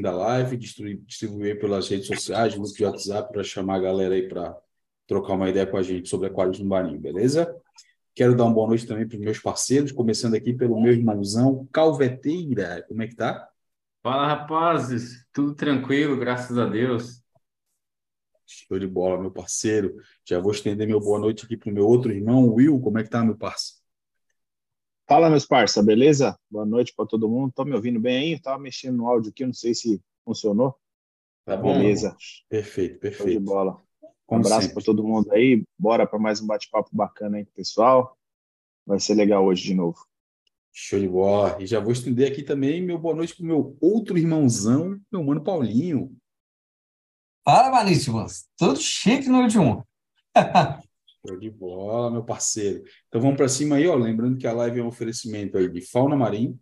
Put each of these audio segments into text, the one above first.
da live, distribuir pelas redes sociais, grupo de WhatsApp, para chamar a galera aí para trocar uma ideia com a gente sobre aquários no Barinho, beleza? Quero dar uma boa noite também para os meus parceiros, começando aqui pelo meu irmãozão Calveteira. Como é que tá? Fala, rapazes. Tudo tranquilo, graças a Deus. Show de bola, meu parceiro. Já vou estender meu boa noite aqui para o meu outro irmão, Will. Como é que tá, meu parceiro? Fala, meus parça, beleza? Boa noite para todo mundo. Estão me ouvindo bem aí? Estava mexendo no áudio aqui, não sei se funcionou. Tá bom. Beleza. Perfeito, perfeito. Show de bola. Um abraço para todo mundo aí. Bora para mais um bate-papo bacana aí com o pessoal. Vai ser legal hoje de novo. Show de bola. E já vou estender aqui também meu boa noite para o meu outro irmãozão, meu mano Paulinho. Fala, Maníssimos. Tudo chique no último. Show de bola, meu parceiro. Então vamos para cima aí, ó. Lembrando que a live é um oferecimento aí de fauna marinha,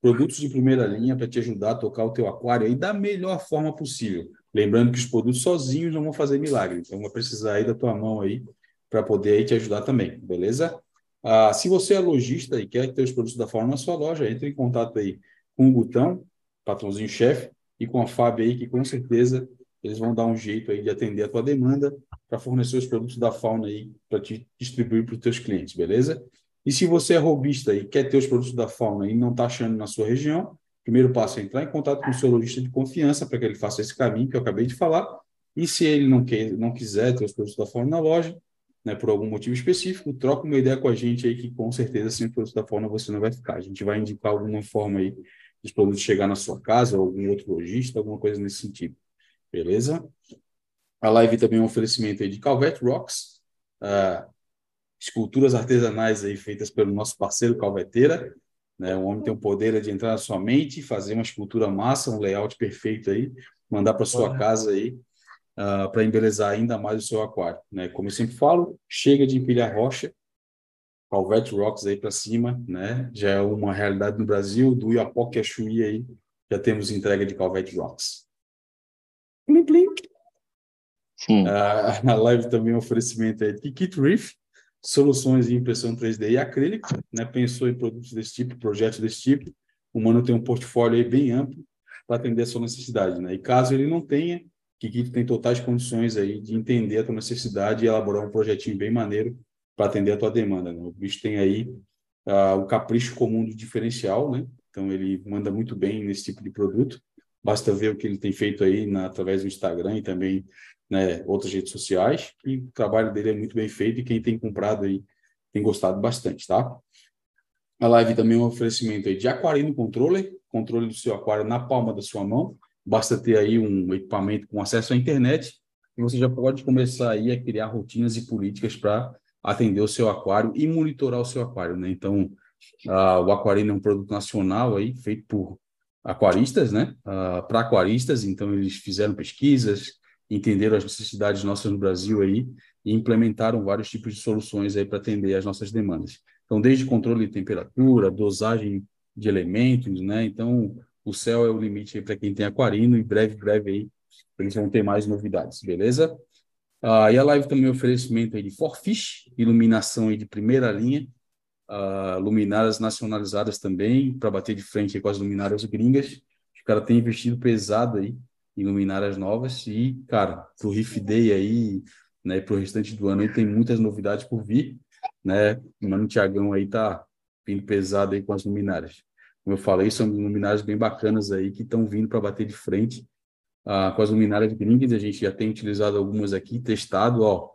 produtos de primeira linha para te ajudar a tocar o teu aquário aí da melhor forma possível. Lembrando que os produtos sozinhos não vão fazer milagre, então vai precisar aí da tua mão aí para poder aí te ajudar também, beleza? Ah, se você é lojista e quer ter os produtos da fauna na sua loja, entre em contato aí com o Gutão, patrãozinho chefe, e com a Fábio aí, que com certeza eles vão dar um jeito aí de atender a tua demanda para fornecer os produtos da fauna aí para te distribuir para os teus clientes, beleza? E se você é robista e quer ter os produtos da fauna e não está achando na sua região, primeiro passo é entrar em contato com o seu lojista de confiança para que ele faça esse caminho que eu acabei de falar. E se ele não, quer, não quiser ter os produtos da fauna na loja, né, por algum motivo específico, troca uma ideia com a gente aí que com certeza sem os produtos da fauna você não vai ficar. A gente vai indicar alguma forma aí dos produtos chegar na sua casa, ou algum outro lojista, alguma coisa nesse sentido. Beleza? A live também é um oferecimento aí de Calvet Rocks, uh, esculturas artesanais aí feitas pelo nosso parceiro Calveteira. Né? O homem tem o poder de entrar na sua mente, fazer uma escultura massa, um layout perfeito aí, mandar para sua casa aí, ah, para embelezar ainda mais o seu aquário. Né? Como eu sempre falo, chega de empilhar rocha, Calvet Rocks aí para cima, né? Já é uma realidade no Brasil, do Iapoque a Chuí aí, já temos entrega de Calvet Rocks. Hum. Uh, a live também é um oferecimento de Kit Reef, soluções de impressão 3D e acrílico, né? Pensou em produtos desse tipo, projetos desse tipo. O Mano tem um portfólio bem amplo para atender a sua necessidade, né? E caso ele não tenha, Kikito tem totais condições aí de entender a tua necessidade e elaborar um projetinho bem maneiro para atender a tua demanda, né? O bicho tem aí uh, o capricho comum do diferencial, né? Então ele manda muito bem nesse tipo de produto. Basta ver o que ele tem feito aí na, através do Instagram e também né, outras redes sociais. E o trabalho dele é muito bem feito e quem tem comprado aí tem gostado bastante, tá? A live também é um oferecimento aí de Aquarino Controller, controle do seu aquário na palma da sua mão. Basta ter aí um equipamento com acesso à internet e você já pode começar aí a criar rotinas e políticas para atender o seu aquário e monitorar o seu aquário, né? Então, uh, o Aquarino é um produto nacional aí feito por aquaristas, né? Uh, para aquaristas, então eles fizeram pesquisas, entenderam as necessidades nossas no Brasil aí e implementaram vários tipos de soluções aí para atender às nossas demandas. Então, desde controle de temperatura, dosagem de elementos, né? Então, o céu é o limite aí para quem tem aquarino e breve, breve aí eles vão ter mais novidades, beleza? Ah, e a live também um oferecimento aí de Forfish, iluminação aí de primeira linha, uh, luminárias nacionalizadas também, para bater de frente com as luminárias gringas. Os caras têm investido pesado aí em luminárias novas e, cara, pro Riff Day aí, né, pro restante do ano aí tem muitas novidades por vir, né? O Mano Tiagão aí tá vindo pesado aí com as luminárias. Como eu falei, são luminárias bem bacanas aí que estão vindo para bater de frente uh, com as luminárias gringas. A gente já tem utilizado algumas aqui, testado, ó,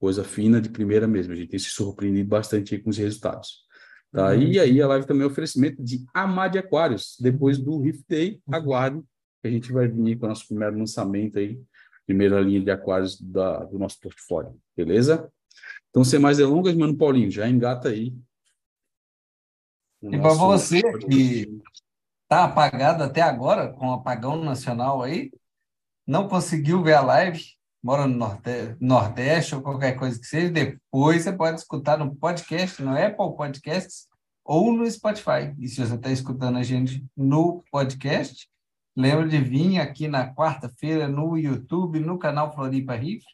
coisa fina de primeira mesmo. A gente tem se surpreendido bastante com os resultados. Tá? Uhum. E aí a live também é um oferecimento de Amade Aquários. Depois do Rift Day, aguarde que a gente vai vir com o nosso primeiro lançamento aí, primeira linha de aquários da, do nosso portfólio. Beleza? Então, sem mais delongas, mano Paulinho, já engata aí. E para você que está apagado até agora, com o apagão nacional aí, não conseguiu ver a live, mora no Nordeste, Nordeste ou qualquer coisa que seja, depois você pode escutar no podcast, no Apple Podcasts ou no Spotify. E se você está escutando a gente no podcast, lembra de vir aqui na quarta-feira no YouTube, no canal Floripa Riff,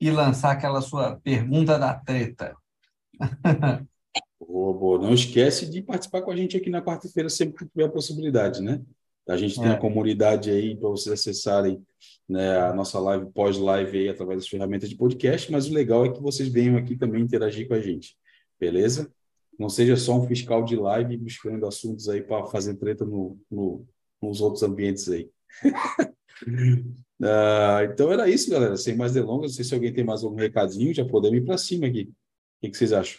e lançar aquela sua pergunta da treta. boa, boa. Não esquece de participar com a gente aqui na quarta-feira, sempre que tiver a possibilidade, né? A gente tem É. a comunidade aí para vocês acessarem né, a nossa live pós-live aí através das ferramentas de podcast, mas o legal é que vocês venham aqui também interagir com a gente, beleza? Não seja só um fiscal de live buscando assuntos aí para fazer treta no, no- nos outros ambientes aí. Ah, então era isso, galera. Sem mais delongas, não sei se alguém tem mais algum recadinho, já podemos ir para cima aqui. O que, que vocês acham?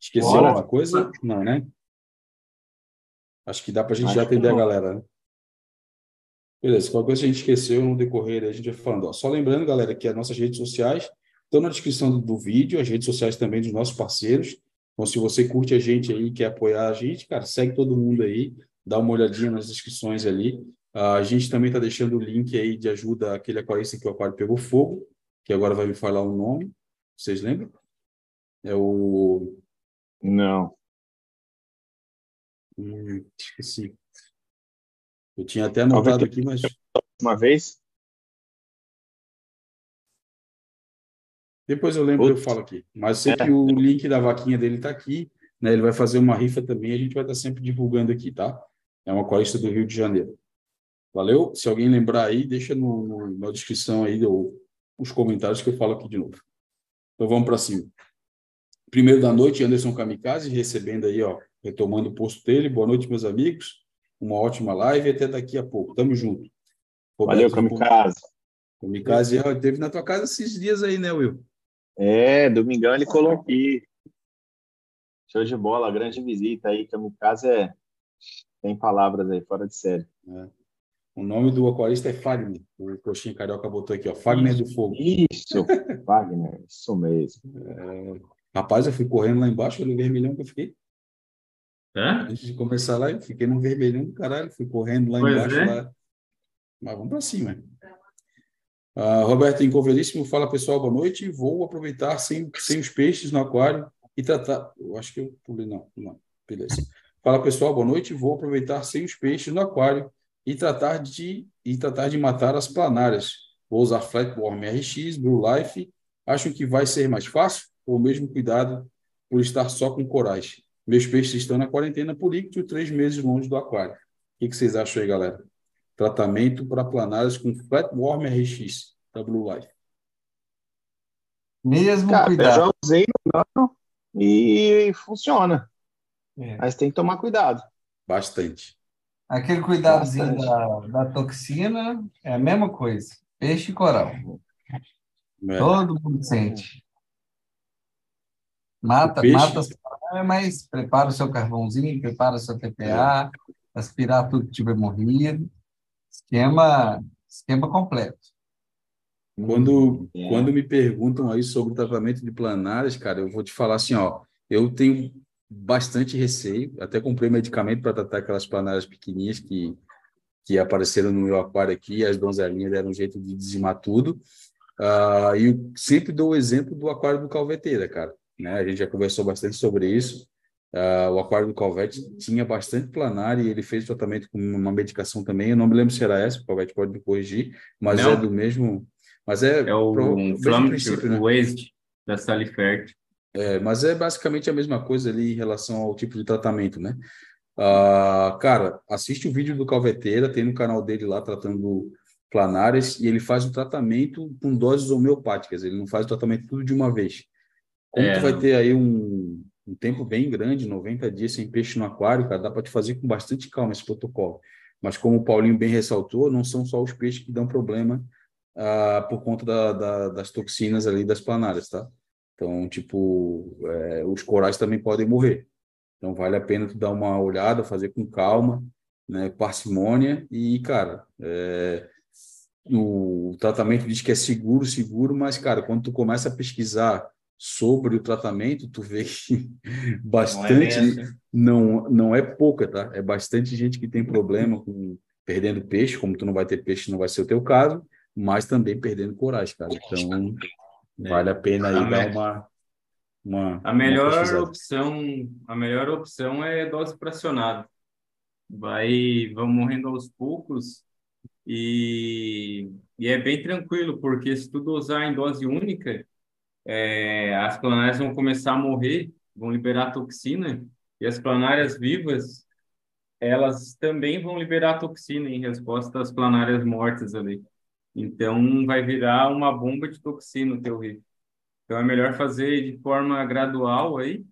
Esqueceu Bora. alguma coisa? Não, né? Acho que dá para a gente Acho já atender a galera, né? Beleza, qualquer coisa que a gente esqueceu no decorrer, a gente vai falando. Ó, só lembrando, galera, que as nossas redes sociais estão na descrição do, do vídeo, as redes sociais também dos nossos parceiros. Então, se você curte a gente aí, quer apoiar a gente, cara, segue todo mundo aí, dá uma olhadinha nas descrições ali. Ah, a gente também está deixando o link aí de ajuda àquele aquarista que o aquário pegou fogo, que agora vai me falar o nome. Vocês lembram? É o. Não. Hum, esqueci. Eu tinha até anotado aqui, mas. Uma vez? Depois eu lembro e eu falo aqui. Mas sei que o link da vaquinha dele está aqui, né? Ele vai fazer uma rifa também, a gente vai estar sempre divulgando aqui, tá? É uma aquarista do Rio de Janeiro. Valeu? Se alguém lembrar aí, deixa no, no- na descrição aí ou os comentários que eu falo aqui de novo. Então vamos para cima. Primeiro da noite, Anderson Kamikaze, recebendo aí, ó, retomando o posto dele. Boa noite, meus amigos. Uma ótima live e até daqui a pouco. Tamo junto. Valeu, Roberto Kamikaze. Kamikaze, ó, teve na tua casa esses dias aí, né, Will? É, domingão ele colou aqui. Show de bola, grande visita aí. Kamikaze é... tem palavras aí, fora de série. O nome do aquarista é Fagner. O Coxinha Carioca botou aqui, ó. Fagner do Fogo. Isso, Wagner, isso mesmo. Rapaz, eu fui correndo lá embaixo, olha o vermelhão que eu fiquei. Hã? Antes de começar lá, eu fiquei no vermelhão do caralho. Fui correndo lá Pois embaixo. é. Lá. Mas vamos para cima. Ah, Roberto Incoveríssimo, fala pessoal, boa noite. Vou aproveitar sem, sem os peixes no aquário e tratar. Eu acho que eu pulei, não, não, beleza. Fala pessoal, boa noite. Vou aproveitar sem os peixes no aquário e tratar de, e tratar de matar as planárias. Vou usar Flatworm RX, Blue Life. Acho que vai ser mais fácil ou mesmo cuidado por estar só com corais. Meus peixes estão na quarentena por líquido, três meses longe do aquário. O que, vocês acham aí, galera? Tratamento para planárias com Flatworm RX da Blue Life. Mesmo Cara, eu cuidado. já usei no ano e funciona. É. Mas tem que tomar cuidado. Bastante. Aquele cuidadozinho Bastante. da, da toxina é a mesma coisa. Peixe e coral. É. Todo mundo sente. Mata, peixe- mata as pragas, mas prepara o seu carvãozinho, prepara o seu TPA, aspirar tudo que tiver morrido. Esquema, esquema completo. Quando, É. quando me perguntam aí sobre o tratamento de planárias, cara, eu vou te falar assim, ó, eu tenho bastante receio, até comprei medicamento para tratar aquelas planárias pequenininhas que, que apareceram no meu aquário aqui, as donzelinhas deram um jeito de dizimar tudo, Ah, e sempre dou o exemplo do aquário do Calveteira, cara, né? A gente já conversou bastante sobre isso, Ah, o aquário do Calvete tinha bastante planária e ele fez tratamento com uma medicação também, eu não me lembro se era essa, o Calvete pode me corrigir, mas Não. é do mesmo... Mas é, É o pro- mesmo Flamengo princípio, né? Waste da Salifert. É, mas é basicamente a mesma coisa ali em relação ao tipo de tratamento, né? Ah, cara, assiste o vídeo do Calveteira, tem no canal dele lá tratando planárias, e ele faz o tratamento com doses homeopáticas, ele não faz o tratamento tudo de uma vez. Como É, tu vai ter aí um, um tempo bem grande, 90 dias sem peixe no aquário, cara, dá para te fazer com bastante calma esse protocolo. Mas como o Paulinho bem ressaltou, não são só os peixes que dão problema ah, por conta da- da- das toxinas ali das planárias, tá? Então, tipo, é, os corais também podem morrer. Então, vale a pena tu dar uma olhada, fazer com calma, né, parcimônia e, cara, é, o tratamento diz que é seguro, seguro, mas, cara, quando tu começa a pesquisar sobre o tratamento, tu vê que bastante, Não é essa. não, não é pouca, tá? É bastante gente que tem problema com perdendo peixe, como tu não vai ter peixe, não vai ser o teu caso, mas também perdendo corais, cara. Então. Vale a pena aí A dar me- uma, uma A uma melhor pesquisada. opção, a melhor opção é dose fracionada. Vai, vão morrendo aos poucos e, e é bem tranquilo, porque se tu dosar em dose única, é, as planárias vão começar a morrer, vão liberar toxina e as planárias vivas elas também vão liberar toxina em resposta às planárias mortas ali. Então, vai virar uma bomba de toxina no teu rio. Então, é melhor fazer de forma gradual aí,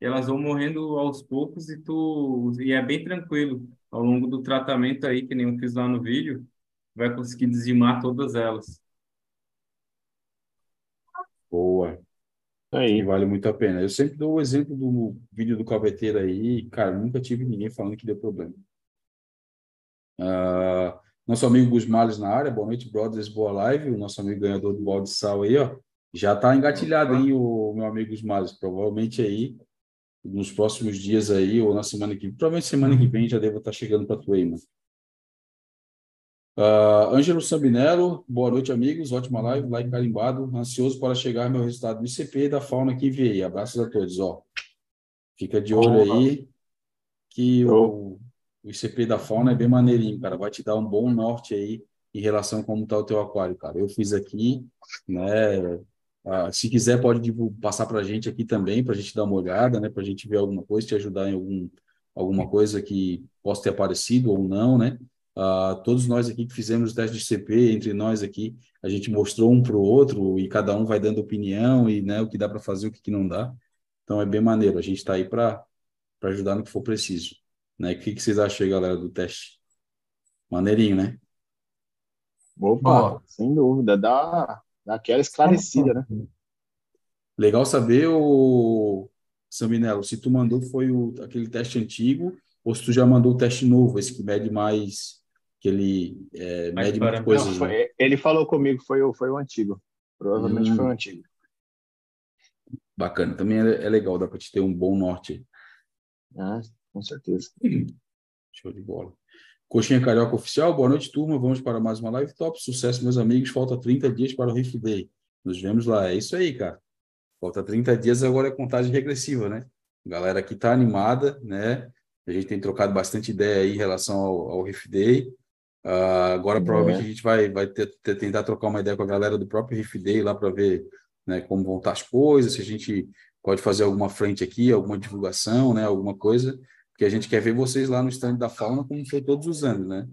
elas vão morrendo aos poucos e tu e é bem tranquilo. Ao longo do tratamento aí, que nem eu fiz lá no vídeo, vai conseguir dizimar todas elas. Boa. Aí. vale muito a pena. Eu sempre dou o exemplo do vídeo do calveteiro aí, cara, nunca tive ninguém falando que deu problema. Uh, nosso amigo Gusmales na área, boa noite, brothers, boa live. O nosso amigo ganhador do balde de sal aí, ó, já tá engatilhado, hein, o meu amigo Gusmales. Provavelmente aí, nos próximos dias aí, ou na semana que provavelmente semana que vem já deva estar tá chegando para tu aí, mano. Uh, Ângelo Sambinello, boa noite, amigos. Ótima live, like carimbado. Ansioso para chegar meu resultado do ICP da fauna que enviei. Abraços a todos. Ó, fica de olho aí que o, o ICP da fauna é bem maneirinho, cara. Vai te dar um bom norte aí em relação a como está o teu aquário, cara. Eu fiz aqui, né? Uh, se quiser, pode passar para a gente aqui também, para a gente dar uma olhada, né? Para a gente ver alguma coisa, te ajudar em algum, alguma coisa que possa ter aparecido ou não, né? Uh, todos nós aqui que fizemos o teste de CP, entre nós aqui, a gente mostrou um para o outro e cada um vai dando opinião e né, o que dá para fazer, o que não dá. Então é bem maneiro. A gente está aí para ajudar no que for preciso. Né? O que, que vocês acham aí, galera, do teste? Maneirinho, né? Opa, sem dúvida. Dá, dá aquela esclarecida, né? Legal saber, o Saminello, se tu mandou foi o, aquele teste antigo ou se tu já mandou o teste novo, esse que mede mais que ele é, mede muitas coisas. Não, foi, né? Ele falou comigo, foi o, foi o antigo. Provavelmente hum. foi o antigo. Bacana, também é, é legal, dá para te ter um bom norte. Ah, com certeza. Show de bola. Coxinha Carioca Oficial, boa noite, turma. Vamos para mais uma live top. Sucesso, meus amigos. Falta 30 dias para o Riff Day. Nos vemos lá. É isso aí, cara. Falta 30 dias, agora é contagem regressiva, né? A galera aqui tá animada, né? A gente tem trocado bastante ideia aí em relação ao, ao Riff Day. Uh, agora, é. provavelmente, a gente vai, vai ter, ter, tentar trocar uma ideia com a galera do próprio Riff Day lá para ver né, como vão estar as coisas, se a gente pode fazer alguma frente aqui, alguma divulgação, né, alguma coisa, porque a gente quer ver vocês lá no stand da Fauna, como foi todos os anos, né?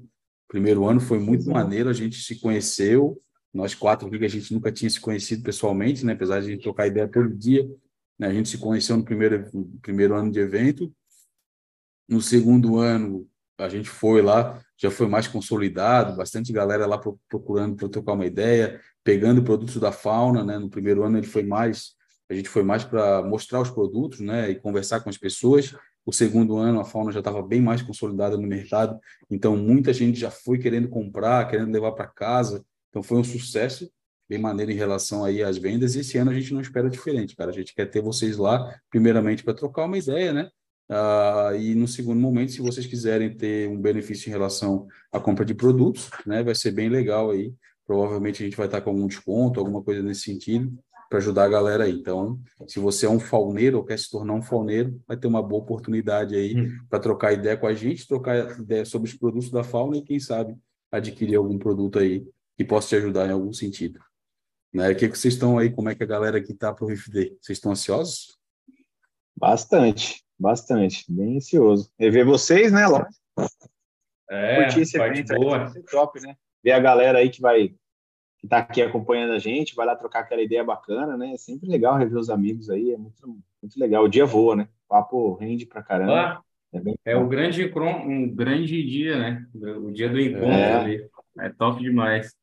Primeiro ano foi muito maneiro, a gente se conheceu, nós quatro que a gente nunca tinha se conhecido pessoalmente, né? Apesar de a gente trocar ideia todo dia, né? A gente se conheceu no primeiro, primeiro ano de evento, no segundo ano, a gente foi lá, já foi mais consolidado, bastante galera lá procurando para trocar uma ideia, pegando produtos da fauna, né? No primeiro ano ele foi mais, a gente foi mais para mostrar os produtos, né? E conversar com as pessoas. O segundo ano a fauna já estava bem mais consolidada no mercado, então muita gente já foi querendo comprar, querendo levar para casa. Então foi um sucesso bem maneiro em relação aí às vendas. E esse ano a gente não espera diferente, cara. A gente quer ter vocês lá, primeiramente para trocar uma ideia, né? Uh, e no segundo momento, se vocês quiserem ter um benefício em relação à compra de produtos, né, vai ser bem legal aí. Provavelmente a gente vai estar com algum desconto, alguma coisa nesse sentido, para ajudar a galera aí. Então, se você é um fauneiro ou quer se tornar um fauneiro, vai ter uma boa oportunidade aí hum. para trocar ideia com a gente, trocar ideia sobre os produtos da fauna e, quem sabe, adquirir algum produto aí que possa te ajudar em algum sentido. Né? O que, que vocês estão aí? Como é que a galera aqui está para o RFD? Vocês estão ansiosos? Bastante. Bastante, bem ansioso. E ver vocês, né, Ló? É, Curtir esse evento boa. Aí, top, né? Ver a galera aí que vai que tá aqui acompanhando a gente, vai lá trocar aquela ideia bacana, né? É sempre legal rever os amigos aí, é muito, muito legal. O dia voa, né? O papo rende pra caramba. Ah, é, é o grande, um grande dia, né? O dia do encontro é. ali. É top demais.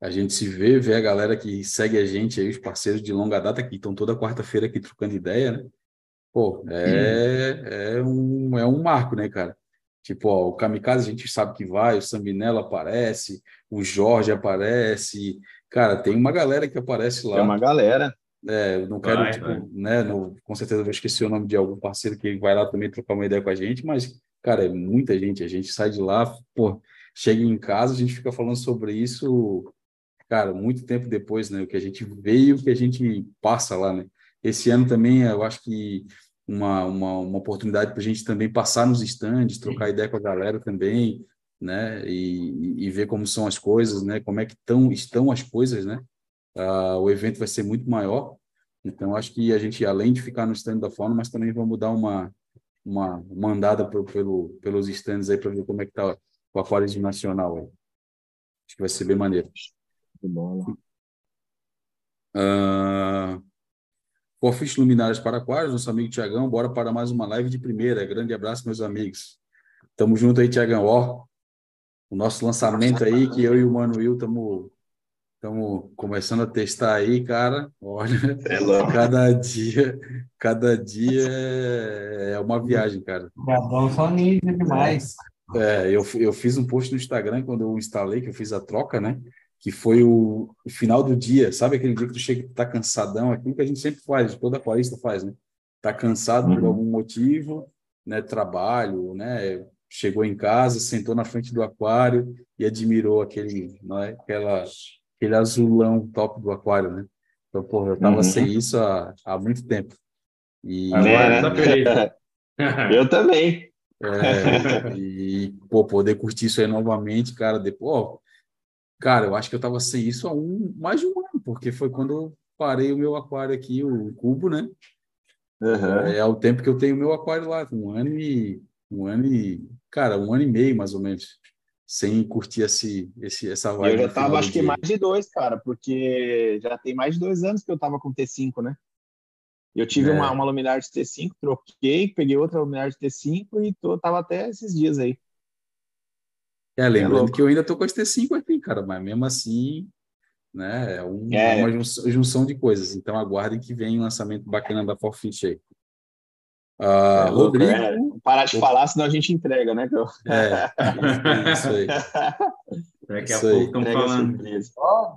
A gente se vê, vê a galera que segue a gente aí, os parceiros de longa data que estão toda quarta-feira aqui trocando ideia, né? Pô, é, é, um, é um marco, né, cara? Tipo, ó, o Kamikaze a gente sabe que vai, o Sambinella aparece, o Jorge aparece. Cara, tem uma galera que aparece lá. Tem uma galera. É, eu não quero, vai, tipo, vai. né? No, com certeza eu vou esquecer o nome de algum parceiro que vai lá também trocar uma ideia com a gente, mas, cara, é muita gente. A gente sai de lá, pô, chega em casa, a gente fica falando sobre isso, cara, muito tempo depois, né? O que a gente veio, o que a gente passa lá, né? Esse ano também eu acho que uma, uma, uma oportunidade para a gente também passar nos estandes, trocar ideia com a galera também, né? E, e ver como são as coisas, né? Como é que tão, estão as coisas, né? Uh, o evento vai ser muito maior, então acho que a gente, além de ficar no stand da fauna, mas também vamos dar uma, uma mandada pro, pelo, pelos stands aí para ver como é que tá o aquarismo nacional aí. Acho que vai ser bem maneiro. De bola. Uh, Forfish Luminárias para Aquários, nosso amigo Tiagão, bora para mais uma live de primeira. Grande abraço, meus amigos. Tamo junto aí, Tiagão. Ó, o nosso lançamento aí, que eu e o Manuel estamos estamos começando a testar aí, cara. Olha, É cada dia, cada dia é uma viagem, cara. Gadão só ninja demais. É, eu, eu fiz um post no Instagram quando eu instalei, que eu fiz a troca, né? Que foi o, o final do dia. Sabe aquele dia que tu chega e tá cansadão? Aquilo que a gente sempre faz, toda aquarista faz, né? Tá cansado por Uhum. algum motivo, né? Trabalho, né? Chegou em casa, sentou na frente do aquário e admirou aquele, não é? Aquela, aquele azulão top do aquário, né? Então, porra, eu tava Uhum. sem isso há, há muito tempo. E, Agora Né? Eu também. É, e, pô, poder curtir isso aí novamente, cara, depois, ó, cara, eu acho que eu tava sem isso há um, mais de um ano, porque foi quando eu parei o meu aquário aqui, o cubo, né? Uhum. É, o tempo que eu tenho o meu aquário lá, um ano e, um ano e, cara, um ano e meio, mais ou menos, sem curtir esse, esse, essa vibe eu já tava, acho que mais de dois, cara, porque já tem mais de dois anos que eu tava com T5, né? Eu tive É. uma, uma luminar de T5, troquei, peguei outra luminar de T5 e tô, tava até esses dias aí. É, lembrando louco. que eu ainda tô com as T5 aqui, cara, mas mesmo assim, né, é, um- É. é uma jun- junção de coisas. Então, aguardem que vem um lançamento bacana da Forfeit aí. É louco, Rodrigo, é. Parar de falar, senão a gente entrega, né? Cão? é, isso aí. Daqui a Isso aí. pouco estão falando.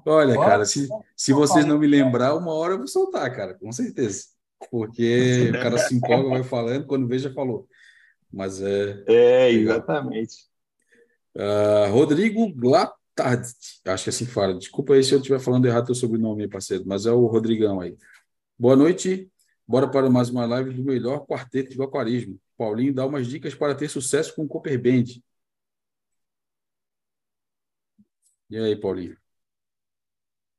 Olha, cara, se, se vocês não me lembrar, uma hora eu vou soltar, cara, com certeza. Porque o cara se empolga, vai falando, quando vê, já falou. Mas é. É, exatamente. Ah, Rodrigo Glatard, acho que é assim que fala. Desculpa aí se eu estiver falando errado teu sobrenome, parceiro, mas é o Rodrigão aí. Boa noite. Bora para mais uma live do melhor quarteto do aquarismo. Paulinho dá umas dicas para ter sucesso com o Copper Band. E aí, Paulinho?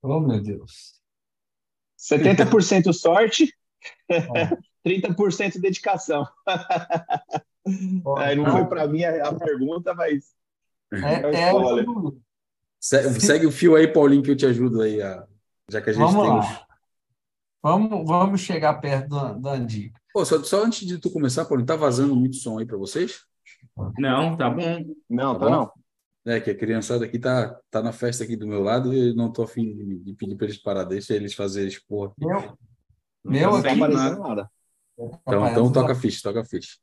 oh, meu Deus. 70% sorte, 30% dedicação. Ó, Aí não foi para mim a, a pergunta, mas é, é. Se- Segue o fio aí, Paulinho, que eu te ajudo aí, a- já que a gente Vamos tem lá. os. Vamos, vamos chegar perto da, da dica. Pô, só, só antes de tu começar, Paulinho, tá vazando muito som aí para vocês? Não, tá bom. não, Tá tá bom? não. É, que a criançada aqui tá, tá na festa aqui do meu lado e eu não tô afim de, de pedir para eles parar, deixa eles fazerem esporra. Meu, Não Meu Não aqui, aparecendo nada. nada. Então, então toca a ficha, toca a ficha.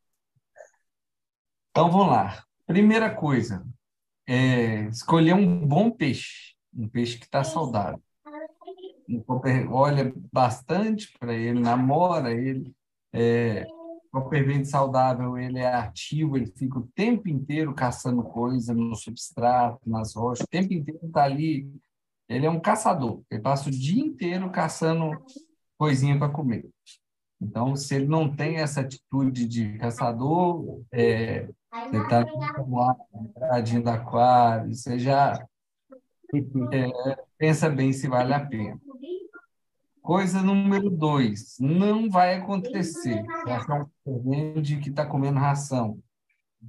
Então vamos lá. Primeira coisa, é escolher um bom peixe, um peixe que está saudável. Copper- Olha bastante para ele, namora ele. É, Coppervente saudável, ele é ativo, ele fica o tempo inteiro caçando coisa no substrato, nas rochas, o tempo inteiro está ali. Ele é um caçador, ele passa o dia inteiro caçando coisinha para comer. Então, se ele não tem essa atitude de caçador, é, ele está entradinho do aquário, você já é, pensa bem se vale a pena. Coisa número dois, não vai acontecer. Achar um vende que está comendo ração.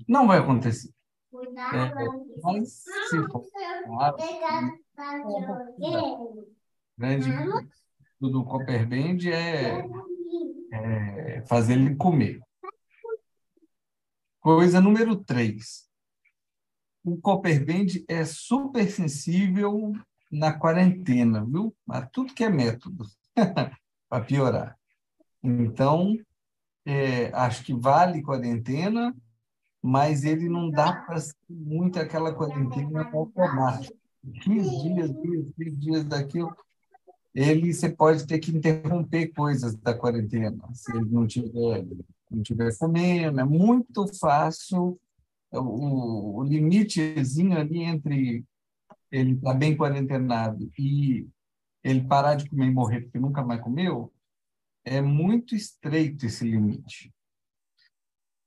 Não vai acontecer. É, mas se for claro, grande do Copperband é, é fazer ele comer. Coisa número três. O Copperband é super sensível na quarentena, viu? A tudo que é método para piorar. Então, é, acho que vale quarentena, mas ele não dá para muito aquela quarentena automática. 15 dias, 15 dias daquilo, ele você pode ter que interromper coisas da quarentena, se ele não tiver, não tiver comendo. É muito fácil o, o limitezinho ali entre ele estar tá bem quarentenado e ele parar de comer e morrer porque nunca mais comeu, é muito estreito esse limite.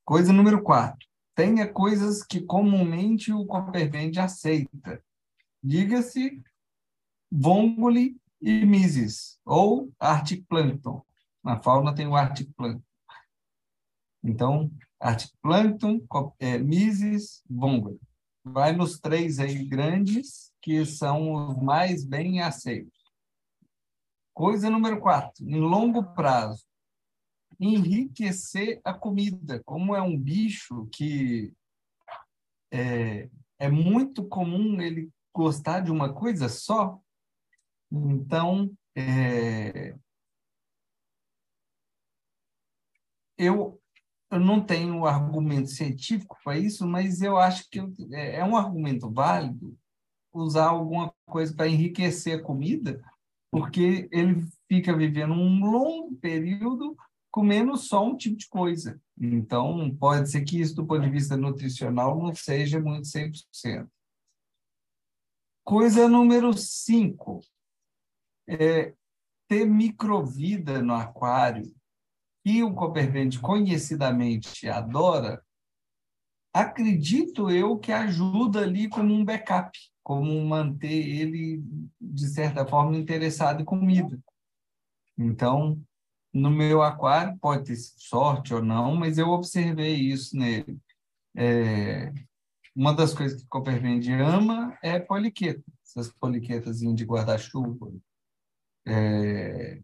Coisa número quatro. Tenha coisas que comumente o Copperband aceita. Diga-se Vongole e Mises, ou Arctic Plankton. Na fauna tem o Arctic Plankton. Então, Artiplâncton, é, Mises, Vongole. Vai nos três aí grandes, que são os mais bem aceitos. Coisa número quatro, em longo prazo, enriquecer a comida. Como é um bicho que é, é muito comum ele gostar de uma coisa só, então é, eu, eu não tenho argumento científico para isso, mas eu acho que é, é um argumento válido usar alguma coisa para enriquecer a comida, porque ele fica vivendo um longo período comendo só um tipo de coisa. Então, pode ser que isso, do ponto de vista nutricional, não seja muito 100%. Coisa número 5 é ter microvida no aquário, que o Coppervente conhecidamente adora, acredito eu que ajuda ali como um backup, como manter ele, de certa forma, interessado em comida. Então, no meu aquário, pode ter sorte ou não, mas eu observei isso nele. É, uma das coisas que Coppervende ama é poliqueta, essas poliquetas de guarda-chuva. É,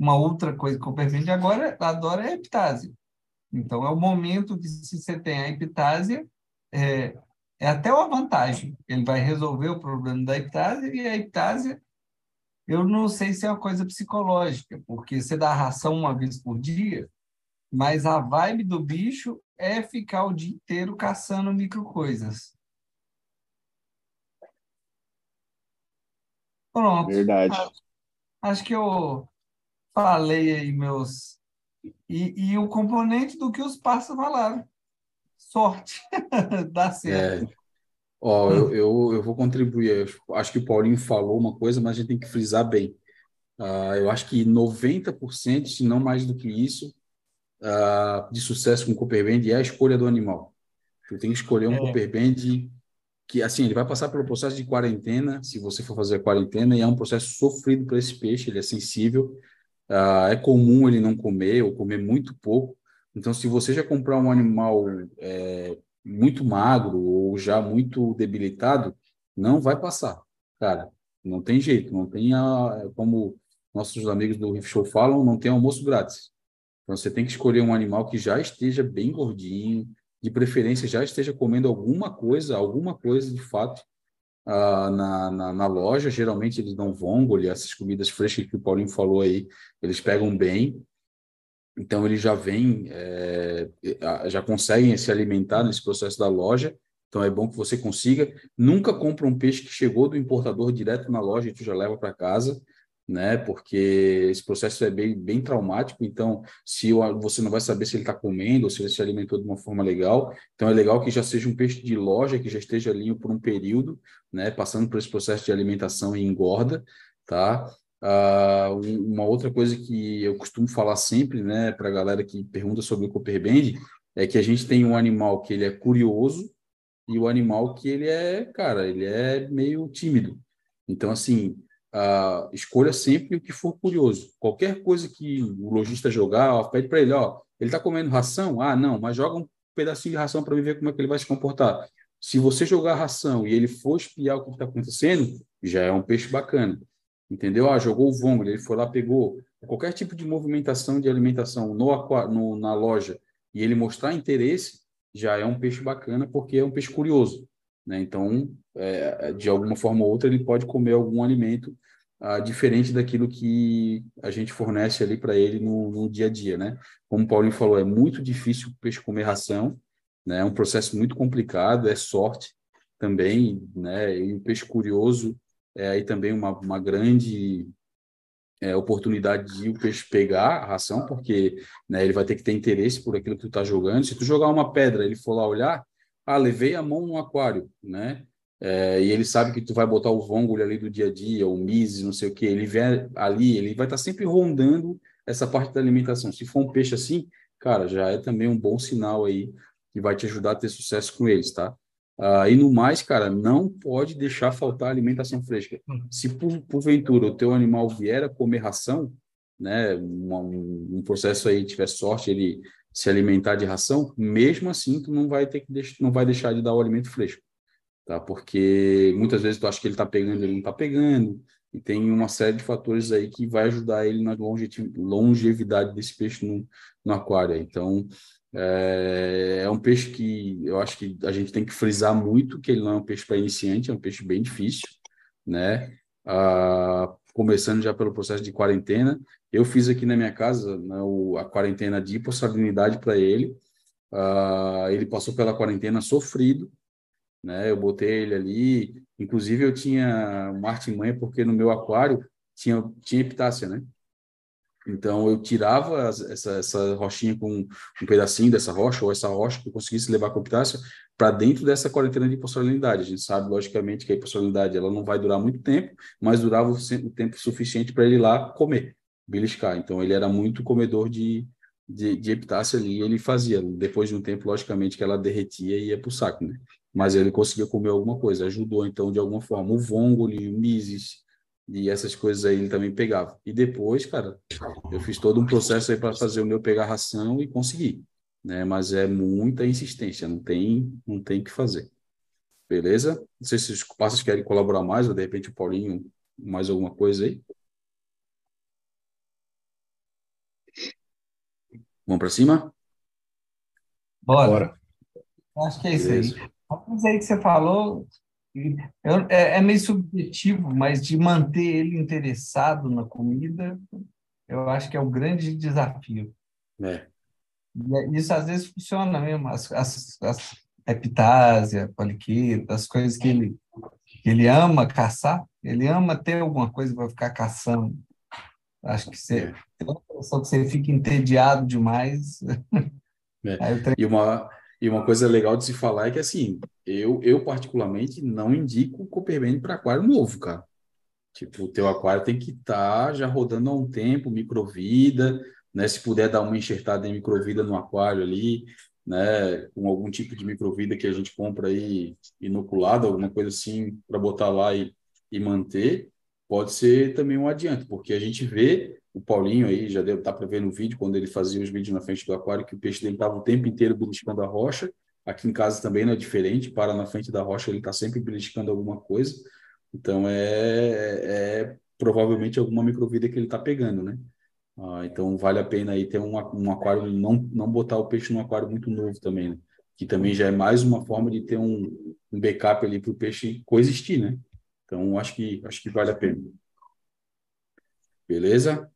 uma outra coisa que Coppervende agora adora é a epitásia. Então, é o momento que, se você tem a epitásia, é, é até uma vantagem. Ele vai resolver o problema da epitásia e a epitásia eu não sei se é uma coisa psicológica, porque você dá ração uma vez por dia, mas a vibe do bicho é ficar o dia inteiro caçando micro coisas. Pronto. Verdade. Acho, acho que eu falei aí meus. E, e o componente do que os pássaros falaram. Sorte. Dá certo. É. Ó, eu, eu, eu vou contribuir. Eu acho que o Paulinho falou uma coisa, mas a gente tem que frisar bem. Uh, eu acho que 90%, se não mais do que isso, uh, de sucesso com o Cooperband é a escolha do animal. Eu tenho que escolher um é. Cooperband que, assim, ele vai passar pelo processo de quarentena, se você for fazer a quarentena, e é um processo sofrido para esse peixe, ele é sensível. Uh, é comum ele não comer ou comer muito pouco. Então, se você já comprar um animal é, muito magro ou já muito debilitado, não vai passar, cara. Não tem jeito, não tem a, como nossos amigos do Riff Show falam, não tem almoço grátis. Então você tem que escolher um animal que já esteja bem gordinho, de preferência já esteja comendo alguma coisa, alguma coisa de fato uh, na, na, na, loja. Geralmente eles dão vongole, essas comidas frescas que o Paulinho falou aí, eles pegam bem. Então, eles já vêm, é, já conseguem se alimentar nesse processo da loja. Então, é bom que você consiga. Nunca compra um peixe que chegou do importador direto na loja e tu já leva para casa, né? Porque esse processo é bem, bem traumático. Então, se você não vai saber se ele está comendo ou se ele se alimentou de uma forma legal. Então, é legal que já seja um peixe de loja, que já esteja ali por um período, né? Passando por esse processo de alimentação e engorda, tá? Uh, uma outra coisa que eu costumo falar sempre, né, para a galera que pergunta sobre o Cooper Band, é que a gente tem um animal que ele é curioso e o animal que ele é, cara, ele é meio tímido. Então, assim, uh, escolha sempre o que for curioso. Qualquer coisa que o lojista jogar, ó, pede para ele, ó, ele está comendo ração? Ah, não, mas joga um pedacinho de ração para ver como é que ele vai se comportar. Se você jogar ração e ele for espiar o que está acontecendo, já é um peixe bacana entendeu? Ah, jogou o vongo, ele foi lá, pegou qualquer tipo de movimentação de alimentação no, no, na loja e ele mostrar interesse, já é um peixe bacana porque é um peixe curioso, né? Então, é, de alguma forma ou outra, ele pode comer algum alimento ah, diferente daquilo que a gente fornece ali para ele no, no, dia a dia, né? Como o Paulinho falou, é muito difícil o peixe comer ração, né? É um processo muito complicado, é sorte também, né? E o peixe curioso é aí também uma, uma grande é, oportunidade de o peixe pegar a ração, porque né, ele vai ter que ter interesse por aquilo que tu está jogando. Se tu jogar uma pedra, ele for lá olhar, ah, levei a mão no aquário, né? É, e ele sabe que tu vai botar o vongole ali do dia a dia, o mise, não sei o que, ele vem ali, ele vai estar tá sempre rondando essa parte da alimentação. Se for um peixe assim, cara, já é também um bom sinal aí que vai te ajudar a ter sucesso com eles, tá? Uh, e no mais, cara, não pode deixar faltar alimentação fresca. Hum. Se por, porventura o teu animal vier a comer ração, né, um, um processo aí tiver sorte, ele se alimentar de ração, mesmo assim tu não vai ter que deix não vai deixar de dar o alimento fresco, tá? Porque muitas vezes tu acha que ele está pegando, ele não está pegando, e tem uma série de fatores aí que vai ajudar ele na longevidade desse peixe no, no aquário. Então, é, é, um peixe que eu acho que a gente tem que frisar muito que ele não é um peixe para iniciante, é um peixe bem difícil, né? Ah, começando já pelo processo de quarentena. Eu fiz aqui na minha casa né, o, a quarentena de hipossalinidade para ele. Ah, ele passou pela quarentena sofrido, né? Eu botei ele ali. Inclusive, eu tinha uma artimanha, porque no meu aquário tinha, tinha epitácia, né? Então, eu tirava essa, essa rochinha com um pedacinho dessa rocha, ou essa rocha que eu conseguisse levar com epitácia, para dentro dessa quarentena de hipossalinidade. A gente sabe, logicamente, que a hipossalinidade ela não vai durar muito tempo, mas durava o tempo suficiente para ele lá comer, beliscar. Então, ele era muito comedor de, de, de epitácia ali, ele fazia. Depois de um tempo, logicamente, que ela derretia e ia para o saco, né? Mas ele conseguia comer alguma coisa, ajudou, então, de alguma forma. O vongole, o mises, e essas coisas aí ele também pegava. E depois, cara, eu fiz todo um processo aí para fazer o meu pegar ração e conseguir, né? Mas é muita insistência, não tem, não tem que fazer. Beleza? Não sei se os parceiros querem colaborar mais, ou de repente o Paulinho, mais alguma coisa aí. Vamos para cima? Bora. Bora. Acho que é isso Beleza. aí. Mas aí que você falou, eu, é, é, meio subjetivo, mas de manter ele interessado na comida, eu acho que é o grande desafio. É. E isso às vezes funciona mesmo, as, as, as epitásia, poliqueta, as coisas que ele, que ele ama caçar, ele ama ter alguma coisa para ficar caçando. Acho que você é. tem a impressão que você fica entediado demais. É. E uma e uma coisa legal de se falar é que, assim, eu, eu particularmente não indico Copperband para aquário novo, cara. Tipo, o teu aquário tem que estar tá já rodando há um tempo, microvida, né? Se puder dar uma enxertada em microvida no aquário ali, né? Com algum tipo de microvida que a gente compra aí inoculado, alguma coisa assim, para botar lá e, e manter, pode ser também um adianto, porque a gente vê o Paulinho aí já estar tá para ver no vídeo, quando ele fazia os vídeos na frente do aquário, que o peixe dele estava o tempo inteiro beliscando a rocha. Aqui em casa também não é diferente, para na frente da rocha, ele está sempre beliscando alguma coisa. Então, é, é provavelmente alguma microvida que ele está pegando, né? Ah, então, vale a pena aí ter um, um aquário, não, não botar o peixe num aquário muito novo também, né? Que também já é mais uma forma de ter um, um backup ali para o peixe coexistir, né? Então, acho que, acho que vale a pena. Beleza?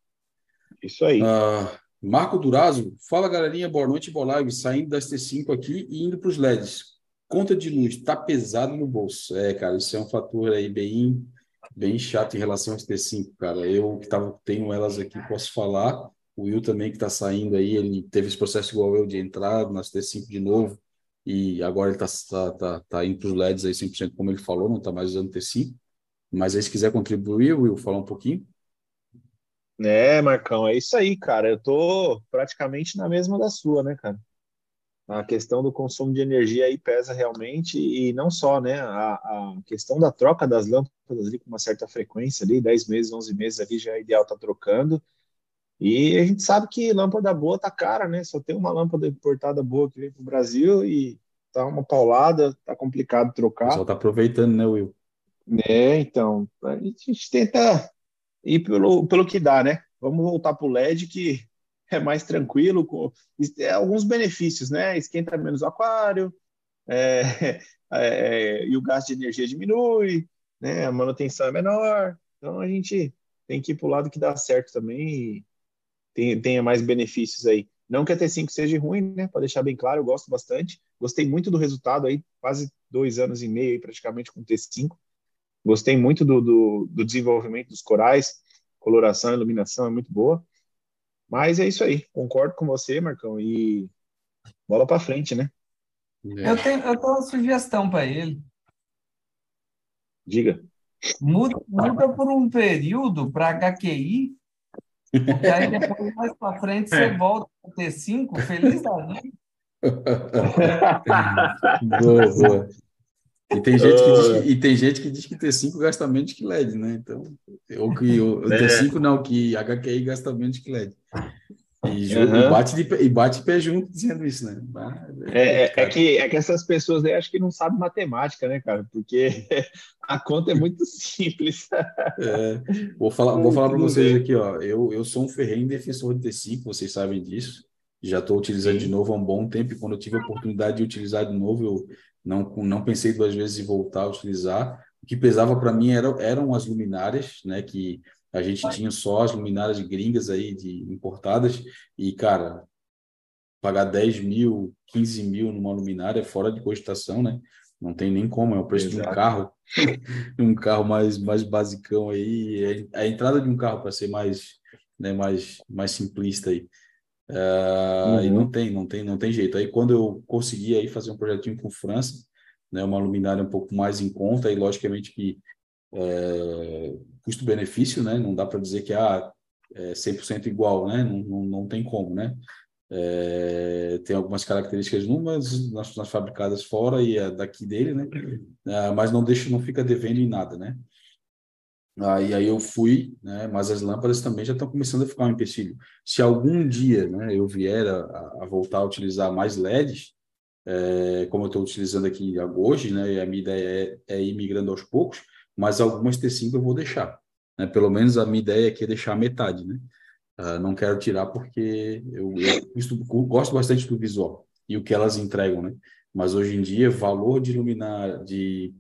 Isso aí. Uh, Marco Durazo, fala galerinha, boa noite, boa live. Saindo das T5 aqui e indo para os LEDs. Conta de luz, tá pesado no bolso. É, cara, isso é um fator aí bem, bem chato em relação às T5, cara. Eu que tava, tenho elas aqui, posso falar. O Will também que está saindo aí, ele teve esse processo igual eu de entrar nas T5 de novo e agora ele está tá, tá, tá indo para os LEDs aí 100% como ele falou, não está mais usando T5. Mas aí se quiser contribuir, Will, falar um pouquinho. É, Marcão, é isso aí, cara. Eu tô praticamente na mesma da sua, né, cara? A questão do consumo de energia aí pesa realmente, e não só, né? A, a questão da troca das lâmpadas ali com uma certa frequência ali, 10 meses, 11 meses ali já é ideal tá trocando. E a gente sabe que lâmpada boa tá cara, né? Só tem uma lâmpada importada boa que vem pro Brasil e tá uma paulada, tá complicado trocar. Pessoal tá aproveitando, né, Will? É, então, a gente tenta e pelo, pelo que dá, né? Vamos voltar para o LED, que é mais tranquilo, com é, alguns benefícios, né? Esquenta menos o aquário, é, é, e o gasto de energia diminui, né? A manutenção é menor. Então a gente tem que ir para o lado que dá certo também e tem, tenha mais benefícios aí. Não que a T5 seja ruim, né? Para deixar bem claro, eu gosto bastante. Gostei muito do resultado aí, quase dois anos e meio aí, praticamente com T5. Gostei muito do, do, do desenvolvimento dos corais, coloração, iluminação é muito boa. Mas é isso aí, concordo com você, Marcão, e bola para frente, né? É. Eu, tenho, eu tenho uma sugestão para ele. Diga. Muda, muda por um período para HQI, e aí depois, mais para frente, você é. volta para T5, feliz da vida. boa, boa. E tem gente que diz que, e tem gente que diz que T5 gasta menos que LED, né? Então, ou que o, é. T5 não, que HQI gasta menos que LED. E, e bate de, e bate pé junto dizendo isso, né? Ah, É, é- é cara. que, é que essas pessoas aí acho que não sabem matemática, né, cara? Porque a conta é muito simples. É, vou falar, vou falar para vocês aqui, ó. Eu, eu sou um ferrenho defensor de T5, vocês sabem disso. Já estou utilizando de Sim. novo há um bom tempo, e quando eu tive a oportunidade de utilizar de novo, eu não, não pensei duas vezes em voltar a utilizar. O que pesava para mim era, eram as luminárias, né? Que a gente tinha só as luminárias gringas aí, de importadas, e, cara, pagar 10 mil, 15 mil numa luminária é fora de cogitação, né? Não tem nem como, é o preço de um Exato. carro, um carro mais, mais basicão aí, é a entrada de um carro para ser mais, né, mais, mais simplista aí. Ah, E Uhum. não tem, não tem, não tem jeito. Aí quando eu consegui aí fazer um projetinho com França, né, uma luminária um pouco mais em conta, e logicamente que é, custo-benefício, né? Não dá para dizer que ah, é 100% igual, né? Não, não, não tem como, né? É, tem algumas características numas nas, nas fabricadas fora e a daqui dele, né? Ah, mas não deixa, não fica devendo em nada, né? Aí, aí eu fui, né? Mas as lâmpadas também já estão começando a ficar um empecilho. Se algum dia, né, eu vier a, a voltar a utilizar mais LEDs, é, como eu estou utilizando aqui hoje, né? E a minha ideia é, é ir migrando aos poucos, mas algumas T5 eu vou deixar, né? Pelo menos a minha ideia aqui é deixar metade, né? Ah, não quero tirar porque eu, eu gosto- gosto bastante do visual e o que elas entregam, né? Mas hoje em dia, valor de luminar, de,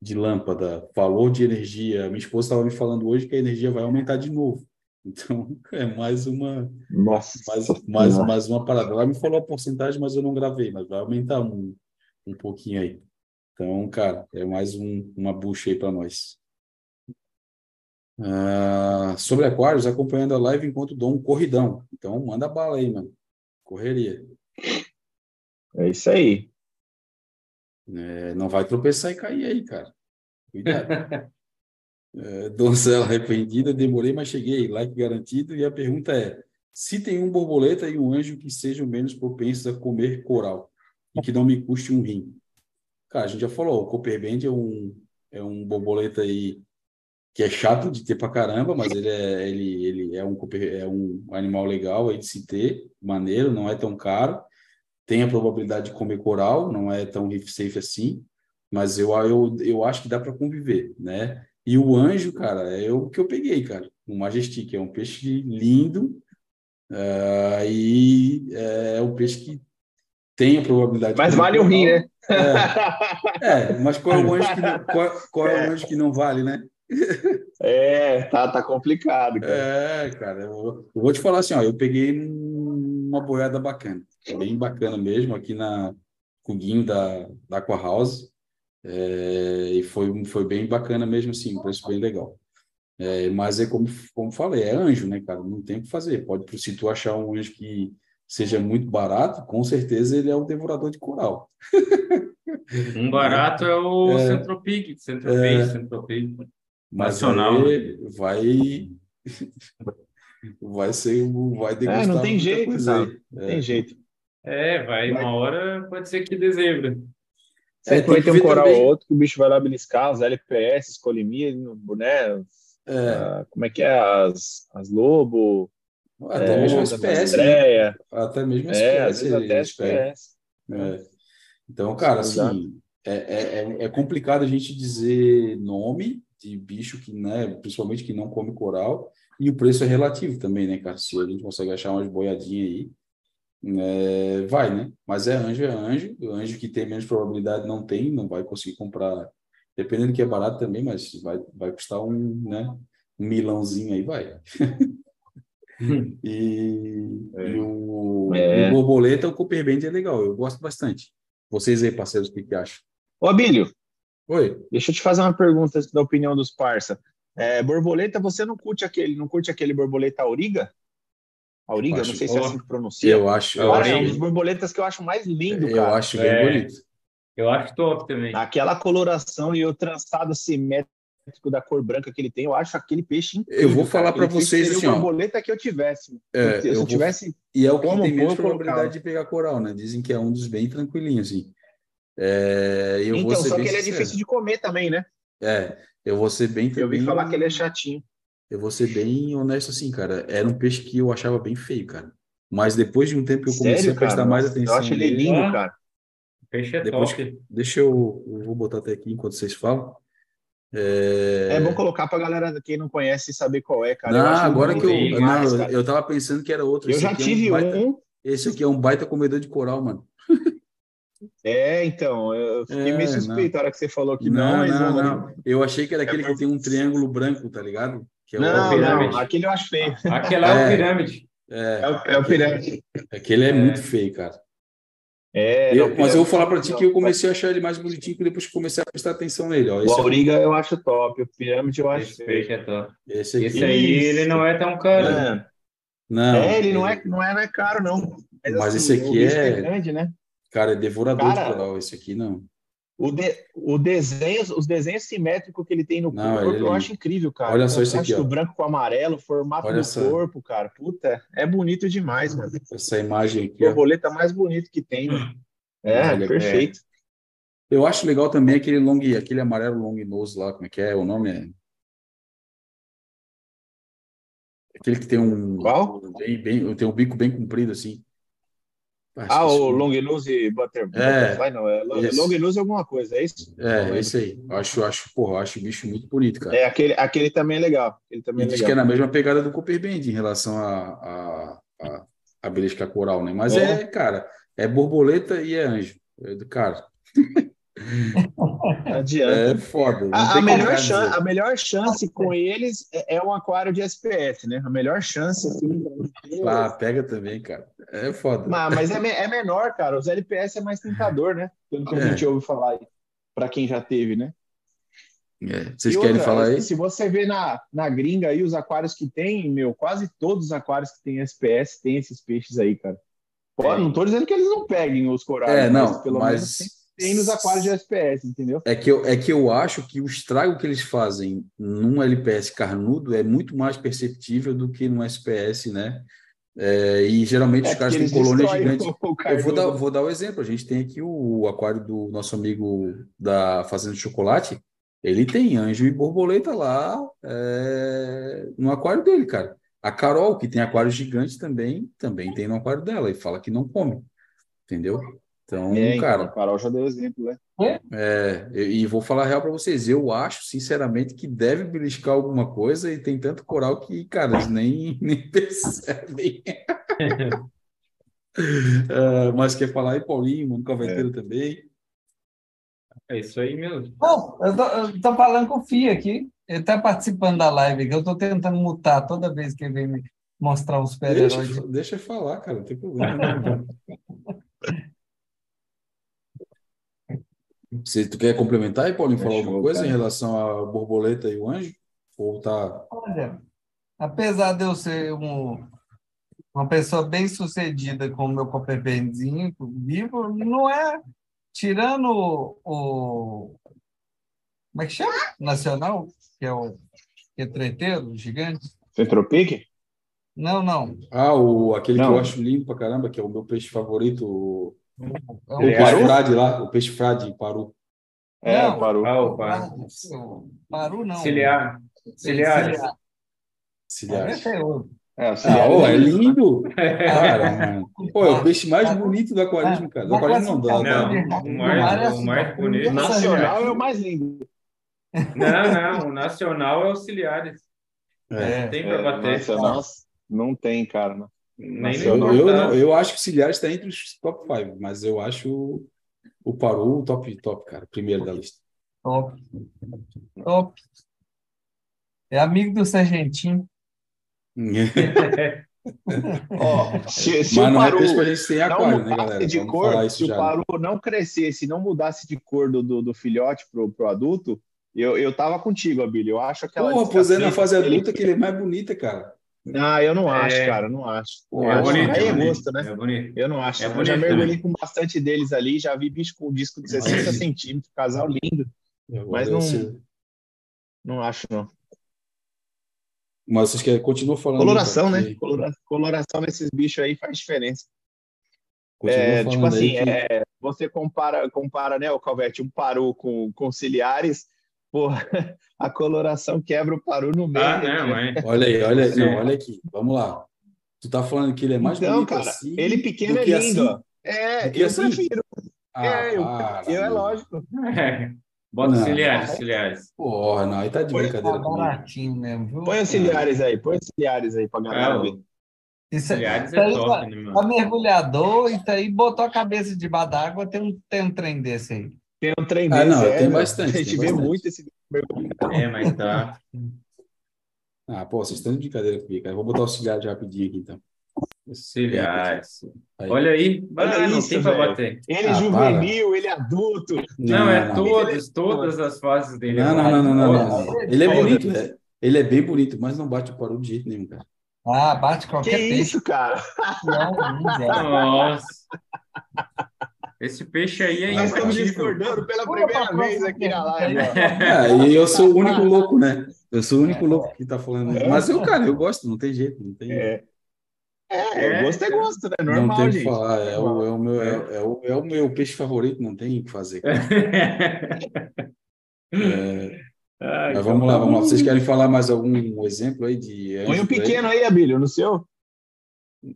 de lâmpada, valor de energia. Minha esposa estava me falando hoje que a energia vai aumentar de novo. Então, é mais uma, Nossa. mais, mais, Nossa. mais uma parada. Ela me falou a porcentagem, mas eu não gravei, mas vai aumentar um, um pouquinho aí. Então, cara, é mais um, uma bucha aí para nós. Ah, sobre aquários, acompanhando a live enquanto dou um corridão. Então, manda bala aí, mano. Correria. É isso aí. É, não vai tropeçar e cair aí, cara. Cuidado. É, donzela arrependida, demorei, mas cheguei. Like garantido. E a pergunta é: se tem um borboleta e um anjo que sejam menos propensos a comer coral e que não me custe um rim? Cara, a gente já falou, o Copperband é um, é um borboleta aí que é chato de ter pra caramba, mas ele é, ele, ele é, um, cooper- é um animal legal aí de se ter, maneiro, não é tão caro, tem a probabilidade de comer coral, não é tão reef safe assim, mas eu, eu, eu acho que dá para conviver, né? E o anjo, cara, é o que eu peguei, cara, o Majestic, é um peixe lindo, ah, e é um peixe que tem a probabilidade de Mas vale o rim, né? É, é, mas qual é o anjo que não, qual, qual é o anjo que não vale, né? É, tá, tá complicado, cara. É, cara, eu, eu vou te falar assim, ó, eu peguei um- uma boiada bacana, bem bacana mesmo, aqui na Cuguinho da, da Aqua House, é, e foi, foi bem bacana mesmo, assim, um preço bem legal. É, mas é como, como falei, é anjo, né, cara? Não tem o que fazer. Pode, se tu achar um anjo que seja muito barato, com certeza ele é o devorador de coral. Um barato é o É. Centropig, Centropig, É. Centropig. Nacional. aí vai vai ser um- vai degustar É, não tem jeito, coisa aí. Não tem jeito. É, vai, Vai. uma hora pode ser que dezembro. É, Sempre vai que ter um coral também- ou outro que o bicho vai lá beliscar, os LPS, escolimia, né? É, Ah, como é que é? As, as lobo, até é, mesmo as SPS, né? Até mesmo é, às SPS, vezes até pegam. SPS. É. Então, cara, assim, é, é, é- é complicado a gente dizer nome de bicho que, né, principalmente que não come coral, e o preço é relativo também, né, cara? Se a gente consegue achar umas boiadinhas aí, é, vai, né? Mas é anjo, é anjo. O anjo que tem menos probabilidade não tem, não vai conseguir comprar, dependendo do que é barato também, mas vai, vai custar um, né, um milãozinho aí, vai. E, É. e o, É. o borboleta, o Cooperband é legal, eu gosto bastante. Vocês aí, parceiros, o que, que acham? Ô, Abílio, Oi? deixa eu te fazer uma pergunta da opinião dos parça. É, borboleta, você não curte aquele, não curte aquele borboleta auriga? Auriga, Acho- não sei se é assim que pronuncia. Eu acho, eu acho, é um dos borboletas que eu acho mais lindo, eu cara. acho bem É. bonito. Eu acho top também. Aquela coloração e o trançado simétrico da cor branca que ele tem, eu acho aquele peixe incrível. Eu vou falar peixe vocês seria assim, o ó. borboleta que eu tivesse. É, se eu eu vou- tivesse E é o que Como tem menos eu probabilidade de pegar coral, né? Dizem que é um dos bem tranquilinhos, assim. É, eu vou Então, ser só bem que ele é difícil de comer também, né? É, eu vou ser bem Eu ouvi bem- falar que ele é chatinho. Eu vou ser bem honesto assim, cara. Era um peixe que eu achava bem feio, cara. Mas depois de um tempo que eu comecei Sério, a prestar cara? mais atenção. Eu acho ele lindo, Ah. cara. Peixe é Depois top. Deixa eu, eu vou botar até aqui enquanto vocês falam. É, É bom colocar pra galera quem não conhece saber qual é, cara. não, agora que eu. demais, não, eu tava pensando que era outro. Eu Esse já aqui é tive baita- um. Esse aqui é um baita comedor de coral, mano. É, então, eu fiquei É, meio suspeito a hora que você falou que não, não, mas não, não. não. Eu achei que era aquele É por- que tem um triângulo branco, tá ligado? Que é o- Não, pirâmide. não, aquele eu acho feio. Aquela é, É. o pirâmide. É, É o, é o pirâmide. aquele é, muito feio, cara. É, Eu- não, mas eu vou falar pra ti não. que eu comecei a achar ele mais bonitinho depois que comecei a prestar atenção nele. Ó. O Esse, é- Auriga eu acho top, o pirâmide eu acho Esse feio. é top. esse aqui. Esse aí, ele não é tão caro. É, Não, é, ele não é, não é, não é caro, não. Mas assim, esse aqui o risco é- grande, né? Cara, é devorador Cara, de coral. Esse aqui não. O, de, o desenho, os desenhos simétricos que ele tem no Não, corpo, ele é eu acho incrível, cara. Olha O só contraste aqui, ó. do branco com o amarelo, o formato Olha do corpo, cara. Puta, é bonito demais, mano. Essa imagem aqui. ó. Borboleta mais bonito que tem, mano. É, Olha, perfeito. Eu acho legal também aquele long, aquele amarelo long nose lá, como é que é? O nome é. Aquele que tem um. Qual? Bem, bem, tem um bico bem comprido assim. Ah, esqueci o. Long Nose Butter, É, Butterfly, não. É Long, esse. long Nose alguma coisa, é isso? É, esse aí. Acho, acho, porra, acho o bicho muito bonito, cara. É, aquele, aquele também é legal. Ele também é diz legal. que é na mesma pegada do Cooper Band em relação a, a, a, a belisca coral, né? Mas É. é, cara, é borboleta e é anjo. É cara. Adianta. É foda. A, a melhor chance, dizer. a melhor chance com eles é, é um aquário de SPS, né? A melhor chance, assim. Ah, pega também, cara. É foda. Mas, mas é, é menor, cara. Os LPS é mais tentador, né? Pelo que a É. gente ouve falar aí. Pra quem já teve, né? É, Vocês E querem outra, falar aí? Se você vê na, na gringa aí, os aquários que tem, meu, quase todos os aquários que tem SPS tem esses peixes aí, cara. Pô, É. não tô dizendo que eles não peguem os corais, É, não, mas pelo mas- menos tem, tem nos aquários de SPS, entendeu? É que, eu, é que eu acho que o estrago que eles fazem num LPS carnudo é muito mais perceptível do que num SPS, né? É, e geralmente É os caras têm colônias gigantes. Eu vou dar, vou dar o exemplo. A gente tem aqui o aquário do nosso amigo da Fazenda de Chocolate. Ele tem anjo e borboleta lá é, no aquário dele, cara. A Carol, que tem aquário gigante também, também tem no aquário dela e fala que não come. Entendeu? Então, É, então, cara, a Carol já deu exemplo, né? é, e e vou falar a real para vocês. Eu acho, sinceramente, que deve beliscar alguma coisa e tem tanto coral que, cara, eles nem, nem percebem. É, mas quer falar aí, Paulinho, Mundo Caveteiro também? É isso aí mesmo. Bom, eu tô, eu tô falando com o Fih aqui. Ele está participando da live aqui. Eu estou tentando mutar toda vez que ele vem me mostrar um super-herói. Deixa, deixa eu falar, cara, não tem problema. Você, tu quer complementar aí, Paulinho, falar alguma coisa cara. em relação à borboleta e o anjo? Ou tá. Olha, apesar de eu ser um, uma pessoa bem sucedida com o meu copperbenzinho vivo, não é tirando o, o- como é que chama? Nacional, que é o retreteiro gigante. Centropique? Não, não. Ah, o, aquele que Não. eu acho lindo pra caramba, que é o meu peixe favorito, o, É o um peixe Paru? frade lá, o peixe frade Paru. É, Não. parou. Ah, opa. Paru, Paru não. Ciliar. Ciliares. Ciliares. É. É, Ah, ô, é lindo. Cara. Pô, é o peixe mais bonito do aquarismo, cara. Do aquarismo não, da, Não, da- o mais- o mais bonito- Nacional é o mais lindo. Não, não, o nacional é auxiliares. É. Tem para É, bater. nacional não tem, cara. Nem Eu, eu, não- eu acho que o Ciliares está entre os top 5, mas eu acho o, o Paru o top, top, cara, primeiro da lista. Top. Top. É amigo do Sargentinho. Ó, se, se Mas o não é Paru não aquário, né, de Vamos cor, se o já. né? Paru não crescesse, não mudasse de cor do, do, do filhote pro, pro adulto, eu, eu tava contigo, Abílio. Eu acho aquela. Porra, pois é, na fase adulta que ele é mais bonita, cara. Ah, eu não acho, É. cara, não acho. Pô, Eu É acho. bonito, Aí é é bonito. gosto, né? É bonito. Eu não acho. É eu já bonito mergulhei com bastante deles ali, já vi bicho com disco de 60 centímetros, casal lindo. Mas não- Não acho, não. Mas vocês querem, continua falando. Coloração, né? Colora- Coloração desses bichos aí faz diferença. continua É, falando tipo assim, que- é, você compara, compara, né, o Calvete, um paru com, com pô, a coloração quebra o paru no meio. Ah, não, é. Olha aí, olha, Sim. não, olha aqui, vamos lá. Tu tá falando que ele é mais Então, bonito cara, assim. ele pequeno do é que lindo, assim? É, eu assim? prefiro. É, assim? Ah, é, eu, eu é lógico. É. Bota Não. auxiliares, auxiliares. Porra, não, aí tá de Põe- brincadeira Tá baratinho mesmo, viu? Põe auxiliares aí, põe auxiliares aí pra galera É, ver. Isso, auxiliares é aí top, tá, né, tá mergulhador e tá aí botou a cabeça debaixo d'água, tem um, tem um trem desse aí. Tem um trem Ah, desse, não, é, tem meu. bastante, A gente tem vê bastante. muito esse É, mas tá. Ah, pô, vocês estão de brincadeira comigo, cara. Vou botar auxiliar de rapidinho aqui, então. Auxiliares. Aí. Olha aí. Olha Ah, não isso, tem pra velho. bater. Ele Ah, juvenil, ele adulto. Não, é não. todos, todas as fases dele. Não, não, não, não, não, não, Todas. não. Ele é bonito, né? Ele é bem bonito, mas não bate o paru de jeito nenhum, cara. Ah, bate Que qualquer peixe. isso, cara? Não, não. Nossa. Esse peixe aí é Nós estamos discordando pela primeira vez próxima aqui na live. É, e eu sou o único louco, né? Eu sou o único louco que tá falando. Mas eu, cara, eu gosto, não tem jeito, não tem, É, é, É, gosto é gosto, né? não Normal, tem o que gente. falar. É o, é, o meu, é, é o, é o meu peixe favorito, não tem o que fazer. É, Ai, mas vamos lá, vamos lá. Vocês querem falar mais algum exemplo aí de Põe um pequeno aí, Abílio, no seu.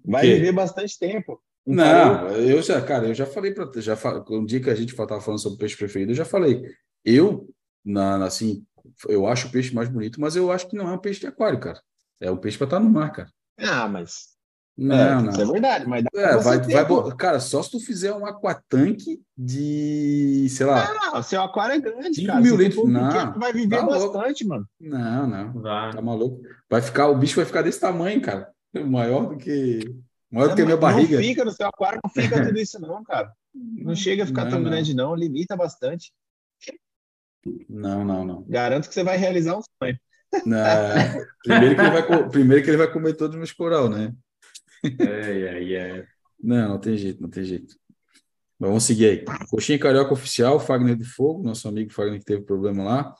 Vai viver bastante tempo. Não, eu já, cara, eu já falei para já um dia que a gente estava falando sobre o peixe preferido, eu já falei. Eu, na, assim, eu acho o peixe mais bonito, mas eu acho que não é um peixe de aquário, cara. É um peixe para estar no mar, cara. Ah, mas. Não, é, não. Isso é verdade, mas dá É, pra vai, vai, bo- cara, só se tu fizer um aquatanque de, sei lá, Ah, o seu aquário é grande, Cinco cara. mil litros. Não, pequeno, vai viver tá bastante, mano. não, não, Vai. tá maluco. Vai ficar, o bicho vai ficar desse tamanho, cara, maior do que, maior do que a minha não barriga. fica no seu aquário, não fica tudo isso, não, cara. Não chega a ficar Não, tão não. grande, não. Limita bastante. Não, não, não. Garanto que você vai realizar um sonho. Na- primeiro, que ele vai, primeiro que ele vai comer todos os meus coral, né? Ai, ai, ai. Não, não tem jeito, não tem jeito. Mas vamos seguir aí. Coxinha Carioca Oficial, Fagner do Fogo, nosso amigo Fagner que teve problema lá.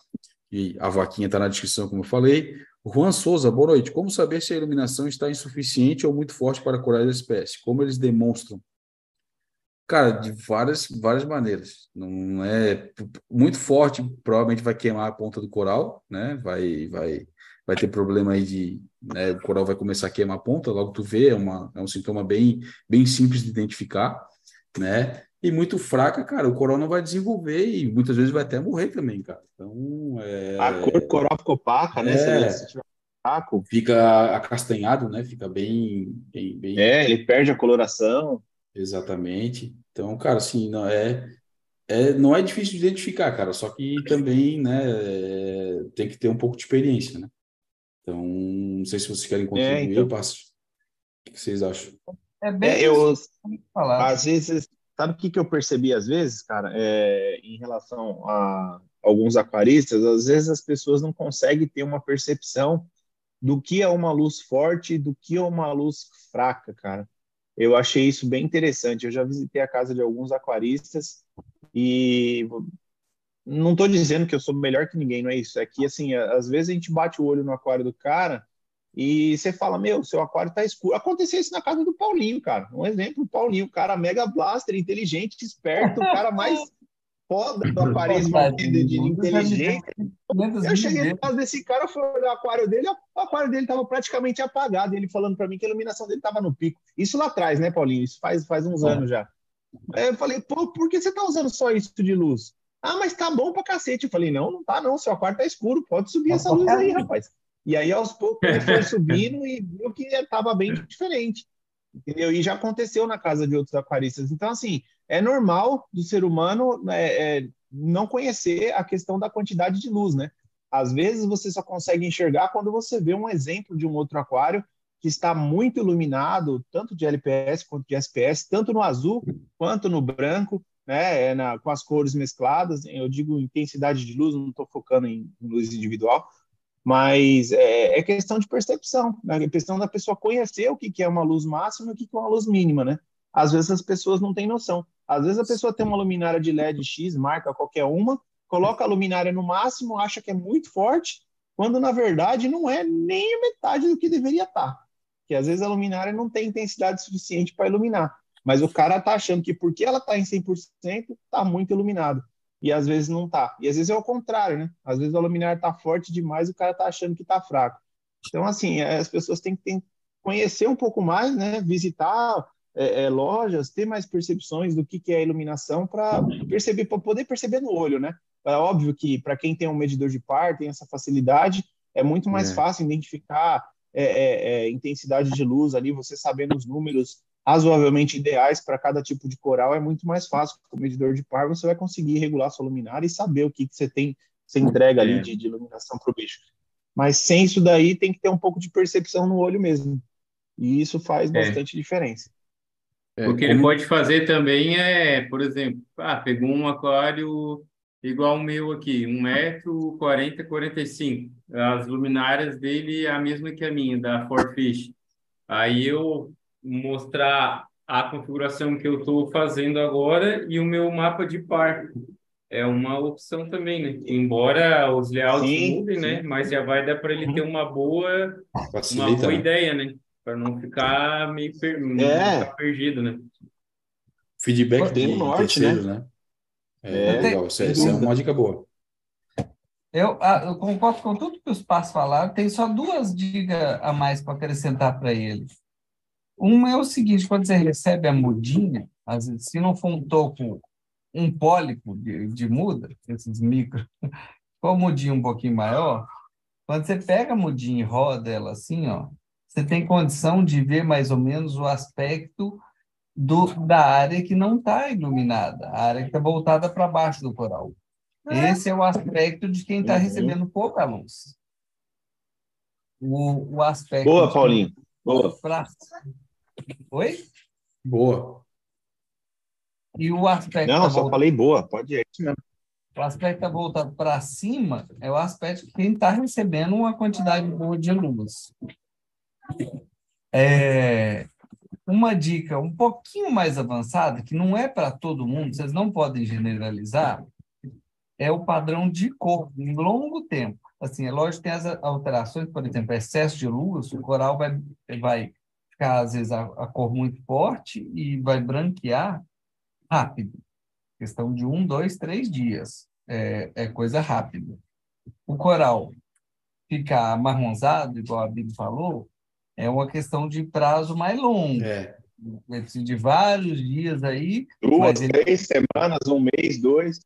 E a vaquinha está na descrição, como eu falei. Juan Souza, boa noite. Como saber se a iluminação está insuficiente ou muito forte para curar a espécie? Como eles demonstram? Cara, de várias, várias maneiras. Não é muito forte, provavelmente vai queimar a ponta do coral, né? Vai, vai, vai ter problema aí de, né? O coral vai começar a queimar a ponta, logo tu vê, é, uma, é um sintoma bem, bem simples de identificar, né? E muito fraca, cara, o coral não vai desenvolver e muitas vezes vai até morrer também, cara. Então, é, A cor do coral ficou opaca, né? É. Se, tiver opaco, fica acastanhado, né? Fica bem, bem, bem é, ele perde a coloração. Exatamente. Então, cara, assim, não é, é, não é difícil de identificar, cara, só que também, né, é, tem que ter um pouco de experiência, né? Então, não sei se vocês querem contribuir, então. passo. O que vocês acham? É bem É, eu, eu falar. às vezes, sabe o que, que eu percebi às vezes, cara? É, em relação a alguns aquaristas, às vezes as pessoas não conseguem ter uma percepção do que é uma luz forte e do que é uma luz fraca, cara. Eu achei isso bem interessante. Eu já visitei a casa de alguns aquaristas e não estou dizendo que eu sou melhor que ninguém, não é isso. É que, assim, às vezes a gente bate o olho no aquário do cara e você fala, meu, seu aquário tá escuro. Aconteceu isso na casa do Paulinho, cara. Um exemplo, o Paulinho, o cara mega blaster, inteligente, esperto, o cara mais foda do aquarismo de, de inteligência. Eu cheguei na casa desse cara, fui olhar o aquário dele, o aquário dele estava praticamente apagado, ele falando para mim que a iluminação dele estava no pico. Isso lá atrás, né, Paulinho? Isso faz, faz uns anos já. Aí eu falei, pô, por que você tá usando só isso de luz? Ah, mas tá bom pra cacete. Eu falei, não, não tá não, seu aquário tá escuro, pode subir essa luz aí, rapaz. E aí, aos poucos, ele foi subindo e viu que estava bem diferente. Entendeu? E já aconteceu na casa de outros aquaristas. Então, assim, é normal do ser humano é, é, não conhecer a questão da quantidade de luz, né? Às vezes você só consegue enxergar quando você vê um exemplo de um outro aquário que está muito iluminado, tanto de LPS quanto de SPS, tanto no azul quanto no branco, né? É na, com as cores mescladas. Eu digo intensidade de luz, não estou focando em luz individual, mas é, é, questão de percepção, né? é questão da pessoa conhecer o que, que é uma luz máxima e o que, que é uma luz mínima, né? Às vezes as pessoas não têm noção. Às vezes a pessoa tem uma luminária de LED X, marca qualquer uma, coloca a luminária no máximo, acha que é muito forte, quando na verdade não é nem a metade do que deveria estar. Que às vezes a luminária não tem intensidade suficiente para iluminar, mas o cara está achando que porque ela está em 100%, está muito iluminado e às vezes não tá. E às vezes é o contrário, né? Às vezes a luminária tá forte demais e o cara tá achando que tá fraco. Então, assim, as pessoas têm que ter, conhecer um pouco mais, né? Visitar é, é, lojas, ter mais percepções do que, que é iluminação para perceber, para poder perceber no olho, né? É óbvio que para quem tem um medidor de par, tem essa facilidade, é muito mais é. fácil identificar é, é, é, intensidade de luz ali, você sabendo os números razoavelmente ideais para cada tipo de coral, é muito mais fácil. Com o medidor de par, você vai conseguir regular sua luminária e saber o que, que você tem, você entrega ali de, de iluminação para o bicho. Mas sem isso daí, tem que ter um pouco de percepção no olho mesmo. E isso faz bastante diferença. É, o que ele pode fazer também é, por exemplo, ah, pegou um aquário igual o meu aqui, 1,40m, 45 As luminárias dele é a mesma que a minha, da Forfish. Aí eu mostrar a configuração que eu estou fazendo agora e o meu mapa de par. É uma opção também, né? Embora os layouts sim, mudem, sim. né? Mas já vai dar para ele ter uma boa, Facilita, uma boa né? ideia, né? Para não ficar meio per... é. ficar perdido, né? Feedback de norte, terceiro, né? né? É, é legal. Isso, é, isso é uma dica boa. Eu, ah, eu, concordo com tudo que os pais falaram. Tem só duas dicas a mais para acrescentar para eles. Uma é o seguinte: quando você recebe a mudinha, vezes, se não for um topo, um pólipo de, de muda, esses micro, for mudinha um pouquinho maior, quando você pega a mudinha e roda ela assim, ó, você tem condição de ver mais ou menos o aspecto do, da área que não está iluminada, a área que está voltada para baixo do coral. Esse é o aspecto de quem está uhum. recebendo pouca luz. O, o aspecto. Boa, Paulinho. Boa. Pra... Oi? Boa. E o aspecto. Não, tá só voltado... falei boa, pode ir. O aspecto está voltado para cima é o aspecto de quem está recebendo uma quantidade boa de luz. É, uma dica um pouquinho mais avançada, que não é para todo mundo, vocês não podem generalizar, é o padrão de cor em longo tempo. Assim, é lógico que tem as alterações, por exemplo, excesso de luz, o coral vai, vai ficar, às vezes, a, a cor muito forte e vai branquear rápido. Questão de um, dois, três dias. É, é coisa rápida. O coral ficar marronzado, igual a Bibi falou, é uma questão de prazo mais longo. É. De vários dias aí. Duas, ele... três semanas, um mês, dois.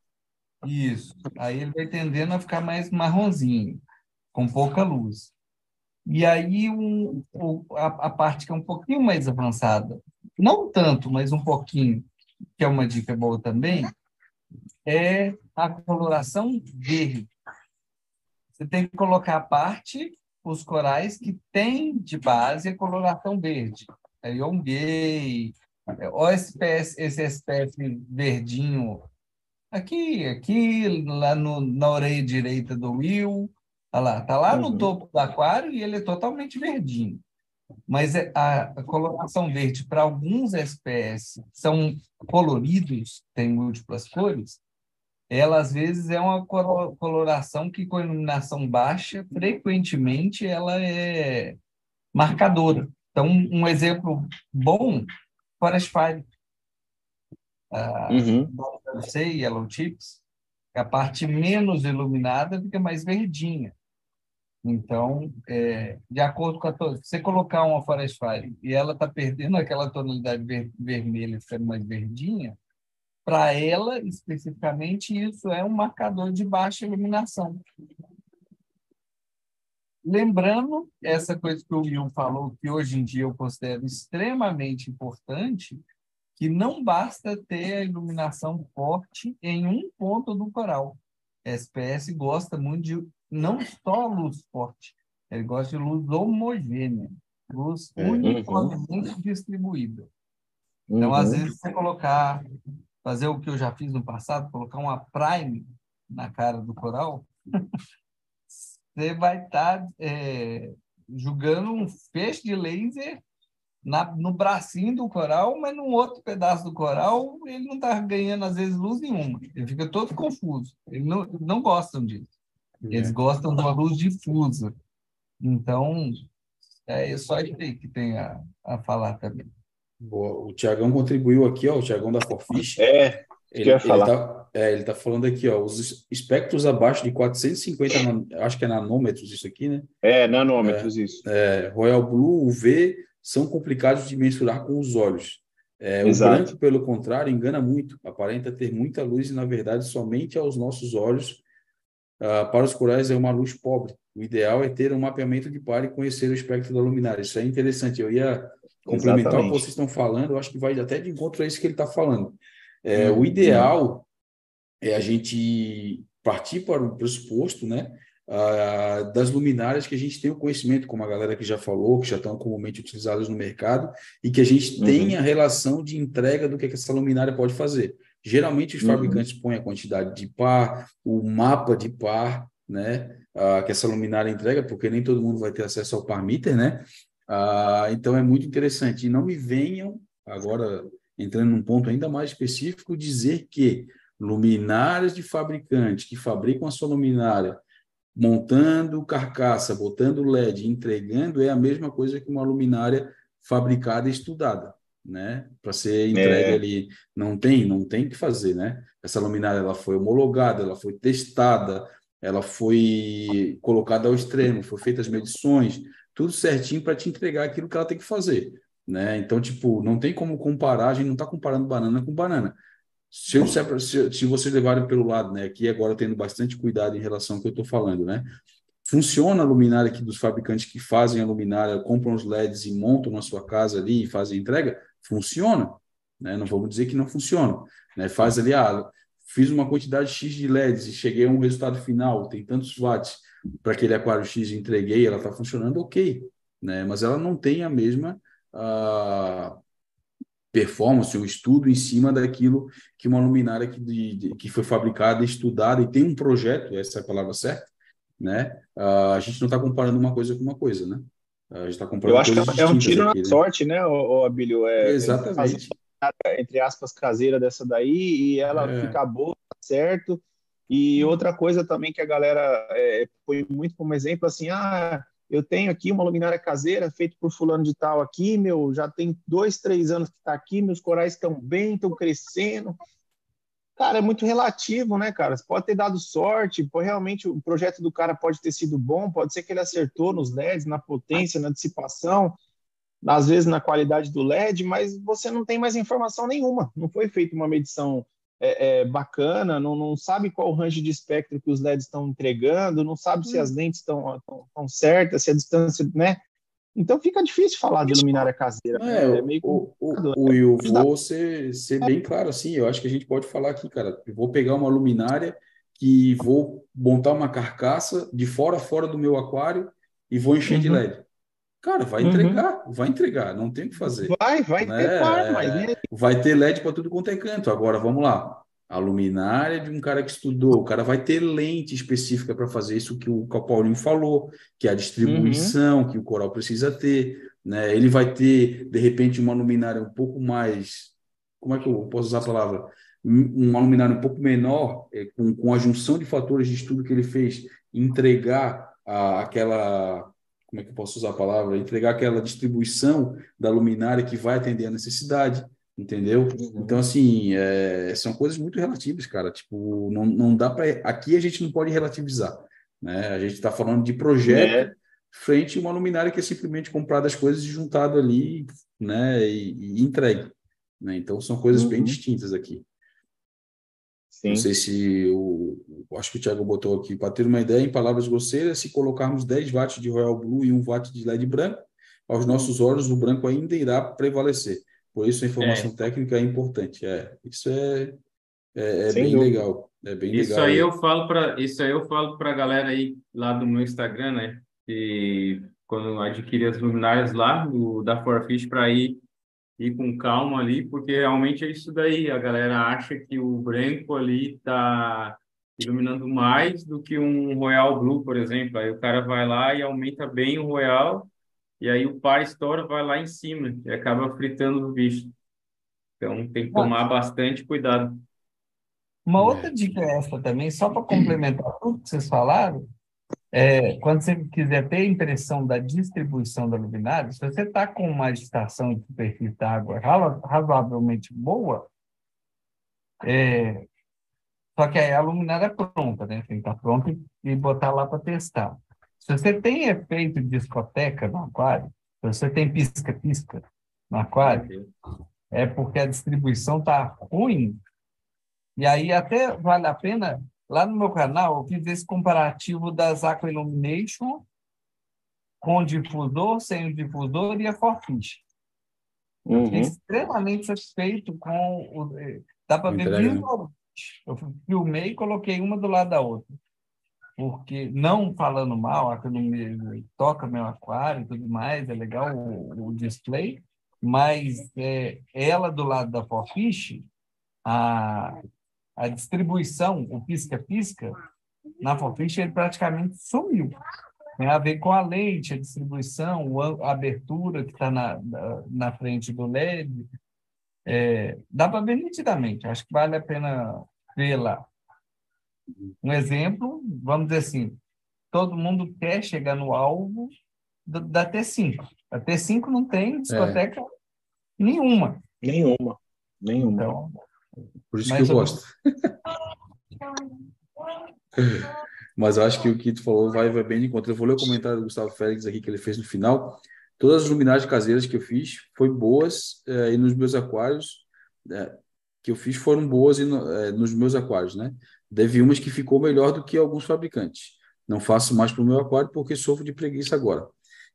Isso. Aí ele vai tendendo a ficar mais marronzinho, com pouca luz. E aí um, a, a parte que é um pouquinho mais avançada, não tanto, mas um pouquinho, que é uma dica boa também, é a coloração verde. Você tem que colocar a parte os corais que têm de base a coloração verde. É Yongay, o SPS, esse SPF verdinho aqui, aqui, lá no, na orelha direita do Will, tá lá, tá lá no uhum. topo do aquário e ele é totalmente verdinho. Mas é, a, coloração verde para alguns SPS são coloridos, tem múltiplas cores, ela às vezes é uma coloração que com iluminação baixa, frequentemente ela é marcadora. Então, um exemplo bom, Forest Fire. Uh, uhum. sei, Yellow Chips, a parte menos iluminada fica mais verdinha. Então, é, de acordo com a se você colocar uma Forest Fire e ela está perdendo aquela tonalidade ver, vermelha, ficando mais verdinha, para ela, especificamente, isso é um marcador de baixa iluminação. Lembrando essa coisa que o Will falou, que hoje em dia eu considero extremamente importante, que não basta ter a iluminação forte em um ponto do coral. SPS gosta muito de não só luz forte, ele gosta de luz homogênea, luz é, uniformemente uhum. distribuída. Então, uhum. às vezes, você colocar fazer o que eu já fiz no passado, colocar uma prime na cara do coral, você vai estar tá, é, jogando um feixe de laser na, no bracinho do coral, mas num outro pedaço do coral ele não está ganhando, às vezes, luz nenhuma. Ele fica todo confuso. Eles não, não gostam disso. Eles é. gostam de uma luz difusa. Então, é só isso aí que tem a, a falar também. Boa. O Tiagão contribuiu aqui, ó, o Tiagão da Forfish. É, Ele, ele, tá, é, ele tá falando aqui, ó, os espectros abaixo de 450, nan, acho que é nanômetros isso aqui, né? É, nanômetros, é, isso. É, Royal Blue, UV, são complicados de mensurar com os olhos. É, o branco, pelo contrário, engana muito, aparenta ter muita luz e, na verdade, somente aos nossos olhos, uh, para os corais é uma luz pobre. O ideal é ter um mapeamento de par e conhecer o espectro da luminária. Isso é interessante. Eu ia complementar Exatamente. o que vocês estão falando, eu acho que vai até de encontro a isso que ele está falando. É, hum, o ideal hum. é a gente partir para o pressuposto, né? Uh, das luminárias que a gente tem o conhecimento, como a galera que já falou, que já estão comumente utilizadas no mercado, e que a gente uhum. tem a relação de entrega do que, que essa luminária pode fazer. Geralmente os uhum. fabricantes põem a quantidade de par, o mapa de par, né, uh, que essa luminária entrega, porque nem todo mundo vai ter acesso ao par meter, né? Uh, então é muito interessante. E não me venham, agora entrando num ponto ainda mais específico, dizer que luminárias de fabricante que fabricam a sua luminária montando carcaça, botando LED, entregando, é a mesma coisa que uma luminária fabricada e estudada, né? Para ser entregue é. ali, não tem, não tem que fazer, né? Essa luminária ela foi homologada, ela foi testada, ela foi colocada ao extremo, foi feitas as medições, tudo certinho para te entregar aquilo que ela tem que fazer, né? Então, tipo, não tem como comparar, a gente não está comparando banana com banana. Se, eu se, se vocês levarem pelo lado, né, aqui agora tendo bastante cuidado em relação ao que eu estou falando, né, funciona a luminária aqui dos fabricantes que fazem a luminária, compram os LEDs e montam na sua casa ali e fazem entrega, funciona, né, não vamos dizer que não funciona, né, faz ali, ah, fiz uma quantidade X de LEDs e cheguei a um resultado final, tem tantos watts para aquele aquário X entreguei, ela está funcionando ok, né, mas ela não tem a mesma uh, performance, o estudo em cima daquilo que uma luminária que, de, que foi fabricada, estudada e tem um projeto, essa é a palavra certa, né? Uh, a gente não está comparando uma coisa com uma coisa, né? A gente está comparando Eu acho que é um tiro aqui, na né? sorte, né, o, o Abílio? É, Exatamente. É, entre aspas, caseira dessa daí e ela é. fica boa, tá certo. E outra coisa também que a galera é, põe muito como exemplo, assim, ah, eu tenho aqui uma luminária caseira feita por fulano de tal aqui, meu, já tem dois, três anos que está aqui, meus corais estão bem, estão crescendo. Cara, é muito relativo, né, cara? Você pode ter dado sorte, pode, realmente o projeto do cara pode ter sido bom, pode ser que ele acertou nos LEDs, na potência, na dissipação, às vezes na qualidade do LED, mas você não tem mais informação nenhuma. Não foi feita uma medição é, é, bacana, não, não sabe qual o range de espectro que os LEDs estão entregando, não sabe hum. se as lentes estão, estão, certas, se a distância, né? Então fica difícil falar de luminária caseira. É, né? é meio o, o, eu vou ser, ser bem claro assim, eu acho que a gente pode falar aqui, cara, eu vou pegar uma luminária que vou montar uma carcaça de fora a fora do meu aquário e vou encher uhum. de LED. Cara, vai uhum. entregar, uhum. vai entregar, não tem o que fazer. Vai, vai né? ter par, mas é, Vai ter LED para tudo quanto é canto. Agora, vamos lá. A luminária de um cara que estudou, o cara vai ter lente específica para fazer isso que o, Paulinho falou, que é a distribuição uhum. que o coral precisa ter. Né? Ele vai ter, de repente, uma luminária um pouco mais. Como é que eu posso usar a palavra? Uma luminária um pouco menor, é, com, com a junção de fatores de estudo que ele fez, entregar a, aquela como é que eu posso usar a palavra? Entregar aquela distribuição da luminária que vai atender a necessidade, entendeu? Uhum. Então, assim, é, são coisas muito relativas, cara. Tipo, não, não dá para. Aqui a gente não pode relativizar, né? A gente está falando de projeto é. frente a uma luminária que é simplesmente comprada as coisas e juntado ali, né? E, e entregue. Né? Então, são coisas uhum. bem distintas aqui. Sim. Não sei se o, acho que o Thiago botou aqui, para ter uma ideia, em palavras grosseiras, se colocarmos 10 watts de Royal Blue e 1 watt de LED branco, aos nossos olhos o branco ainda irá prevalecer. Por isso a informação é. técnica é importante. É, isso é, é, é bem dúvida. legal. É bem isso legal. Aí eu falo para isso aí eu falo para a galera aí lá do meu Instagram, né? E quando adquirir as luminárias lá do, da Forfish para ir ir com calma ali, porque realmente é isso daí. A galera acha que o branco ali está iluminando mais do que um Royal Blue, por exemplo. Aí o cara vai lá e aumenta bem o Royal, e aí o par estoura vai lá em cima e acaba fritando o bicho. Então tem que tomar bastante cuidado. Uma outra dica é essa também, só para complementar tudo que vocês falaram, é, quando você quiser ter a impressão da distribuição da luminária, se você está com uma estação de superfície da água razoavelmente boa, É, só que aí a luminária é pronta, né? Tem que estar pronta e, e botar lá para testar. Se você tem efeito de discoteca no aquário, se você tem pisca-pisca no aquário, é porque a distribuição está ruim. E aí até vale a pena, lá no meu canal, eu fiz esse comparativo das Aqua Illumination com difusor, sem o difusor e a Forfish. Uhum. Extremamente satisfeito com o. Dá para ver visualmente. Eu filmei e coloquei uma do lado da outra. Porque, não falando mal, a me toca meu aquário e tudo mais, é legal o, o display, mas é, ela do lado da Forfish, a, a distribuição, o pisca-pisca, na Forfish ele praticamente sumiu. Tem a ver com a lente, a distribuição, a abertura que está na, na frente do LED. É, dá para ver nitidamente, acho que vale a pena ver lá. Um exemplo, vamos dizer assim, todo mundo quer chegar no alvo da T5. A T5 não tem discoteca é. nenhuma. Nenhuma. Nenhuma. Então, Por isso que eu, eu gosto. Mas eu acho que o que tu falou vai, vai bem de encontro. Eu vou ler o comentário do Gustavo Félix aqui que ele fez no final. Todas as luminárias caseiras que eu fiz foi boas é, e nos meus aquários é, que eu fiz foram boas é, nos meus aquários, né? Deve umas que ficou melhor do que alguns fabricantes. Não faço mais para o meu aquário porque sofro de preguiça agora.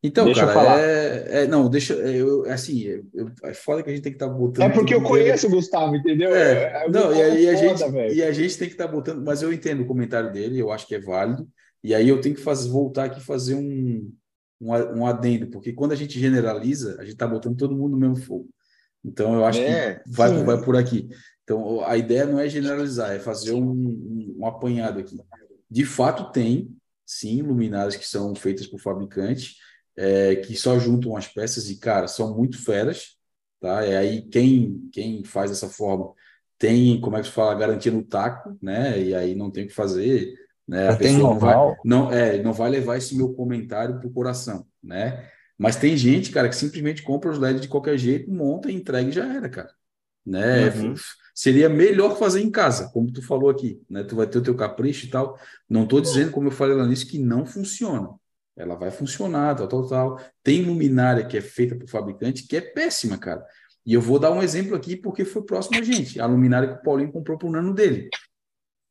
Então, deixa cara, é, é, Não, deixa. É, eu, é assim, eu, é foda que a gente tem que estar tá botando. É porque eu conheço o Gustavo, entendeu? É, não, e, aí, a gente, e a gente tem que estar tá botando. Mas eu entendo o comentário dele, eu acho que é válido. E aí eu tenho que fazer, voltar aqui e fazer um, um, um adendo, porque quando a gente generaliza, a gente está botando todo mundo no mesmo fogo. Então eu acho é, que vai, vai por aqui. Então a ideia não é generalizar, é fazer um, um, um apanhado aqui. De fato, tem, sim, luminárias que são feitas por fabricante é, que só juntam as peças e, cara, são muito feras, tá? E aí quem, quem faz dessa forma tem, como é que se fala, garantia no taco, né? E aí não tem o que fazer, né? A pessoa não vai, não, é, não vai levar esse meu comentário pro coração, né? Mas tem gente, cara, que simplesmente compra os LEDs de qualquer jeito, monta, entrega e já era, cara. Né? Uhum. Seria melhor fazer em casa, como tu falou aqui, né? Tu vai ter o teu capricho e tal. Não estou dizendo, como eu falei lá nisso, que não funciona ela vai funcionar, tal, tal, tal. Tem luminária que é feita por fabricante que é péssima, cara. E eu vou dar um exemplo aqui porque foi próximo a gente. A luminária que o Paulinho comprou pro nano dele.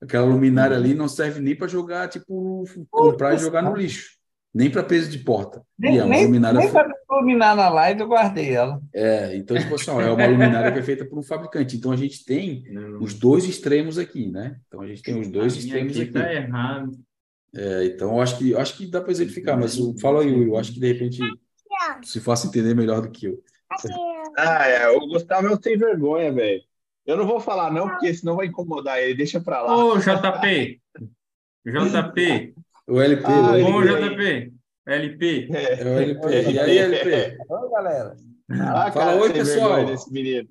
Aquela luminária ali não serve nem para jogar, tipo, comprar e jogar no lixo. Nem para peso de porta. Nem, e é uma nem, luminária. Nem para iluminar na live, eu guardei ela. É, então, tipo assim, ó, é uma luminária que é feita por um fabricante. Então a gente tem os dois extremos aqui, né? Então a gente tem os dois extremos aqui. Tá errado. É, então, eu acho que, acho que dá para exemplificar, mas o, fala aí, eu acho que de repente se faça entender melhor do que eu. Ah, é, o Gustavo é um sem vergonha, velho. Eu não vou falar não, porque senão vai incomodar ele, deixa para lá. Ô, JP! JP! O LP, ah, o JP! LP! É, é o LP. E aí, LP? Oi, galera. Ah, Fala cara, oi, pessoal. Desse menino.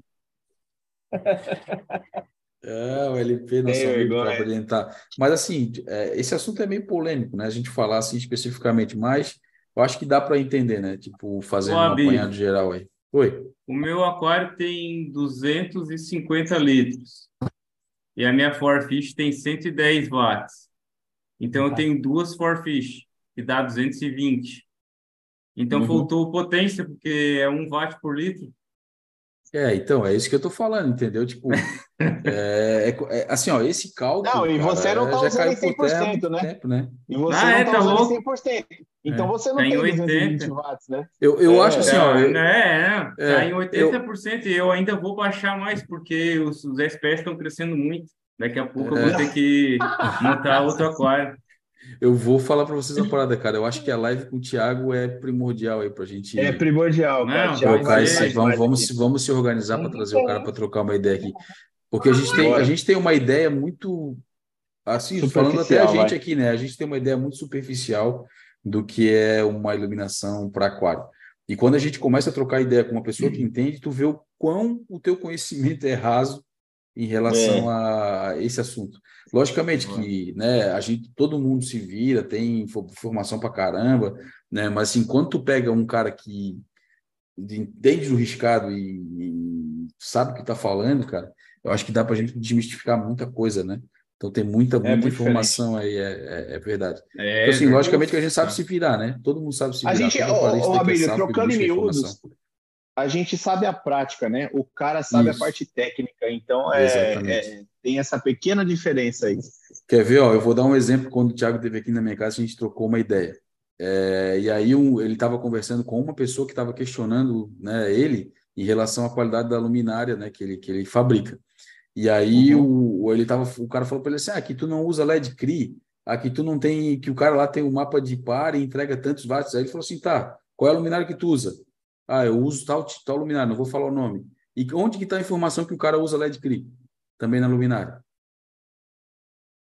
É, o LP não sabe para orientar. Mas, assim, é, esse assunto é meio polêmico, né? A gente falar assim especificamente, mas eu acho que dá para entender, né? Tipo, fazendo um apanhado geral aí. Oi. O meu aquário tem 250 litros. E a minha Forfish tem 110 watts. Então, eu tenho duas Forfish, que dá 220. Então, uhum. faltou potência, porque é 1 watt por litro. É, então, é isso que eu tô falando, entendeu? Tipo, é, é, é assim, ó, esse cálculo. Não, e você cara, não tá usando 100%, né? Tempo, né? E você ah, não é, tá, tá usando louco. 100%. Então é. você não tem, tem 220 watts, né? Eu, eu é, acho assim, ó. Eu, é, é, tá em 80% eu, e eu ainda vou baixar mais, porque os, os SPS estão crescendo muito. Daqui a pouco eu vou ter que montar outro aquário. Eu vou falar para vocês uma parada, cara. Eu acho que a live com o Thiago é primordial aí para a gente. É primordial, cara. Não, trocar esse, vamos, vamos, se, vamos se organizar para trazer o cara para trocar uma ideia aqui. Porque a gente tem, a gente tem uma ideia muito. Assim, falando até a gente vai. aqui, né? A gente tem uma ideia muito superficial do que é uma iluminação para aquário. E quando a gente começa a trocar ideia com uma pessoa que entende, tu vê o quão o teu conhecimento é raso em relação é. a esse assunto. Logicamente que né, a gente, todo mundo se vira, tem informação para caramba, né, mas assim, quando tu pega um cara que entende do riscado e, e sabe o que está falando, cara, eu acho que dá para a gente desmistificar muita coisa, né? Então tem muita, muita muito informação aí, é, é, é verdade. É, Então, assim, verdade. logicamente que a gente sabe se virar, né? Todo mundo sabe se A virar. gente, todo ô, ô, que trocando em miúdos. A gente sabe a prática, né? O cara sabe Isso. a parte técnica, então é, é- tem essa pequena diferença aí. Quer ver? Ó, eu vou dar um exemplo. Quando o Thiago esteve aqui na minha casa, a gente trocou uma ideia. É, e aí um- ele estava conversando com uma pessoa que estava questionando né, ele em relação à qualidade da luminária né, que, ele, que ele fabrica. E aí o, o- ele tava, o cara falou para ele assim: ah, aqui tu não usa LED CRI, aqui tu não tem, que o cara lá tem um mapa de par e entrega tantos watts. Aí ele falou assim: tá, qual é a luminária que tu usa? Ah, eu uso tal, tal luminária, não vou falar o nome. E onde que está a informação que o cara usa LED CRI? Também na luminária.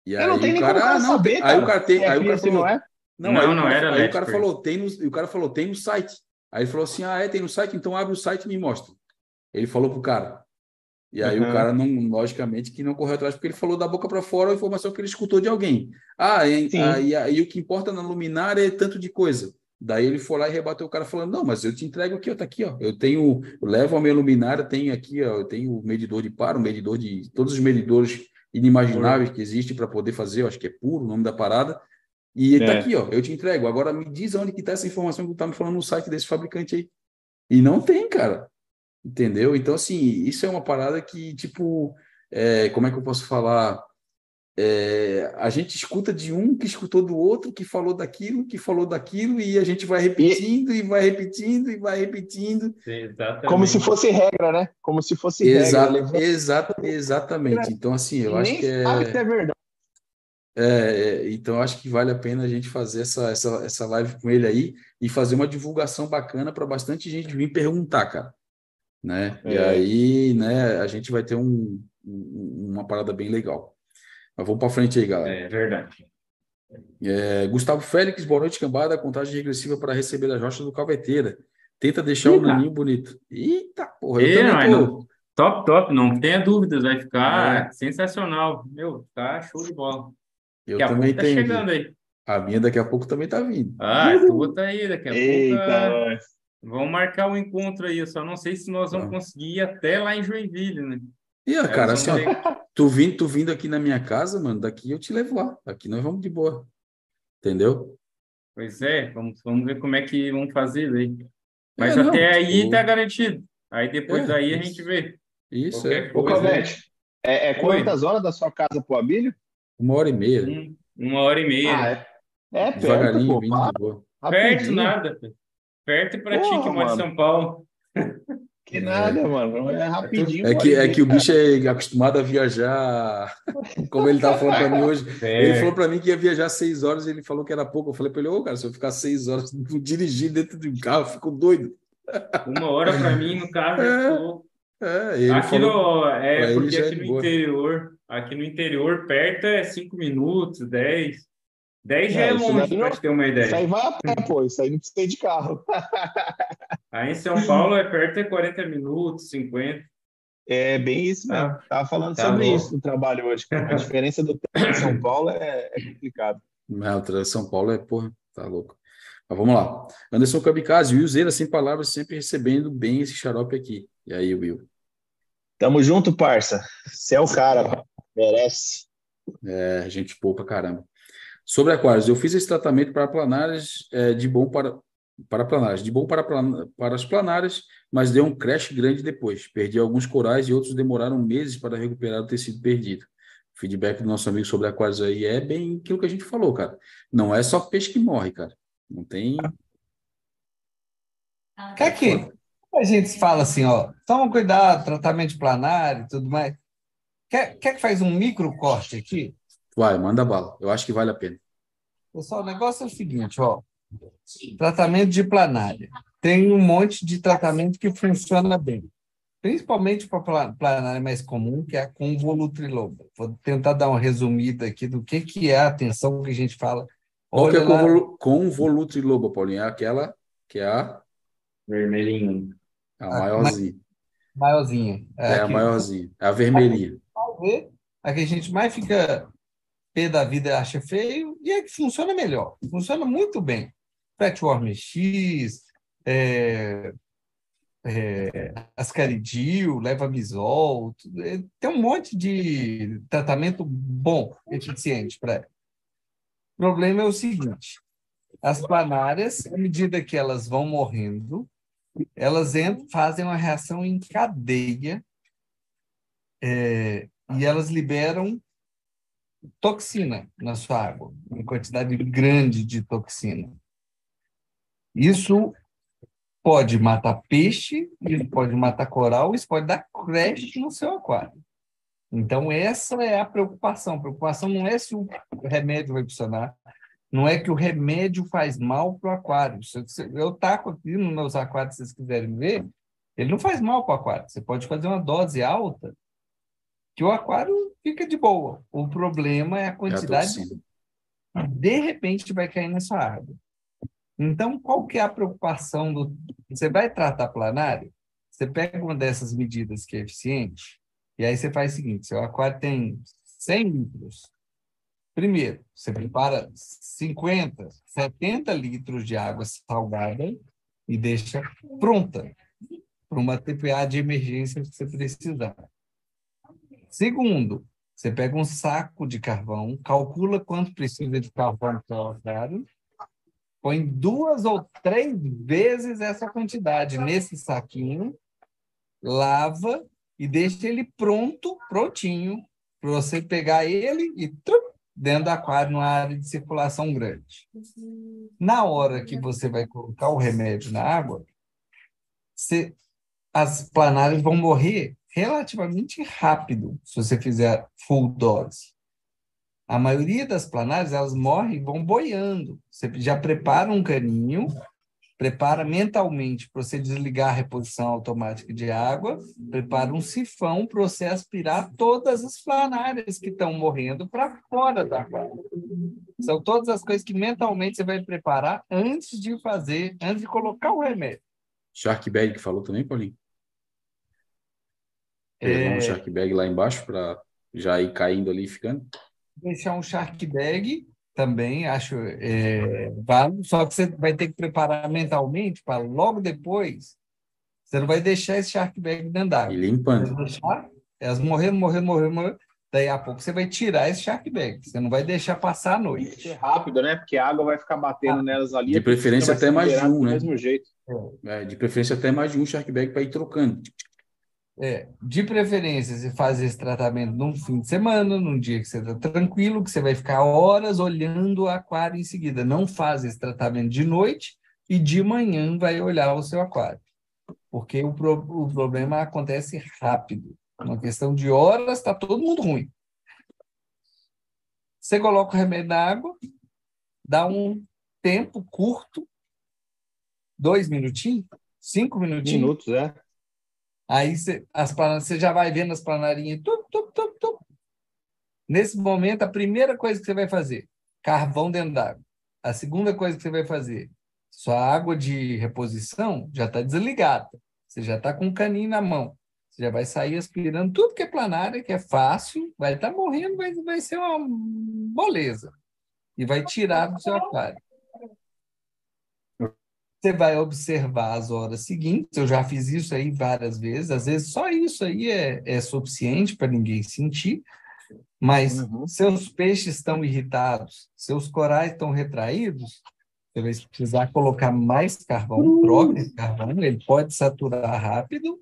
E Eu não tenho o nem cara, como o cara ah, não, saber, cara. Aí o cara tem, é aí o cara se não falou, é. não, Não, aí, o não cara- era aí o LED cara Free. falou, tem no, e o cara falou, tem no site. Aí ele falou assim, ah, é, tem no site, então abre o site e me mostra. Ele falou pro cara. E aí Uhum. o cara não, logicamente, que não correu atrás, porque ele falou da boca para fora a informação que ele escutou de alguém. Ah, e, Sim. aí, aí o que importa na luminária é tanto de coisa. Daí ele foi lá e rebateu o cara falando, não, mas eu te entrego aqui, ó, tá aqui, ó. Eu tenho, eu levo a minha luminária, tenho aqui, ó, eu tenho o medidor de par, o medidor de todos os medidores inimagináveis que existem para poder fazer, eu acho que é puro o nome da parada. E tá É. aqui, ó, eu te entrego. Agora me diz onde que tá essa informação que tu tá me falando no site desse fabricante aí. E não tem, cara. Entendeu? Então, assim, isso é uma parada que, tipo, é, como é que eu posso falar? É, a gente escuta de um que escutou do outro, que falou daquilo, que falou daquilo, e a gente vai repetindo, e, vai repetindo, e vai repetindo. Exatamente. Como se fosse regra, né? Como se fosse Exato, regra. Exatamente. Então, assim, eu e acho nem que é. sabe se é verdade. É, é, então acho que vale a pena a gente fazer essa, essa, essa live com ele aí e fazer uma divulgação bacana para bastante gente vir perguntar, cara. Né? E É. aí, né, a gente vai ter um, um- uma parada bem legal. Mas vamos para frente aí, galera. É verdade. É, Gustavo Félix, boa noite, cambada. Contagem regressiva para receber as rochas do Calveteira. Tenta deixar o Eita. naninho bonito. Eita, porra, eu também mas tô. não- Top, top, não tenha dúvidas, vai É. ficar sensacional. Meu, tá show de bola. Eu Daqui a também pouco tá tenho. chegando aí. A minha daqui a pouco também tá vindo. Ah, a tua tá aí, daqui a pouco. Eita, ah, nós. Vamos marcar um encontro aí. Eu só não sei se nós vamos Tá. conseguir ir até lá em Joinville, né? E, ó, Aí cara, assim, ó, Tu vindo, tu vindo aqui na minha casa, mano, daqui eu te levo lá. Aqui nós vamos de boa. Entendeu? Pois é, vamos, vamos ver como é que vamos fazer aí. Mas É, não, até aí tipo- tá garantido. Aí depois É, daí a isso. gente vê. Isso Qualquer é Ô, Pois é. Calvete, é, é quantas horas da sua casa pro Abílio? uma hora e meia. Um- uma hora e meia. Ah, é. É perto, devagarinho, pô. vindo pá, de boa. Perto rapidinho. nada. Perto pra ti Porra, que mora em. São Paulo. Que nada, mano. É rapidinho. É que, é que o bicho é acostumado a viajar, como ele tava falando para mim hoje. Ele É. falou para mim que ia viajar seis horas e ele falou que era pouco. Eu falei para ele, ô, cara, se eu ficar seis horas dirigindo dentro de um carro, eu fico doido. Uma hora pra mim, no caso, É, é pouco. É, ele Aqui falou, no, é ele porque é aqui de no boa. interior, aqui no interior, perto é cinco minutos, dez. Dez já É, é longe, não- te ter uma Isso aí ideia. vai a pé, pô. Isso aí não precisa ir de carro. Aí em São Paulo é perto é 40 minutos, 50. É bem isso mesmo. Ah, Tava falando tá sobre louco. isso no trabalho hoje. A diferença do tempo em São Paulo é, é complicado. Não, tra- São Paulo é, porra, tá louco. Mas vamos lá. Anderson Kamikaze, Will Zeira, sem palavras, sempre recebendo bem esse xarope aqui. E aí, Will? Tamo junto, parça. Você é o cara, merece. É, gente boa pra caramba. Sobre aquários, eu fiz esse tratamento para planárias é, de bom para, para planárias, de bom para, plan- para as planárias, mas deu um crash grande depois. Perdi alguns corais e outros demoraram meses para recuperar o tecido perdido. O feedback do nosso amigo sobre aquários aí é bem aquilo que a gente falou, cara. Não é só peixe que morre, cara. Não tem. Quer que a gente fala assim, ó, toma cuidado, tratamento de planário e tudo mais. Quer, quer que faz um micro corte aqui? Vai, manda bala. Eu acho que vale a pena. Pessoal, o negócio é o seguinte, ó. Tratamento de planária. Tem um monte de tratamento que funciona bem. Principalmente para planária mais comum, que é a convolutriloba. Vou tentar dar uma resumida aqui do que, que é a atenção que a gente fala. Qual que é Olha lá, convolu- convolutriloba, Paulinho? É aquela que é a, Vermelhinho. a maiorzinha. maiorzinha. É a aqui. maiorzinha. É a vermelhinha. a que a gente mais fica pé da vida e acha feio, e é que funciona melhor. Funciona muito bem. Fatworm X, é, é, ascaridil, levamisol, tudo, é, tem um monte de tratamento bom, eficiente para ela. O problema é o seguinte: as planárias, à medida que elas vão morrendo, elas entram, fazem uma reação em cadeia é, e elas liberam toxina na sua água, uma quantidade grande de toxina. Isso pode matar peixe, isso pode matar coral, isso pode dar creche no seu aquário. Então, essa é a preocupação. A preocupação não é se o remédio vai funcionar, não é que o remédio faz mal para o aquário. Eu taco aqui nos meus aquários, se vocês quiserem ver, ele não faz mal para o aquário. Você pode fazer uma dose alta, que o aquário fica de boa. O problema é a quantidade. É a de repente vai cair nessa água. Então, qual que é a preocupação do. Você vai tratar planário? Você pega uma dessas medidas que é eficiente, e aí você faz o seguinte: seu aquário tem 100 litros. Primeiro, você prepara 50, 70 litros de água salgada e deixa pronta para uma TPA de emergência que você precisar. Segundo, você pega um saco de carvão, calcula quanto precisa de carvão para o põe duas ou três vezes essa quantidade nesse saquinho, lava e deixa ele pronto, prontinho, para você pegar ele e trum, dentro do aquário, numa área de circulação grande. Na hora que você vai colocar o remédio na água, você, as planárias vão morrer relativamente rápido se você fizer full dose. A maioria das planárias, elas morrem e vão boiando. Você já prepara um caninho, prepara mentalmente para você desligar a reposição automática de água, prepara um sifão para você aspirar todas as planárias que estão morrendo para fora da água. São todas as coisas que mentalmente você vai preparar antes de fazer, antes de colocar o remédio. Shark Bag que falou também, Paulinho? Levar é... um shark bag lá embaixo para já ir caindo ali e ficando? Deixar um shark bag também, acho é, válido, só que você vai ter que preparar mentalmente para logo depois. Você não vai deixar esse shark bag dentro d'água. E limpando. Deixar, elas morrendo, morrendo, morrendo, morrendo. Daí a pouco você vai tirar esse shark bag. Você não vai deixar passar a noite. rápido, né? Porque a água vai ficar batendo ah. nelas ali. De preferência até mais de um, né? Do mesmo jeito. É, de preferência até mais de um shark bag para ir trocando. É, de preferência, você faz esse tratamento num fim de semana, num dia que você está tranquilo, que você vai ficar horas olhando o aquário em seguida. Não faz esse tratamento de noite e de manhã vai olhar o seu aquário. Porque o, pro, o problema acontece rápido. Uma questão de horas, está todo mundo ruim. Você coloca o remédio na água, dá um tempo curto, dois minutinhos, cinco minutinhos. Minutos, é Aí você, as você já vai vendo as planarinhas. Tup, tup, tup, tup. Nesse momento, a primeira coisa que você vai fazer, carvão dentro d'água. A segunda coisa que você vai fazer, sua água de reposição já está desligada. Você já está com um caninho na mão. Você já vai sair aspirando tudo que é planária, que é fácil, vai estar tá morrendo, vai, vai ser uma moleza. E vai tirar do seu aquário. Você vai observar as horas seguintes. Eu já fiz isso aí várias vezes. Às vezes só isso aí é, é suficiente para ninguém sentir. Mas uhum. seus peixes estão irritados, seus corais estão retraídos, você vai precisar colocar mais carvão, uhum. troca esse carvão, ele pode saturar rápido,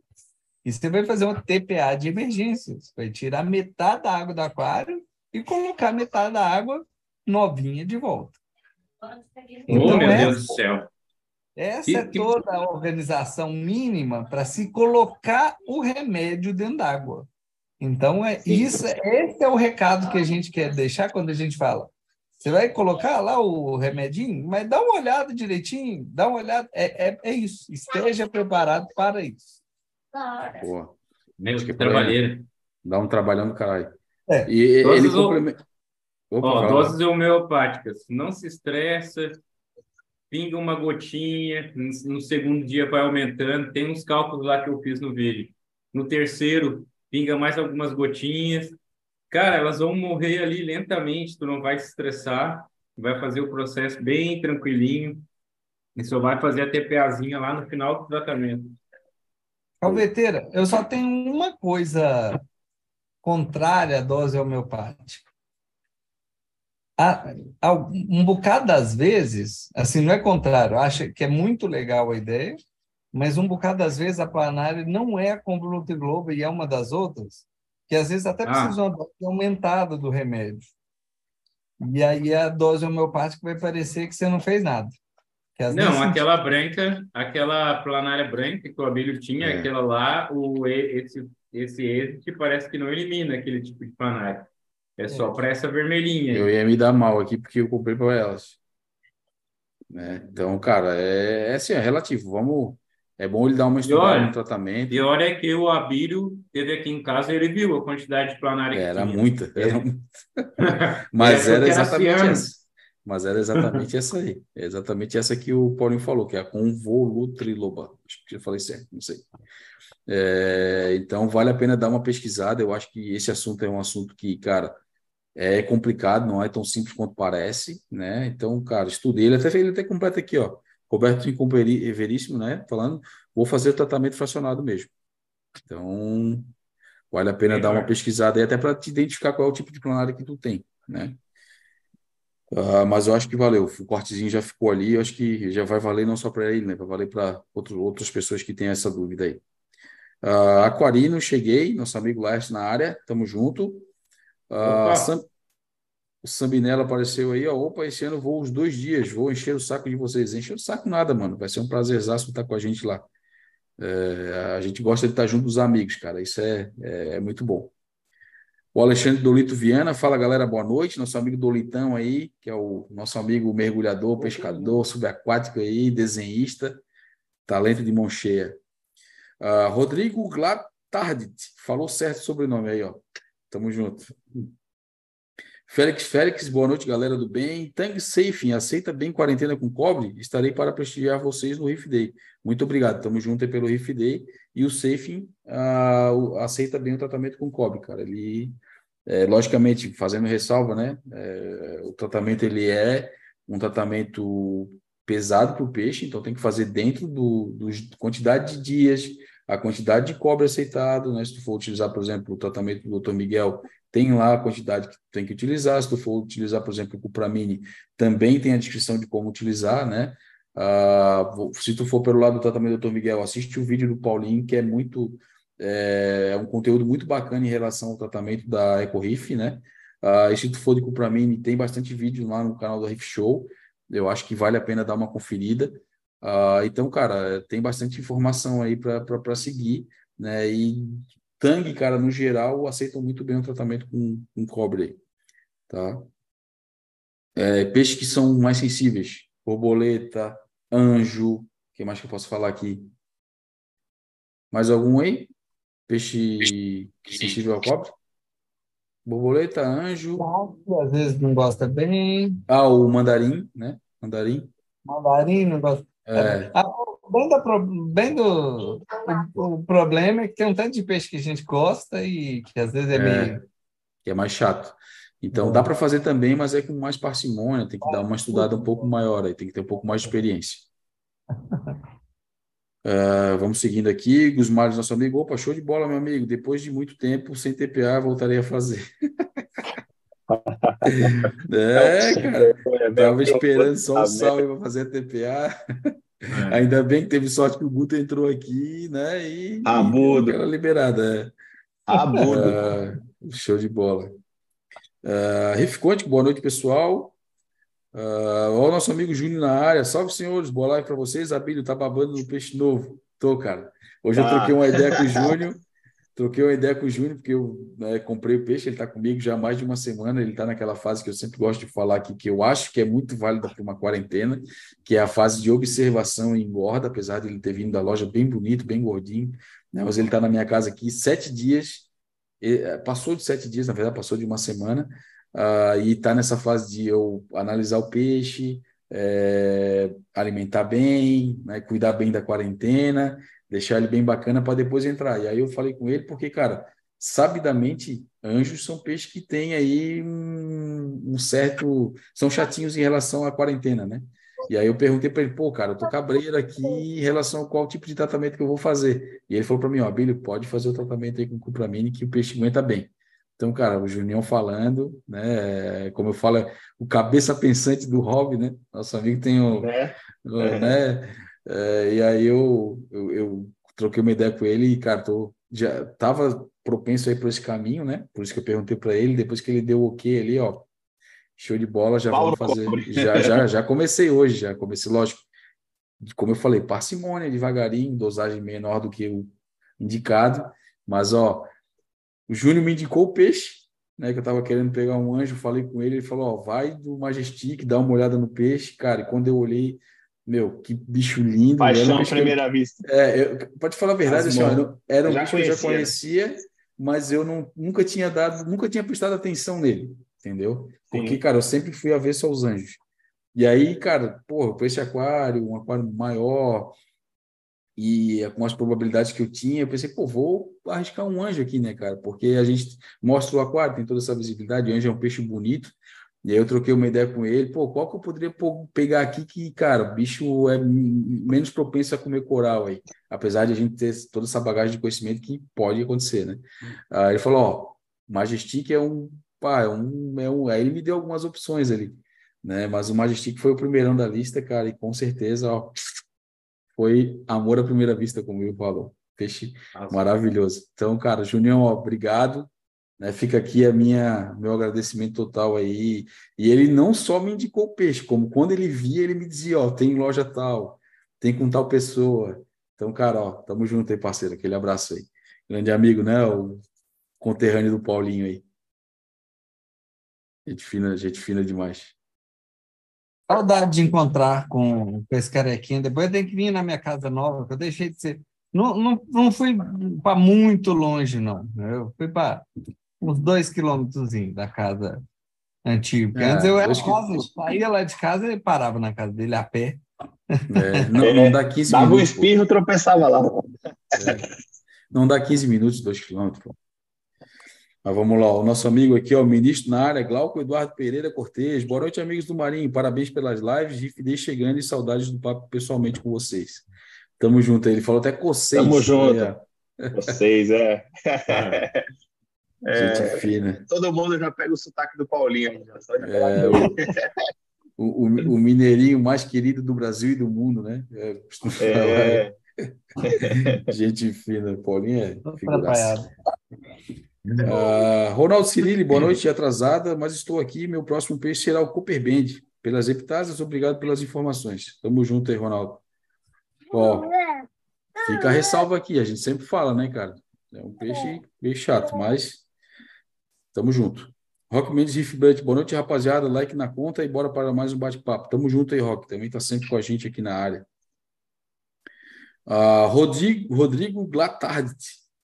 e você vai fazer uma TPA de emergência. Você vai tirar metade da água do aquário e colocar metade da água novinha de volta. Então, oh, meu Deus do céu! Essa e, é toda a organização mínima para se colocar o remédio dentro d'água. Então, é isso, esse é o recado que a gente quer deixar quando a gente fala. Você vai colocar lá o remedinho, mas dá uma olhada direitinho, dá uma olhada. É, é, é isso. Esteja preparado para isso. Boa. Menos que trabalheira. Dá um trabalhão do caralho. É. E ele complementa. Opa, doses homeopáticas. Não se estressa, pinga uma gotinha, no segundo dia vai aumentando. Tem uns cálculos lá que eu fiz no vídeo. No terceiro, pinga mais algumas gotinhas. Cara, elas vão morrer ali lentamente, tu não vai se estressar, vai fazer o processo bem tranquilinho e só vai fazer a TPAzinha lá no final do tratamento. Calveteira, eu só tenho uma coisa contrária à dose homeopática. Um bocado das vezes, assim, não é contrário, acha que é muito legal a ideia, mas um bocado das vezes a planária não é com Globo e é uma das outras, que às vezes até ah. precisa ah. uma dose aumentada do remédio. E aí a dose homeopática vai parecer que você não fez nada. Não, aquela branca, aquela planária branca que o Abílio tinha, é. aquela lá, o, esse, esse êxito parece que não elimina aquele tipo de planária. É só é. para essa vermelhinha. Eu ia me dar mal aqui porque eu comprei para elas. Né? Então, cara, é, é assim, é relativo. Vamos. É bom ele dar uma estudada no tratamento. E olha é que o Abílio teve aqui em casa, ele viu a quantidade de planária era que tinha. Muita, era muita. Mas era exatamente era essa. Mas era exatamente essa aí. É exatamente essa que o Paulinho falou, que é a convolutriloba. Acho que eu falei certo, não sei. É, então, vale a pena dar uma pesquisada. Eu acho que esse assunto é um assunto que, cara, é complicado, não é tão simples quanto parece, né? Então, cara, estudei. Ele até ele até completa aqui, ó. Roberto Veríssimo, né? Falando, vou fazer o tratamento fracionado mesmo. Então, vale a pena é, dar uma pesquisada aí, até para te identificar qual é o tipo de planária que tu tem, né? Uh, mas eu acho que valeu. O cortezinho já ficou ali. Eu acho que já vai valer não só para ele, né? Vai valer para outras pessoas que têm essa dúvida aí. Uh, Aquarino, cheguei. Nosso amigo Laércio na área. Tamo junto. Sam, o Sambinella apareceu aí. Ó, Opa, esse ano vou os dois dias. Vou encher o saco de vocês. Encher o saco nada, mano. Vai ser um prazerzaço estar com a gente lá. É, a gente gosta de estar junto dos amigos, cara. Isso é, é, é muito bom. O Alexandre Dolito Viana, fala galera, boa noite. Nosso amigo Dolitão aí, que é o nosso amigo mergulhador, pescador, subaquático aí, desenhista, talento de mão cheia. Uh, Rodrigo Glatardit, falou certo o sobrenome aí, ó. Tamo junto. Félix Félix, boa noite, galera do bem. Tang Safe, aceita bem quarentena com cobre? Estarei para prestigiar vocês no Riff Day. Muito obrigado, tamo junto aí pelo Riff Day. E o Safe uh, aceita bem o tratamento com cobre, cara. Ele é, logicamente, fazendo ressalva, né? É, o tratamento ele é um tratamento pesado para o peixe, então tem que fazer dentro do, do quantidade de dias, a quantidade de cobre aceitado, né? Se tu for utilizar, por exemplo, o tratamento do Dr. Miguel, tem lá a quantidade que tem que utilizar. Se tu for utilizar, por exemplo, o Cupramine, também tem a descrição de como utilizar, né? Ah, se tu for pelo lado do tratamento do Dr. Miguel, assiste o vídeo do Paulinho, que é muito é, é um conteúdo muito bacana em relação ao tratamento da EcoRiff, né? Uh, e se tu for de Cupramine, tem bastante vídeo lá no canal do Riff Show. Eu acho que vale a pena dar uma conferida. Uh, então, cara, tem bastante informação aí para seguir, né? E Tang, cara, no geral, aceitam muito bem o tratamento com, com cobre tá? É, peixes que são mais sensíveis, borboleta, anjo, o que mais que eu posso falar aqui? Mais algum aí? Peixe sensível ao cobre? Borboleta, anjo. Às vezes não gosta bem. Ah, o mandarim, né? Mandarim. Mandarim não gosta. É. Bem, do, bem do. O, o, problema é que tem um tanto de peixe que a gente gosta e que às vezes é, é meio. Que é mais chato. Então, é. dá para fazer também, mas é com mais parcimônia, tem que dar uma estudada um pouco maior, aí tem que ter um pouco mais de experiência. Uh, vamos seguindo aqui. Gusmar, nosso amigo. Opa, show de bola, meu amigo. Depois de muito tempo sem TPA, voltarei a fazer. é, cara. Tava esperando só um salve para fazer a TPA. É. Ainda bem que teve sorte que o Guto entrou aqui, né? E, Abudo. era liberada. É. Abudo. Uh, show de bola. Uh, Riff Conte, boa noite, pessoal. Uh, o nosso amigo Júnior na área. Salve, senhores. Boa live para vocês. Abílio, tá babando no peixe novo. Tô, cara. Hoje eu troquei uma ideia com o Júnior. Troquei uma ideia com o Júnior, porque eu né, comprei o peixe. Ele está comigo já há mais de uma semana. Ele está naquela fase que eu sempre gosto de falar aqui, que eu acho que é muito válida para uma quarentena, que é a fase de observação e engorda, apesar de ele ter vindo da loja bem bonito, bem gordinho. Né, mas ele está na minha casa aqui sete dias. Eh, passou de sete dias, na verdade, passou de uma semana uh, e está nessa fase de eu analisar o peixe, é, alimentar bem, né, cuidar bem da quarentena, deixar ele bem bacana para depois entrar. E aí eu falei com ele, porque, cara, sabidamente, anjos são peixes que têm aí um, um certo. são chatinhos em relação à quarentena, né? E aí eu perguntei para ele, pô, cara, eu tô cabreiro aqui em relação a qual tipo de tratamento que eu vou fazer. E ele falou para mim, ó, Billy, pode fazer o tratamento aí com cupramine que o peixe aguenta bem. Então, cara, o Junião falando, né? Como eu falo, o cabeça pensante do hobby, né? Nosso amigo tem o. É. o é. né? É, e aí eu, eu, eu, troquei uma ideia com ele e, cara, tô, já tava propenso aí por esse caminho, né? Por isso que eu perguntei para ele, depois que ele deu o ok ali, ó, show de bola, já Paulo vamos fazer. Já, já, já comecei hoje, já comecei, lógico. Como eu falei, parcimônia, devagarinho, dosagem menor do que o indicado, mas ó, o Júnior me indicou o peixe, né? Que eu estava querendo pegar um anjo, falei com ele, ele falou: Ó, vai do Majestic, dá uma olhada no peixe, cara. E quando eu olhei, meu, que bicho lindo. Paixão à primeira eu, vista. É, eu, pode falar a verdade, assim, ó, era um bicho que eu já conhecia, né? mas eu não, nunca tinha dado, nunca tinha prestado atenção nele, entendeu? Porque, Sim. cara, eu sempre fui a ver só os anjos. E aí, cara, porra, peixe aquário, um aquário maior, e com as probabilidades que eu tinha, eu pensei, pô, vou arriscar um anjo aqui, né, cara? Porque a gente mostra o aquário, tem toda essa visibilidade, o anjo é um peixe bonito. E aí eu troquei uma ideia com ele, pô, qual que eu poderia pegar aqui que, cara, o bicho é menos propenso a comer coral aí, apesar de a gente ter toda essa bagagem de conhecimento que pode acontecer, né? Aí ele falou, ó, Majestic é um, pá, é um, é um, aí ele me deu algumas opções ali, né? Mas o Majestic foi o primeirão da lista, cara, e com certeza, ó, foi amor à primeira vista, como ele falou. Peixe Nossa. maravilhoso. Então, cara, Junião, ó, obrigado. Né, fica aqui a minha meu agradecimento total aí. E ele não só me indicou o peixe, como quando ele via, ele me dizia, ó, tem loja tal, tem com tal pessoa. Então, cara, ó, tamo junto aí, parceiro. Aquele abraço aí. Grande amigo, né? O conterrâneo do Paulinho aí. Gente fina, gente fina demais. Saudade de encontrar com, com esse carequinha. Depois tem que vir na minha casa nova, que eu deixei de ser. Não, não, não fui para muito longe, não. Eu fui para uns dois quilômetros da casa antiga. Porque é, antes eu era quase, que... saía lá de casa e parava na casa dele a pé. É, não, não dá 15 Dava minutos. Dava um espirro, tropeçava lá. É, não dá 15 minutos, dois quilômetros. Pô. Mas vamos lá, o nosso amigo aqui, ó, o ministro na área, Glauco Eduardo Pereira Cortez. Boa noite, amigos do Marinho. Parabéns pelas lives. Rifidez chegando e saudades do papo pessoalmente com vocês. Tamo junto aí. Ele falou até com vocês. Tamo junto. É. Vocês, é. é. Gente fina. Todo mundo já pega o sotaque do Paulinho. É, o, o, o, mineirinho mais querido do Brasil e do mundo, né? É, é. Gente fina. Paulinho é figuraça. Uh, Ronaldo Cirilli, boa noite, atrasada, mas estou aqui. Meu próximo peixe será o Cooper Band. Pelas epitásias, obrigado pelas informações. Tamo junto aí, Ronaldo. Ó, fica a ressalva aqui, a gente sempre fala, né, cara? É um peixe meio chato, mas tamo junto. Rock Mendes Riff Blunt, boa noite, rapaziada. Like na conta e bora para mais um bate-papo. Tamo junto aí, Rock. Também tá sempre com a gente aqui na área. Uh, Rodrigo, Rodrigo Glatard,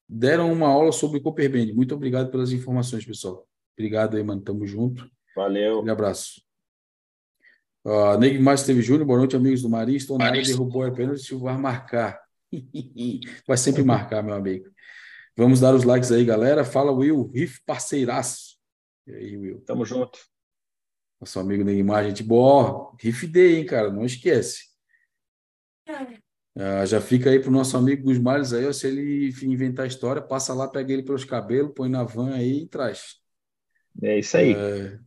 deram uma aula sobre Copperband. Muito obrigado pelas informações, pessoal. Obrigado aí, mano. Tamo junto. Valeu. Um abraço. Uh, Neg Mais teve Júnior, boa noite, amigos do Marinho. Estou na área, derrubou a pênalti, vai marcar. vai sempre marcar, meu amigo. Vamos dar os likes aí, galera. Fala, Will, Riff parceiraço. E aí, Will? Tamo junto. Nosso amigo Neymar, gente boa. Riff Day, hein, cara? Não esquece. Uh, já fica aí para o nosso amigo Gusmales aí, ó, se ele inventar história, passa lá, pega ele pelos cabelos, põe na van aí e traz. É isso aí. Uh,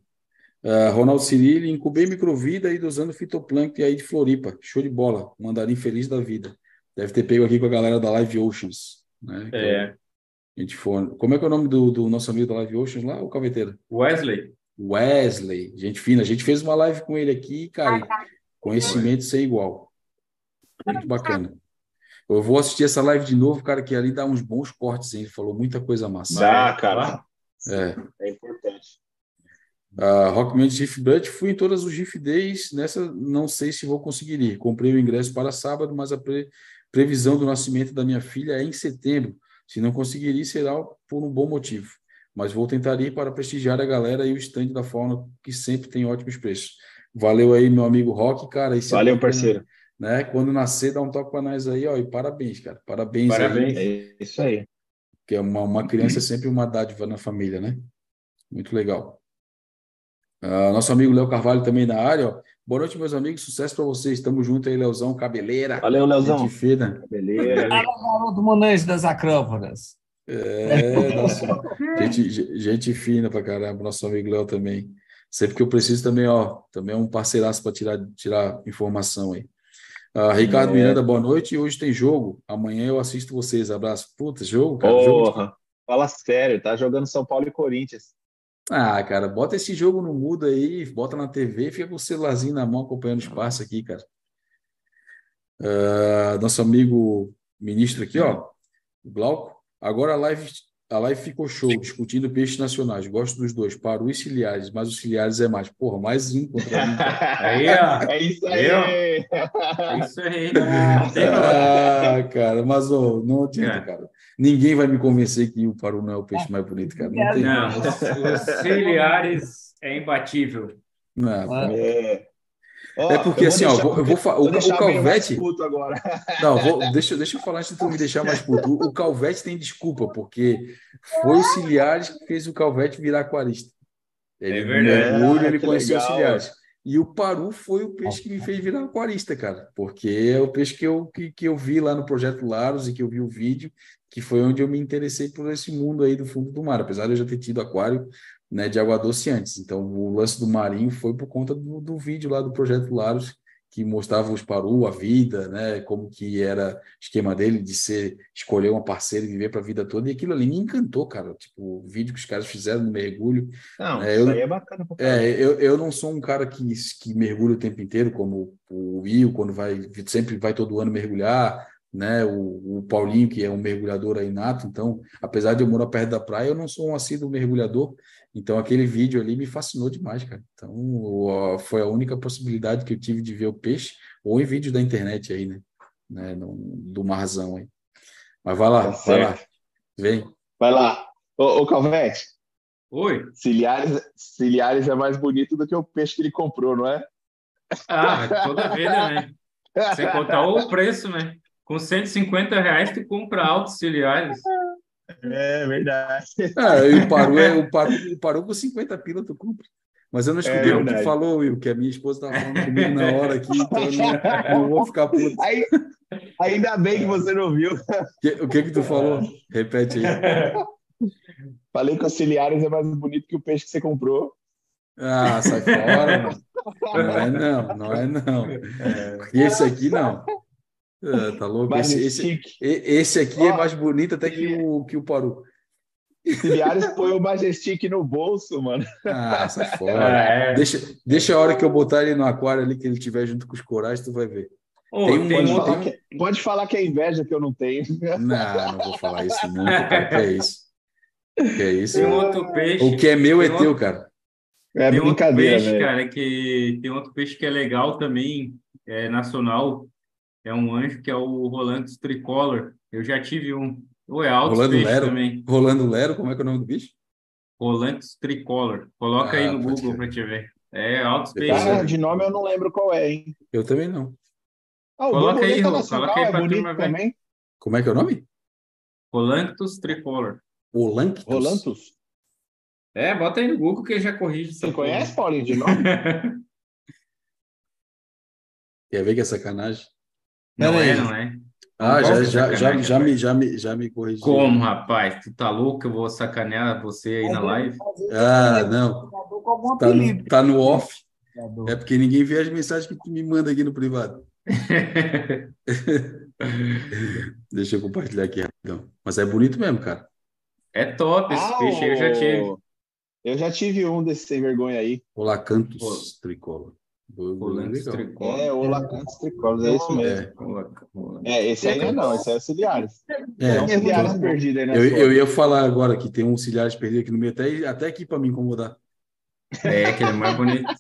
uh, Ronaldo Cirilli, incubei microvida aí usando fitoplâncton aí de Floripa. Show de bola. Mandarim feliz da vida. Deve ter pego aqui com a galera da Live Oceans. Né? É. A gente for... Como é que é o nome do, do nosso amigo da Live Oceans lá, o Caveteiro? Wesley. Wesley. Gente fina. A gente fez uma live com ele aqui, cara. Conhecimento sem igual. Muito bacana. Eu vou assistir essa live de novo, cara, que ali dá uns bons cortes, hein? Ele falou muita coisa massa. Dá, cara. É. É importante. Uh, Rockman GIF Blood, fui em todas os GIF Days, nessa não sei se vou conseguir ir. Comprei o ingresso para sábado, mas a pre previsão do nascimento da minha filha é em setembro. Se não conseguir ir, será por um bom motivo. Mas vou tentar ir para prestigiar a galera e o stand da fauna, que sempre tem ótimos preços. Valeu aí, meu amigo Rock, cara. Valeu, parceiro né? Quando nascer, dá um toque para nós aí, ó, e parabéns, cara. Parabéns, parabéns. aí. É isso aí. Que é uma, uma criança é sempre uma dádiva na família, né? Muito legal. Ah, nosso amigo Léo Carvalho também na área. Ó. Boa noite, meus amigos. Sucesso para vocês. Estamos juntos aí, Leozão, cabeleira. Valeu, Leozão. Gente fina. Beleza. Fala, garoto Monange das Acrópolis. É, nossa, gente, gente fina pra caramba, nosso amigo Léo também. Sempre que eu preciso também, ó, também é um parceiraço para tirar, tirar informação aí. Ah, Ricardo É. Miranda, boa noite. Hoje tem jogo. Amanhã eu assisto vocês. Abraço. Puta, jogo, cara. Jogo de- Porra, fala sério, tá jogando São Paulo e Corinthians. Ah, cara, bota esse jogo no mudo aí, bota na TV, fica com o celularzinho na mão acompanhando o espaço aqui, cara. Ah, nosso amigo ministro aqui, ó, o Glauco. Agora a live, a live ficou show, discutindo peixes nacionais. Gosto dos dois, Paru e Ciliares, mas os Ciliares é mais. Porra, mais um contra mim. Aí, ó. É isso Aí. É isso aí. Ah, cara, mas ó, não adianta, É. cara. Ninguém vai me convencer que o Paru não é o peixe mais bonito, cara. Não tem. Não, os, ciliares é imbatível. Não, cara. É. É porque eu assim, ó, eu vou, o, o Calvete. Não, vou- deixa, deixa eu falar antes de tu me deixar mais puto. O, o Calvete tem desculpa, porque foi o Ciliares que fez o Calvete virar aquarista. Ele, É verdade. mergulho, ele Ah, conheceu legal. o Ciliares. E o Paru foi o peixe que me fez virar aquarista, cara. Porque é o peixe que eu, que, que eu vi lá no Projeto Laros e que eu vi o vídeo, que foi onde eu me interessei por esse mundo aí do fundo do mar, apesar de eu já ter tido aquário né, de água doce antes. Então, o lance do marinho foi por conta do, do vídeo lá do Projeto Laros, que mostrava os Paru, a vida, né, como que era o esquema dele de ser escolher uma parceira e viver para a vida toda, e aquilo ali me encantou, cara. Tipo, o vídeo que os caras fizeram no mergulho. Não, É, isso eu- aí é bacana. É, eu, eu não sou um cara que, que mergulha o tempo inteiro, como o Will, quando vai, sempre vai todo ano mergulhar, né? O, o Paulinho, que é um mergulhador aí nato, então, apesar de eu morar perto da praia, eu não sou um assíduo mergulhador, então aquele vídeo ali me fascinou demais, cara. Então, foi a única possibilidade que eu tive de ver o peixe, ou em vídeo da internet aí, né? né? no- do marzão aí. Mas vai lá, Tá vai lá, vem. Vai lá. Ô, ô Calvete, Oi? Ciliares, Ciliares é mais bonito do que o peixe que ele comprou, não é? Ah, toda vida, né? Sem contar o preço, né? Com 150 reais, tu compra altos ciliares. É verdade. Ah, e o Paru, é, o Paru, o Paru com 50 pila tu compra. Mas eu não escutei o que falou, Will, que a minha esposa estava falando comigo na hora aqui, então eu não, não vou ficar puto. Aí, ainda bem que você não viu. Que- o que que tu falou? Repete aí. Falei que o Ciliares é mais bonito que o peixe que você comprou. Ah, sai fora, mano. Não é não, não é não. E esse aqui não. Ah, tá louco? Mais Esse, esse, chique. e- esse aqui é Ó, mais bonito até que o, que o Paru. Ciliares põe o Majestic no bolso, mano. Ah, sai fora. É. Deixa, deixa a hora que eu botar ele no aquário ali, que ele estiver junto com os corais, tu vai ver. Ô, Tem um- tem Pode, outro- falar que, pode falar que é inveja que eu não tenho. Não, não vou falar isso nunca, cara. Que é isso? Que é isso? tem mano? outro peixe. O que é meu é teu, outro- cara. É tem outro brincadeira, peixe, velho. cara, que tem outro peixe que é legal também, é nacional. É um anjo que é o Rolandus tricolor. Eu já tive um. Ou é alto Rolando Lero? também. Rolando Lero, como é que é o nome do bicho? Rolandus tricolor. Coloca aí Ah, no pode Google pra te ver. É altos Depois peixes. Ah, de nome eu não lembro qual é, hein? Eu também não. Ah, o Coloca aí, borboleta Rô, nacional coloca aí é pra bonito turma ver. também. Como é que é o nome? Rolantus tricolor. Olanctus? Rolantus. É, bota aí no Google que já corrige. Você conhece, Paulinho, de nome? Quer ver que é sacanagem? Não Pera é, aí. não é. Ah, Não já, já, já, já, me, já, me, já me corrigi. Como, rapaz? Tu tá louco? Eu vou sacanear você aí na live? Ah, não. Com algum Tá no, tá no off. É porque ninguém vê as mensagens que tu me manda aqui no privado. Deixa eu compartilhar aqui rapidão. Mas é bonito mesmo, cara. É top esse Ah, peixe, eu já tive. Eu já tive um desse sem vergonha aí. Olacanthus Pô. tricolor. Do- do- Rolandus legal. tricolor. É, o Lacantes Tricolor, é isso mesmo. É, É, esse aí não é não, esse é o Ciliares. é, É um Ciliares perdido aí na eu, eu ia falar agora que tem um ciliares perdido aqui no meio, até, até aqui para me incomodar. É, que ele é mais bonito.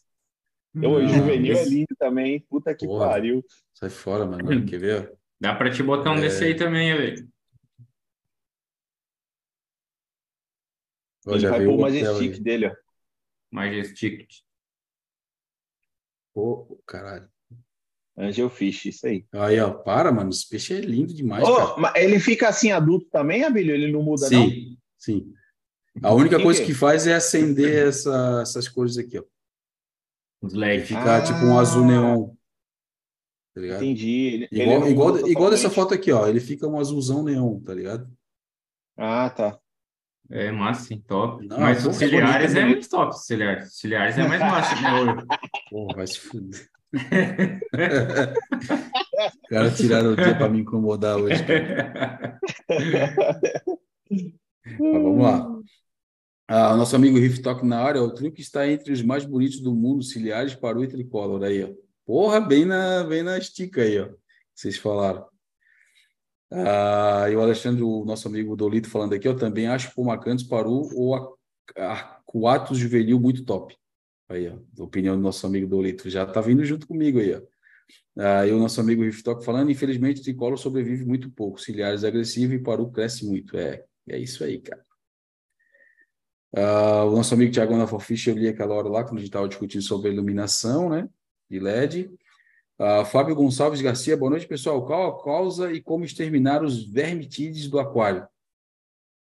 Eu, o juvenil é esse- lindo também, puta que Porra. pariu. Sai fora, mano. Quer ver? Dá pra te botar um É. desse aí também, velho. Ele já vai pro o Majestic dele, ó. Majestic. Pô, caralho. Angelfish, isso aí. Aí, ó, para, mano. Esse peixe é lindo demais, mas ele fica assim adulto também, Abílio? Ele não muda, não? Sim, sim. A única coisa que faz é acender essa- essas cores aqui, ó. Os LED. Fica Ah. tipo um azul neon. Tá ligado? Entendi. Ele, ele Igual, não igual, igual dessa foto aqui, ó. Ele fica um azulzão neon, tá ligado? Ah, tá. É massa, hein? top. Não, Mas os é é muito top. Os ciliares é mais massa, né? Ouro? Porra, vai se fuder. Os caras tiraram o dia pra me incomodar hoje. cara. Mas vamos lá. Ah, o nosso amigo Riff Talk na área, o truque está entre os mais bonitos do mundo, ciliares, paru e tricolor. Aí, ó. Porra, bem na, bem na estica aí, ó. Vocês falaram. Ah, e o Alexandre, o nosso amigo Dolito, falando aqui, eu também acho o Pomacantes, Paru ou a- Arcoatus Juvenil muito top. Aí, ó, opinião do nosso amigo Dolito. Já tá vindo junto comigo aí, ó. Ah, e o nosso amigo Riff Talk falando, infelizmente, o tricolor sobrevive muito pouco. Ciliares é agressivo e Paru cresce muito. É, é isso aí, cara. Ah, o nosso amigo Tiago da Forfish, eu li aquela hora lá, quando a gente estava discutindo sobre iluminação, né? De LED. Ah, Fábio Gonçalves Garcia, boa noite, pessoal. Qual a causa e como exterminar os vermitídeos do aquário?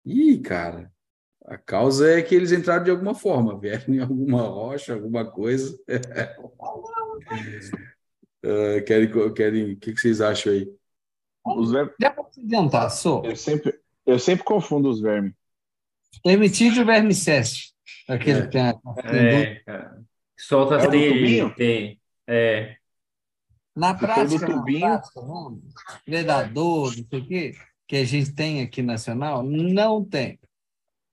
Ih, cara, a causa é que eles entraram de alguma forma, vieram em alguma rocha, alguma coisa. Ah, querem, querem, o que, que vocês acham aí? Os vermes, Já para adiantar, sou. eu sempre, eu sempre confundo os vermes. Permitídio vermiceste. Aquele É. que tem a- É, cara. Solta É o do tem, tem. É. Na for do prática, na tubinho- prática, não, predador, não sei o quê, que a gente tem aqui nacional, não tem.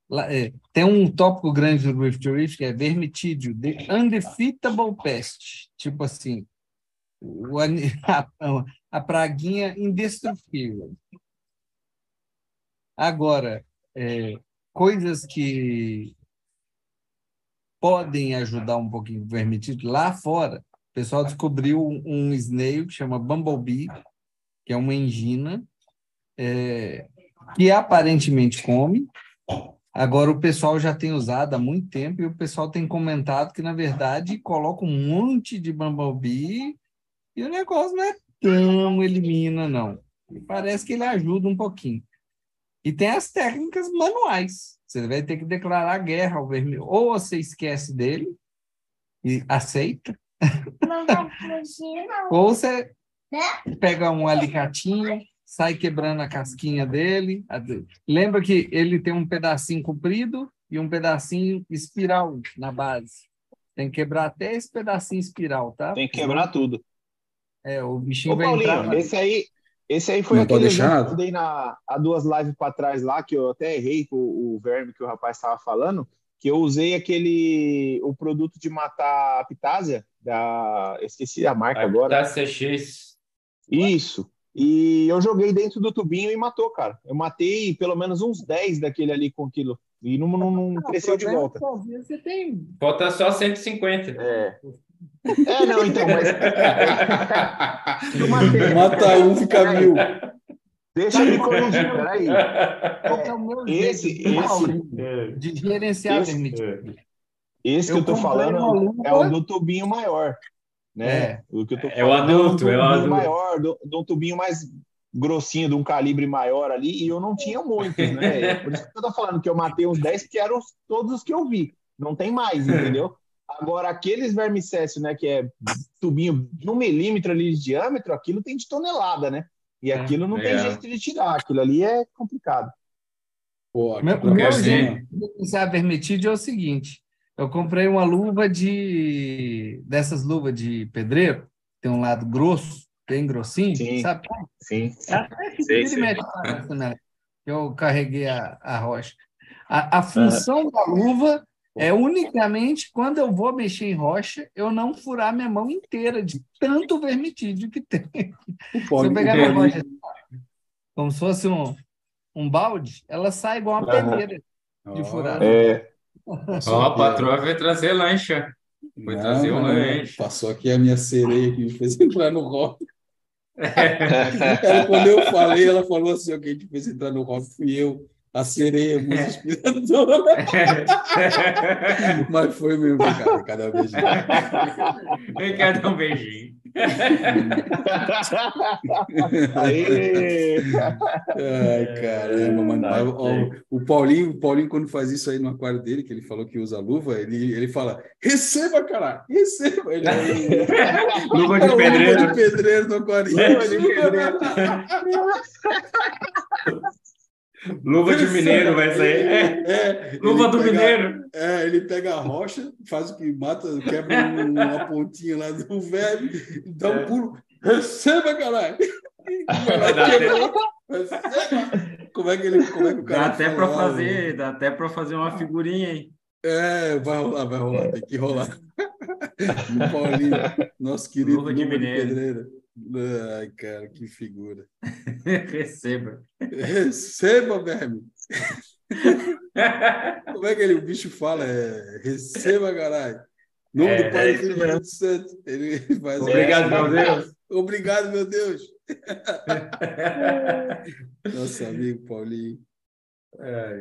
Lá, é, tem um tópico grande do Rift Rift que é vermitídio, the undefeatable pest. Tipo assim, o a, a praguinha indestrutível. Agora, é, coisas que podem ajudar um pouquinho o vermitídio, lá fora, o pessoal descobriu um, snail que chama Bumblebee, que é uma engina, é, que aparentemente come. Agora o pessoal já tem usado há muito tempo e o pessoal tem comentado que, na verdade, coloca um monte de Bumblebee e o negócio não é tão elimina, não. Parece que ele ajuda um pouquinho. E tem as técnicas manuais. Você vai ter que declarar guerra ao vermelho. Ou você esquece dele e aceita, Não vai fugir, não. ou você pega um alicatinho, sai quebrando a casquinha dele. Lembra que ele tem um pedacinho comprido e um pedacinho espiral na base. Tem que quebrar até esse pedacinho espiral, tá? Tem que quebrar tudo. É, o bichinho Ô, vai entrar. Paulinho, esse aí, esse aí foi Não aquele que eu dei na, há duas lives para trás lá, que eu até errei com o, o verme que o rapaz estava falando, que eu usei aquele, o produto de matar a pitásia, da, eu esqueci a marca agora. Tá CX. Isso. E eu joguei dentro do tubinho e matou, cara. Eu matei pelo menos uns 10 daquele ali com aquilo. E não, não, não cresceu de volta. Você tem Falta só 150. É. É, não, então, mas eu matei. Mata um, fica mil. Deixa eu me corrigir, peraí. Qual que é Esse- esse- de gerenciar esse- Esse que Eu eu tô falando é o do tubinho maior, né? É. O que eu tô É o falando adulto, é o tubinho adulto. maior, do- de um tubinho mais grossinho, de um calibre maior ali, e eu não tinha muitos, né? É Por isso que eu tô falando que eu matei uns 10, que eram os- todos os que eu vi. Não tem mais, entendeu? Agora, aqueles vermicécios, né, que é tubinho de um milímetro ali de diâmetro, aquilo tem de tonelada, né? E É, aquilo não tem legal. jeito de tirar, aquilo ali é complicado. Pô, Meu, meu você, jeito de gerenciar vermitídio é o seguinte: eu comprei uma luva de. dessas luvas de pedreiro, tem um lado grosso, bem grossinho, Sim. sabe? Sim. É Até que Sei, sei. mexe né? Eu carreguei a, a rocha. A, a função da luva é unicamente quando eu vou mexer em rocha, eu não furar minha mão inteira de tanto vermitídio que tem. o Se eu pegar minha rocha como se fosse um, um balde, ela sai igual uma peneira de Ó, furada. É, Ó, a patroa vai trazer lancha. Foi Não, trazer um lanche. Passou aqui a minha sereia que me fez entrar no rock. Ela, quando eu falei, ela falou assim: "Ó, quem te fez entrar no rock fui eu. A sereia musa inspiradora. Mas foi mesmo, cara, cada beijinho. Dar um beijinho. Aí. Ai, caramba, mano. Ó, o Paulinho, o Paulinho, quando faz isso aí no aquário dele, que ele falou que usa luva, ele, ele fala: receba, caralho, receba. Ele, ele, Luva É de o pedreiro. Luva de pedreiro no aquário. Luva de pedreiro. Luva de mineiro vai sair. É, É, luva do pega- mineiro. É, ele pega a rocha, faz o que mata, quebra um- uma pontinha lá do velho, dá um É. pulo. Receba, caralho! Dá! Como é que ele, como é que o cara Dá até para fazer, dá até para fazer uma figurinha aí. É, vai rolar, vai rolar, tem que rolar. O Paulinho, nosso querido Luva de mineiro. Ai, cara, que figura. Receba. Receba, verme. Como é que ele, o bicho fala? É, receba, caralho. Nome É, do Pai é do Filho do Santo. Ele faz Obrigado, meu Deus. Obrigado, meu Deus. Nosso amigo Paulinho.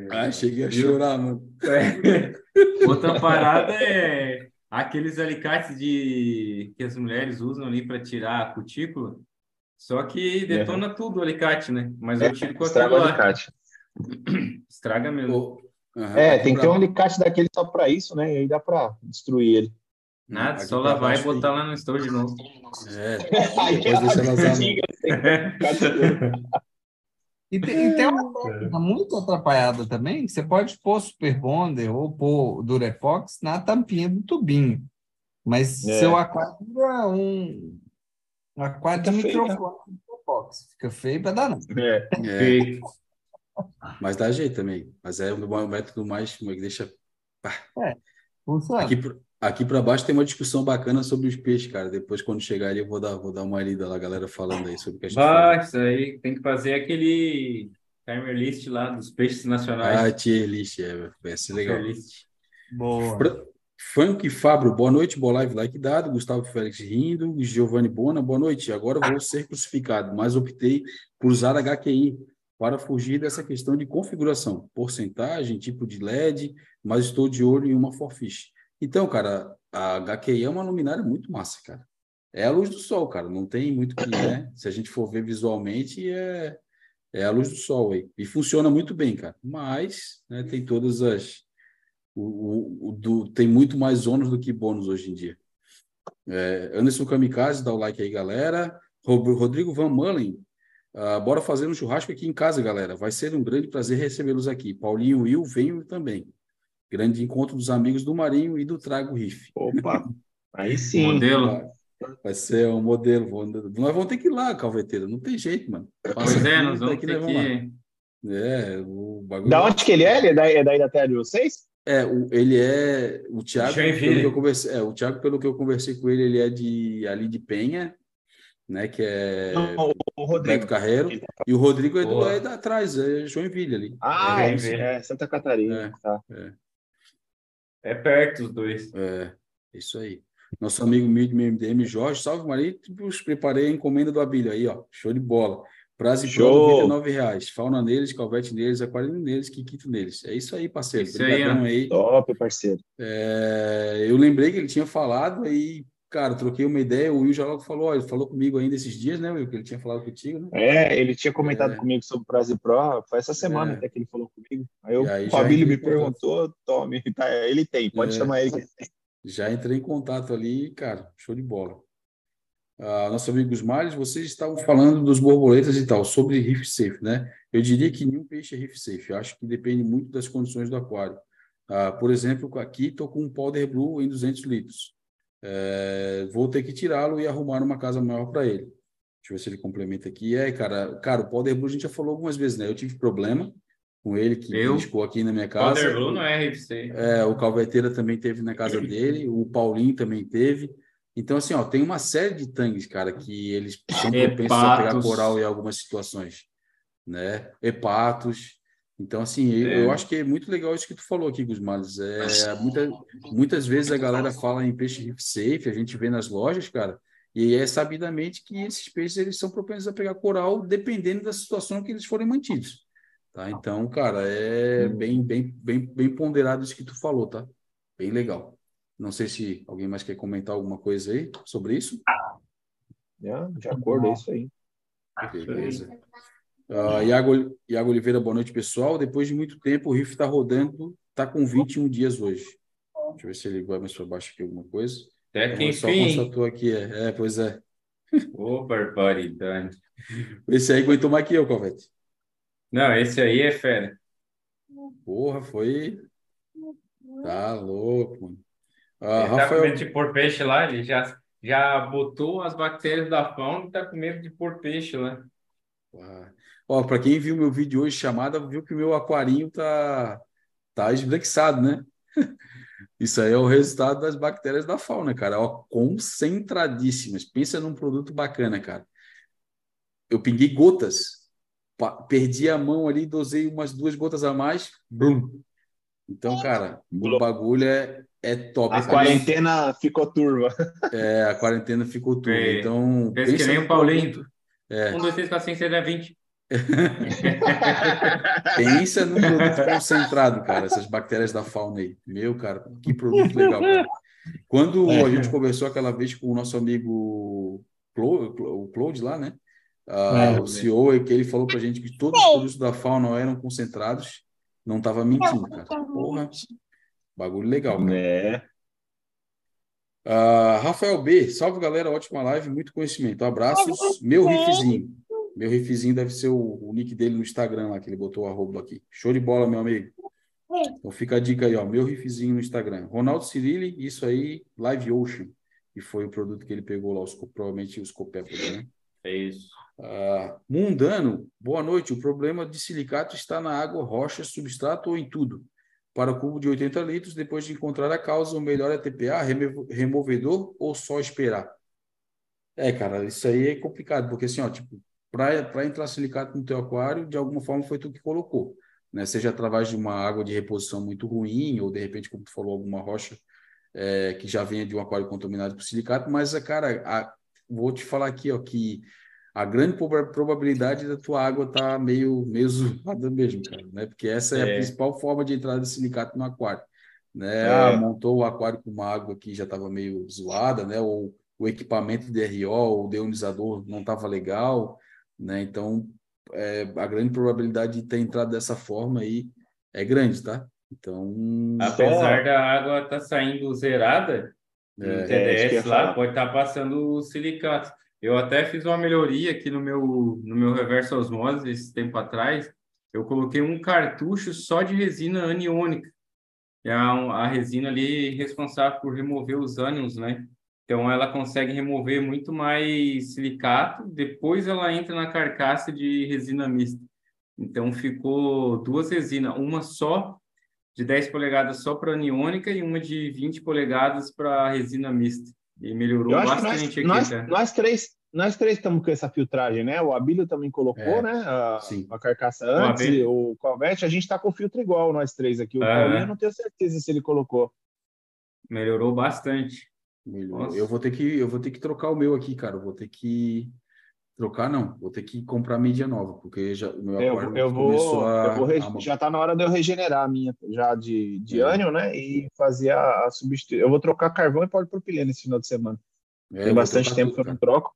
Ah, cheguei a Viu? chorar, mano. É. Outra parada é aqueles alicates de que as mulheres usam ali para tirar a cutícula. Só que detona tudo o alicate, né? Mas eu tiro com Estraga aquilo o lá. alicate. Estraga mesmo. Aham, É, tem que ter um alicate daquele só pra isso, né? E aí dá pra destruir ele. Nada, aqui só pra lavar e botar lá no estojo de novo. É, Aí depois deixa elas lá no- diga, tem alicate. E tem, e tem uma técnica muito atrapalhada também, que você pode pôr Super Bonder ou pôr Durepox na tampinha do tubinho. Mas É. seu aquário é um, um aquário de Fica feio, microfone Durepox. Fica feio para dar não. É. É, mas dá jeito também. Mas é um método mais como é que deixa. Funciona. Aqui, aqui para baixo tem uma discussão bacana sobre os peixes, cara. Depois, quando chegar ali, eu vou dar, vou dar uma lida lá, galera falando aí sobre o que a gente. Bah, isso aí tem que fazer aquele timer list lá dos peixes nacionais. Ah, tier list, é, vai ser legal. Tier list. Boa. Fra- Frank Fabro, boa noite, boa live, like dado. Gustavo Félix rindo. Giovanni Bona, boa noite. Agora vou ser crucificado, mas optei por usar HQI para fugir dessa questão de configuração, porcentagem, tipo de LED, mas estou de olho em uma Forfish. Então, cara, a HQI é uma luminária muito massa, cara. É a luz do sol, cara. Não tem muito que, né? Se a gente for ver visualmente, é, é a luz do sol aí. E funciona muito bem, cara. Mas, né, tem todas as o, o- o do, tem muito mais ônus do que bônus hoje em dia. É, Anderson Kamikaze, dá o like aí, galera. Ro- Rodrigo Van Mullen, ah, bora fazer um churrasco aqui em casa, galera. Vai ser um grande prazer recebê-los aqui. Paulinho Will, venham também. Grande encontro dos amigos do Marinho e do Trago Riff. Opa, aí sim. Modelo. Vai, ser um modelo. Nós vamos ter que ir lá, Calveteira. Não tem jeito, mano. Passa Pois é, nós vamos ter levar lá. que. É, o bagulho. Da onde que ele é? Ele é daí, é daí da terra de vocês? É, o- ele é o Thiago, pelo que eu conversei, é, o Thiago, pelo que eu conversei com ele, ele é de ali de Penha, né, que é Não, o, o Rodrigo. Beto Carreiro, e o Rodrigo é, do, é da atrás, é Joinville ali. Ah, É, é, é Santa Catarina. Tá. É perto os dois. É, isso aí. Nosso amigo Mídio MDM Jorge, salve Maria, preparei a encomenda do Abílio aí, ó, show de bola. Prazo e Show. 99 reais. Fauna neles, calvete neles, aquarino neles, quiquito neles. É isso aí, parceiro. Isso aí, Obrigadão ó. aí. Top, parceiro. É, eu lembrei que ele tinha falado, aí, cara, troquei uma ideia. O Will já logo falou, ó, ele falou comigo ainda esses dias, né, Will? Que ele tinha falado contigo, né? É, ele tinha comentado É. comigo sobre o Prazo e Pro, foi essa semana É. até que ele falou comigo. Aí, eu, aí o Fabílio me perguntou, tome, tá, ele tem, pode É. chamar ele. Já entrei em contato ali, cara, show de bola. Ah, nosso amigo Gusmales, vocês estavam falando dos borboletas e tal, sobre reef safe, né? Eu diria que nenhum peixe é reef safe. Eu acho que depende muito das condições do aquário. Ah, por exemplo, aqui estou com um powder blue em 200 litros. É, vou ter que tirá-lo e arrumar uma casa maior para ele. Deixa eu ver se ele complementa aqui. É, cara, cara, o powder blue a gente já falou algumas vezes, né? Eu tive problema com ele que Eu? riscou aqui na minha casa. Powder Blue não é RFC. É, o Calveteira também teve na casa dele, o Paulinho também teve. Então, assim, ó, tem uma série de tangues, cara, que eles são propensos a pegar coral em algumas situações, né? Hepatos. Então, assim, eu, É. eu acho que é muito legal isso que tu falou aqui, Gusmales. É, muita, muitas vezes a galera fala em peixe reef safe, a gente vê nas lojas, cara, e é sabidamente que esses peixes eles são propensos a pegar coral dependendo da situação que eles forem mantidos. Tá? Então, cara, é bem, bem, bem, bem ponderado isso que tu falou, tá? Bem legal. Não sei se alguém mais quer comentar alguma coisa aí sobre isso. É, de acordo, é isso aí. Beleza. Uh, Iago, Iago Oliveira, boa noite, pessoal. Depois de muito tempo, o Riff está rodando, está com 21 dias hoje. Deixa eu ver se ele vai mais para baixo aqui alguma coisa. Até que só enfim. constatou aqui, é. É, pois é. Ô, barbaridade. Esse aí aguentou mais que eu, Covete. Não, esse aí é fera. Porra, foi. Tá louco, mano. Ah, Ele tá com Rafael, medo de pôr peixe lá, ele já, já botou as bactérias da fauna e tá com medo de pôr peixe lá. Ah, Ó, para quem viu meu vídeo hoje chamada, viu que o meu aquarinho tá tá esbranquiçado, né? Isso aí é o resultado das bactérias da fauna, cara. Ó, concentradíssimas. Pensa num produto bacana, cara. Eu pinguei gotas, perdi a mão ali, dosei umas duas gotas a mais, blum. Então, cara, o bagulho é, é top. A cara. quarentena ficou turva. É, a quarentena ficou tudo. É, Então, Pensa que nem o Paulinho. É. Um, dois, três, quatro, cinco, seis, sete, vinte. Pensa num produto concentrado, cara, essas bactérias da fauna aí. Meu, cara, que produto legal, cara. Quando a gente conversou aquela vez com o nosso amigo Clo- o Claude lá, né? Ah, É. o CEO, é que ele falou pra gente que todos os produtos da fauna eram concentrados, não tava mentindo, cara. Porra, bagulho legal, cara. É. Ah, Rafael B, salve galera, ótima live, muito conhecimento. Abraços, meu riffzinho. Meu riffzinho deve ser o, o nick dele no Instagram lá, que ele botou o arroba aqui. Show de bola, meu amigo. Então fica a dica aí, ó, meu riffzinho no Instagram. Ronaldo Cirilli, isso aí, Live Ocean, que foi o produto que ele pegou lá, os, provavelmente os copépodes, né? É isso. Ah, mundano, boa noite. O problema de silicato está na água, rocha, substrato ou em tudo. Para o cubo de 80 litros, depois de encontrar a causa, o melhor é TPA, remo- removedor ou só esperar? É, cara, isso aí é complicado, porque assim, ó, tipo, para entrar silicato no teu aquário, de alguma forma foi tu que colocou, né? Seja através de uma água de reposição muito ruim, ou de repente, como tu falou, alguma rocha é, que já venha de um aquário contaminado por silicato, mas, cara, a- vou te falar aqui, ó, que a grande proba- probabilidade da tua água estar meio, meio zoada mesmo, cara, né? Porque essa é, a É. principal forma de entrada de silicato no aquário, né? É. Ah, montou o aquário com uma água que já estava meio zoada, né? Ou o equipamento DRO, o deionizador não estava legal, né? Então, é, a grande probabilidade de ter entrado dessa forma aí é grande, tá? Então, Apesar da água estar saindo zerada, no É, é, TDS lá, pode estar passando o silicato. Eu até fiz uma melhoria aqui no meu, no meu reverso osmose esse tempo atrás. Eu coloquei um cartucho só de resina aniônica. É a, a resina ali responsável por remover os ânions, né? Então ela consegue remover muito mais silicato, depois ela entra na carcaça de resina mista. Então ficou duas resinas, uma só de 10 polegadas só para aniônica e uma de 20 polegadas para resina mista. E melhorou Eu acho que nós, bastante aqui, nós, tá? nós três, nós três estamos com essa filtragem, né? O Abílio também colocou, É, né? A, sim. a carcaça antes, Abílio. o Calvete, a gente está com filtro igual, nós três aqui. O Ah, Paulinho, é. eu não tenho certeza se ele colocou. Melhorou bastante. Nossa. Eu vou ter que, eu vou ter que trocar o meu aqui, cara. Eu vou ter que trocar, não. Vou ter que comprar mídia nova, porque já o meu Eu, aquário eu começou vou, a, eu vou rege- a- já está na hora de eu regenerar a minha já de, de É. ânion, né? E fazer a, a substituição. Eu vou trocar carvão e polipropileno esse final de semana. É, Tem eu bastante tempo tudo, que eu não troco.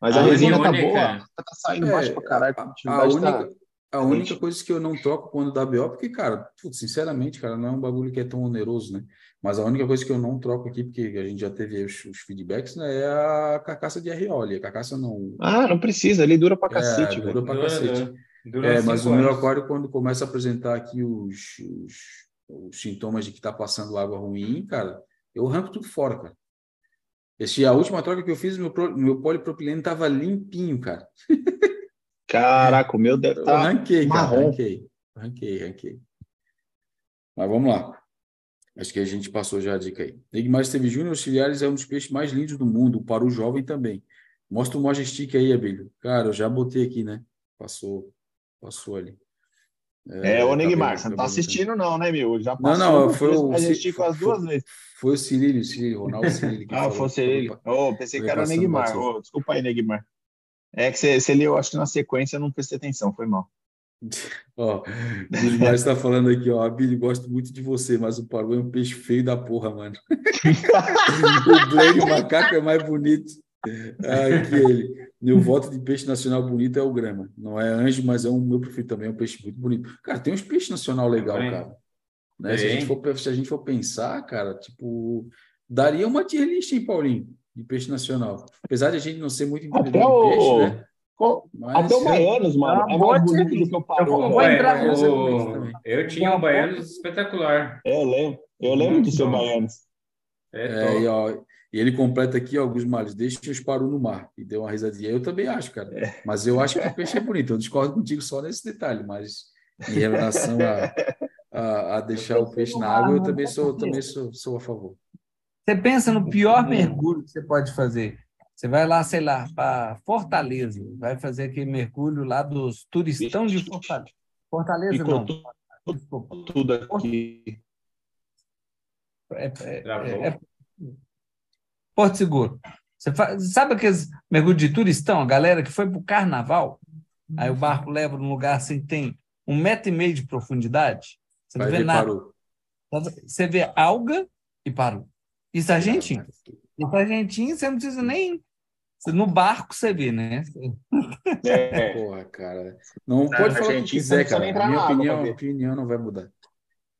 Mas A a, resina tá boa, resina tá saindo É, baixo pra caralho. a, A tá- única, a única coisa que eu não troco quando dá BO, porque, cara, putz, sinceramente, cara, não é um bagulho que é tão oneroso, né? Mas a única coisa que eu não troco aqui, porque a gente já teve os, os feedbacks, né, é a carcaça de RO ali. A carcaça não. Ah, não precisa, ele dura pra É, cacete, dura velho. pra Dura- cacete. dura É, mas o meu aquário, quando começa a apresentar aqui os, os, os sintomas de que tá passando água ruim, cara, eu arranco tudo fora, cara. Esse, a última troca que eu fiz, meu, meu polipropileno tava limpinho, cara. Caraca, o meu deve estar. arranquei, cara, marrom. arranquei. Arranquei, arranquei. Mas vamos lá. Acho que a gente passou já a dica aí. Neguimar Esteve Júnior, auxiliares é um dos peixes mais lindos do mundo, para o jovem também. Mostra o Majestic aí, Abelho. Cara, eu já botei aqui, né? Passou, passou ali. É, ô acabei- Neguimar, você não tá botando. assistindo, não, né, meu? Já Não, passou. não, foi o- foi- ficou as foi- duas vezes. Foi o Cirílio, Cirílio, Ronaldo Cirílio. Ah, falou- fosse ele. falou Oh, pensei foi que era o batido. Ô, desculpa aí, Neguimar. É que você, você leu, acho que na sequência eu não prestei atenção, foi mal. Ó, o Gilmar está falando aqui, ó. A Billy, gosto muito de você, mas o paru é um peixe feio da porra, mano. o Blake, o macaco, é mais bonito ah, que ele. Meu voto de peixe nacional bonito é o grama. Não é anjo, mas é um meu preferido também, é um peixe muito bonito. Cara, tem uns peixes nacional legal, Também. cara. Né? Se, a gente for, se a gente for pensar, cara, tipo, daria uma tier list, hein, Paulinho, de peixe nacional. Apesar de a gente não ser muito Até entendedor de peixe, o, né? Mas até o Baianos, mano, Ah, é mais bonito do que o Eu vou- vou entrar É, é. Eu tinha um baiano espetacular. É, Eu lembro, eu lembro do seu Bom. Baianos. É, É, e, ó, e ele completa aqui alguns males. Deixa os paru no mar. E deu uma risadinha. Eu também acho, cara. Mas eu acho que o peixe é bonito. Eu discordo contigo só nesse detalhe, mas em relação a, a, a deixar o peixe na água, eu também sou, também sou, sou a favor. Você pensa no pior mergulho que você pode fazer. Você vai lá, sei lá, para Fortaleza, vai fazer aquele mergulho lá dos turistão de Fortaleza. Fortaleza Ficou não. Desculpa. tudo aqui. É, é- é- é- Porto Seguro. Você fa- sabe aqueles mergulhos de turistão, a galera que foi para o carnaval? Aí o barco leva num lugar assim, tem um metro e meio de profundidade. Você não vê nada. paru. Você vê alga e parou. Isso é argentino. Isso é argentino, você não precisa nem. No barco você vê, né? É, Porra, cara. Não Na pode falar o que quiser, cara. Minha opinião, opinião não vai mudar.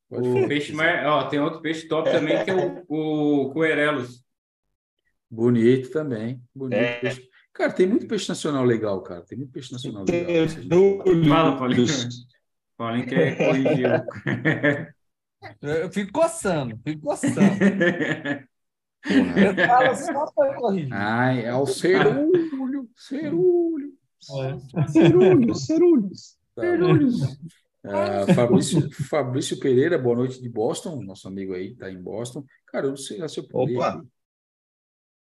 Pode O peixe mais. Ó, tem outro peixe top também, que é o, o Coerelos. Bonito também. Bonito É. peixe. Cara, tem muito peixe nacional legal, cara. Tem muito peixe nacional legal. Fala, Paulinho. Paulinho quer corrigir. Eu fico coçando, fico coçando. Porra. Eu falo só para corrigir. Ai, é o cerulho, cerulho. cerulhos, cerulhos. Tá. Ah, Fabrício, Fabrício Pereira, boa noite de Boston, nosso amigo aí, tá em Boston. Cara, eu não sei lá se eu Opa.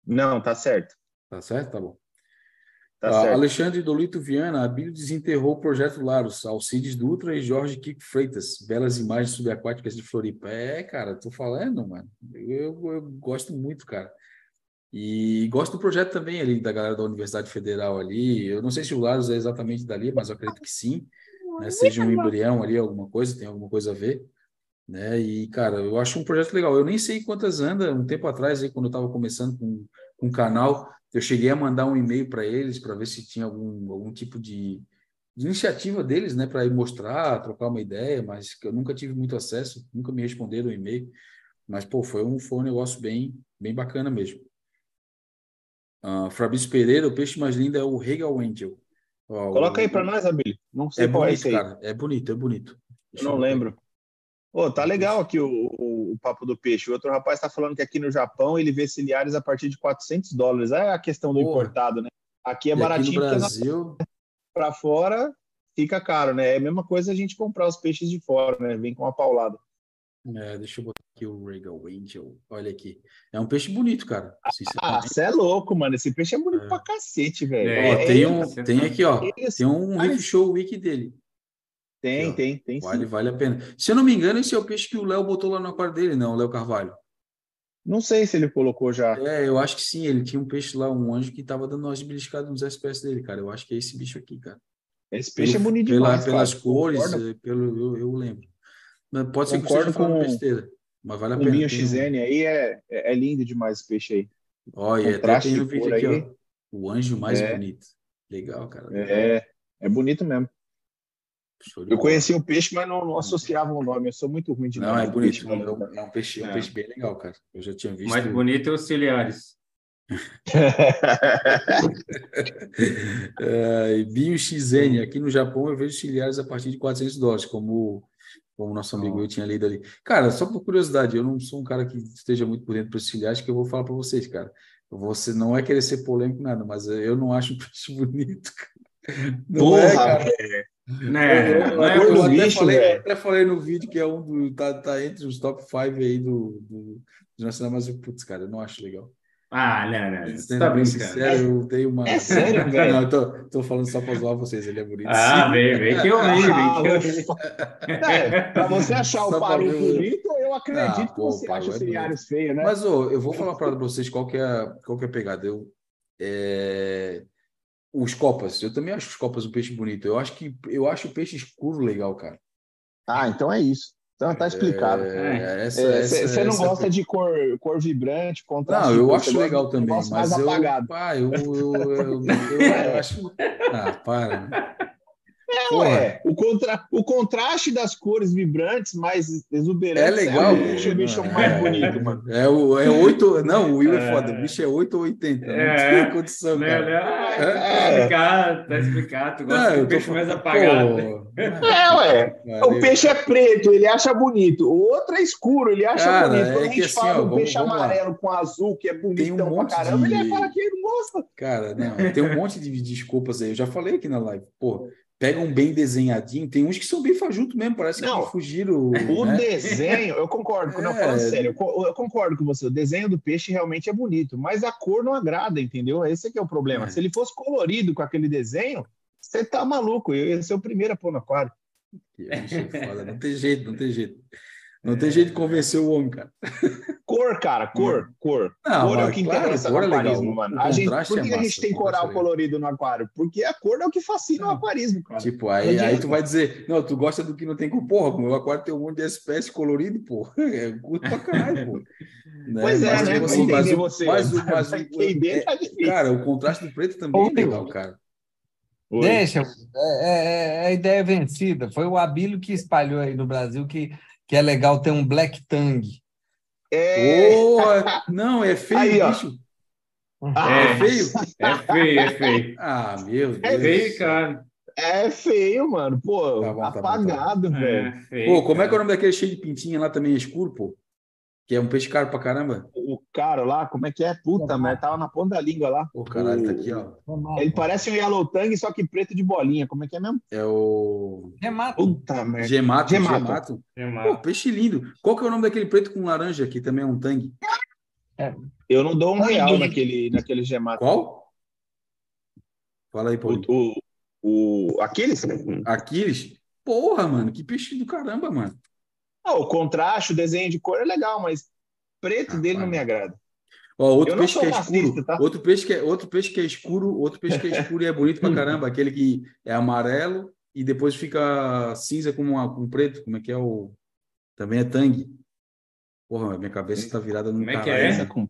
Não, tá certo. Tá certo? Tá bom. Tá Ah, certo. Alexandre Dolito Viana, Abílio desenterrou o projeto Laros, Alcides Dutra e Jorge Kiko Freitas, belas imagens subaquáticas de Floripa. É, cara, tô falando, mano. Eu, eu gosto muito, cara. E gosto do projeto também ali da galera da Universidade Federal ali. Eu não sei se o Laros é exatamente dali, mas eu acredito que sim, né? Seja um embrião ali, alguma coisa, tem alguma coisa a ver, né? E, cara, eu acho um projeto legal. Eu nem sei quantas anda, um tempo atrás, aí, quando eu estava começando com, com o canal, eu cheguei a mandar um e-mail para eles para ver se tinha algum, algum tipo de, de iniciativa deles, né, para ir mostrar, trocar uma ideia, mas que eu nunca tive muito acesso, nunca me responderam o e-mail. Mas, pô, foi um, foi um negócio bem, bem bacana mesmo. Ah, Fabrício Pereira, o peixe mais lindo é o Regal Angel. Ó, Coloca o- aí pra nós, Abílio. Não sei É qual é bonito, esse aí. cara. É bonito, é bonito. Eu Deixa não eu lembro. Pô, tá legal aqui o, o, o papo do peixe. O outro rapaz tá falando que aqui no Japão ele vê ciliares a partir de 400 dólares. É a questão do Porra. importado, né? Aqui é E aqui baratinho no porque Brasil, para fora fica caro, né? É a mesma coisa a gente comprar os peixes de fora, né? Vem com uma paulada. é, deixa eu botar aqui o Regal Angel. Olha aqui. É um peixe bonito, cara. Ah, você é louco, mano. Esse peixe é bonito É. pra cacete, velho. É, É, tem, é, um, tem aqui, ó. Esse- Tem um Riff Show Wiki dele. Tem, tem, tem Vale, sim. vale a pena. Se eu não me engano, esse é o peixe que o Léo botou lá no aquário dele, não, o Léo Carvalho. Não sei se ele colocou já. É, eu acho que sim. Ele tinha um peixe lá, um anjo, que tava dando umas beliscadas nos SPS dele, cara. Eu acho que é esse bicho aqui, cara. Esse peixe Pelo- é bonito pela- demais, Pelas cara. cores, Concordo eh, pelo, eu, eu lembro. Mas Pode ser que Concordo esteja falando com- besteira, mas vale a O pena. Tem um- XN aí é, é é lindo demais esse peixe aí. E até tem no vídeo aqui, aí. ó. O anjo mais É. bonito. Legal, cara. É, é bonito mesmo. Eu bola. conheci o peixe, mas não, não associava o nome. Eu sou muito ruim de Não, nome é de bonito. peixe, É um, mano. é um peixe, é um É. peixe bem legal, cara. Eu já tinha O visto. mais bonito é os ciliares. É, Bio XN, aqui no Japão eu vejo ciliares a partir de 400 dólares, como como o nosso amigo eu tinha lido ali. Cara, só por curiosidade, eu não sou um cara que esteja muito por dentro dos ciliares, que eu vou falar para vocês, cara. Você não é querer ser polêmico nada, mas eu não acho um peixe bonito, cara. Não é, Porra, cara. Né? Eu, Não é eu até, bicho, falei, eu velho. até falei no vídeo que é um do. Tá, tá entre os top 5 aí do, do, do Nacional, mas eu, putz, cara, eu não acho legal. Ah, não, não. Você Sendo tá bem brincando. sincero, eu tenho uma. É sério, velho? Não, eu tô, tô falando só pra zoar vocês, ele é bonito. Ah, sim. vem, vem que eu vi, vem que eu. É, pra você achar Só o pra paru ver o- bonito, eu acredito Ah, que pô, você o paru acha é ciliares feio, né? Mas, ô, eu vou falar para vocês qual que é, a- qual que é a pegada. Eu, é, Os copas, eu também acho os copas um peixe bonito. Eu acho que eu acho o peixe escuro legal, cara. Ah, então é isso. Então tá explicado. É, essa- Você essa- não essa- gosta de cor, cor vibrante, contraste? Não, eu acho gosta legal um também, mas eu, pá, eu, eu, eu, eu acho. Ah, para. Né? É, Porra. ué, o, contra, o contraste das cores vibrantes, mais exuberantes, É legal. o bicho, o bicho pô. mais É, bonito, mano. É, o, é 8. Não, o Will é É. foda. O bicho é 8 ou 80. Não É. tem condição, Né, cara. né? Ah, É. tá explicado, tá explicado. Tu gosta Não, do eu tô peixe mais apagado. pô, É, ué. O peixe é preto, ele acha bonito. O outro é escuro, ele acha Cara, bonito. é Quando a gente assim, fala ó, do vamos- peixe vamos lá. amarelo com azul, que é bonitão pra monte caramba, de- ele fala que ele não gosta. Cara, não, tem um monte de desculpas aí. Eu já falei aqui na live. Pô, pega um bem desenhadinho. Tem uns que são bem fajuto mesmo. Parece Não. que fugiram. O né? desenho, eu concordo, não, É. falando sério, eu co- eu concordo com você. O desenho do peixe realmente é bonito, mas a cor não agrada, entendeu? Esse é que é o problema. É. Se ele fosse colorido com aquele desenho, você tá maluco. Eu ia ser o primeiro a pôr no aquário. É foda. Não tem jeito, não tem jeito. Não tem jeito de convencer o homem, cara. Cor, cara, cor, cor. Não, cor é o mas que claro, interessa cor no é legal. aquarismo, O mano. A gente, por é que a massa, gente tem coral é legal. colorido no aquário? Porque a cor é o que fascina o aquarismo, cara. Tipo, aí, aí tu vai dizer, não, tu gosta do que não tem com porra, o meu aquário tem um monte de espécie colorido, pô. É curto pra caralho, pô. Né? Pois é, Mas, né? tipo assim, mas o- você. mas o- mas o- Pra entender é- tá difícil. Cara, o contraste do preto também é Ô, legal, cara. Oi. Deixa, é, é- é a ideia vencida. Foi o Abílio que espalhou aí no Brasil que, que é legal ter um Black Tang. É, Ô, não, é feio, Aí. Ah, É feio? É feio, é feio. Ah, meu Deus. É Feio, cara. é feio, mano. Pô, Tá bom, tá bom, tá bom. apagado, velho. É feio. Pô, como é que é o cara. nome daquele cheio de pintinha lá também, escuro, pô? Que é um peixe caro pra caramba. O cara lá, como é que é? Puta, mas tava na ponta da língua lá. Pô, caralho, tá aqui, ó. Ele parece um Yellow Tang, só que preto de bolinha. Como é que é mesmo? É o Remata. Puta merda. gemato, Gemato. gemato. É Pô, peixe lindo. Qual que é o nome daquele preto com laranja que também é um tangue? Eu não dou um real naquele, naquele gemato. Qual? Fala aí, Paulinho. O, o, o Aquiles? Aquiles? Porra, mano, que peixe do caramba, mano. Ah, o contraste, o desenho de cor é legal, mas preto Ah, dele não me agrada. Ó, outro peixe que é racista, escuro, tá? outro peixe que é outro peixe que é escuro, outro peixe que é escuro e é bonito pra caramba, aquele que é amarelo e depois fica cinza com, uma, com preto, como é que é o também é tangue. Porra, minha cabeça tá virada no Como é que é? Cinza com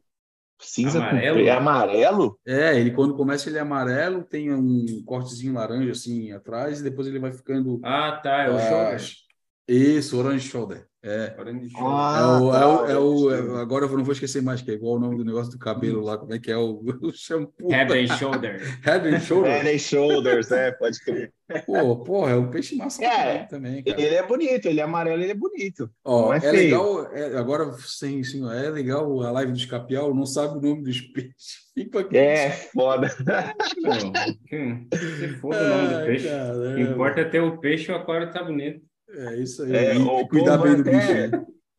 cinza Amarelo? com preto. É amarelo? É, ele quando começa ele é amarelo, tem um cortezinho laranja assim atrás e depois ele vai ficando Ah, tá. É o ah, shoulder. Isso, orange shoulder. É. Orange shoulder. Ah, É o, é o, tá, é o- é- agora eu não vou esquecer mais, que é igual o nome do negócio do cabelo lá, como é que é o, o shampoo? Head and shoulder. Head and Shoulders. Head and Shoulders, é, pode crer. Pô, porra, é um peixe massa É, também, cara. Ele é bonito, ele é amarelo, ele é bonito. Ó, não é é, feio. legal, é- agora sim, sim, é legal a live dos Capial, não sabe o nome dos peixes. É, foda. Pô, que- Se foda o nome do peixe. Que importa ter o peixe o aquário tá bonito. É isso aí. É, o cuidar bem do bicho. né?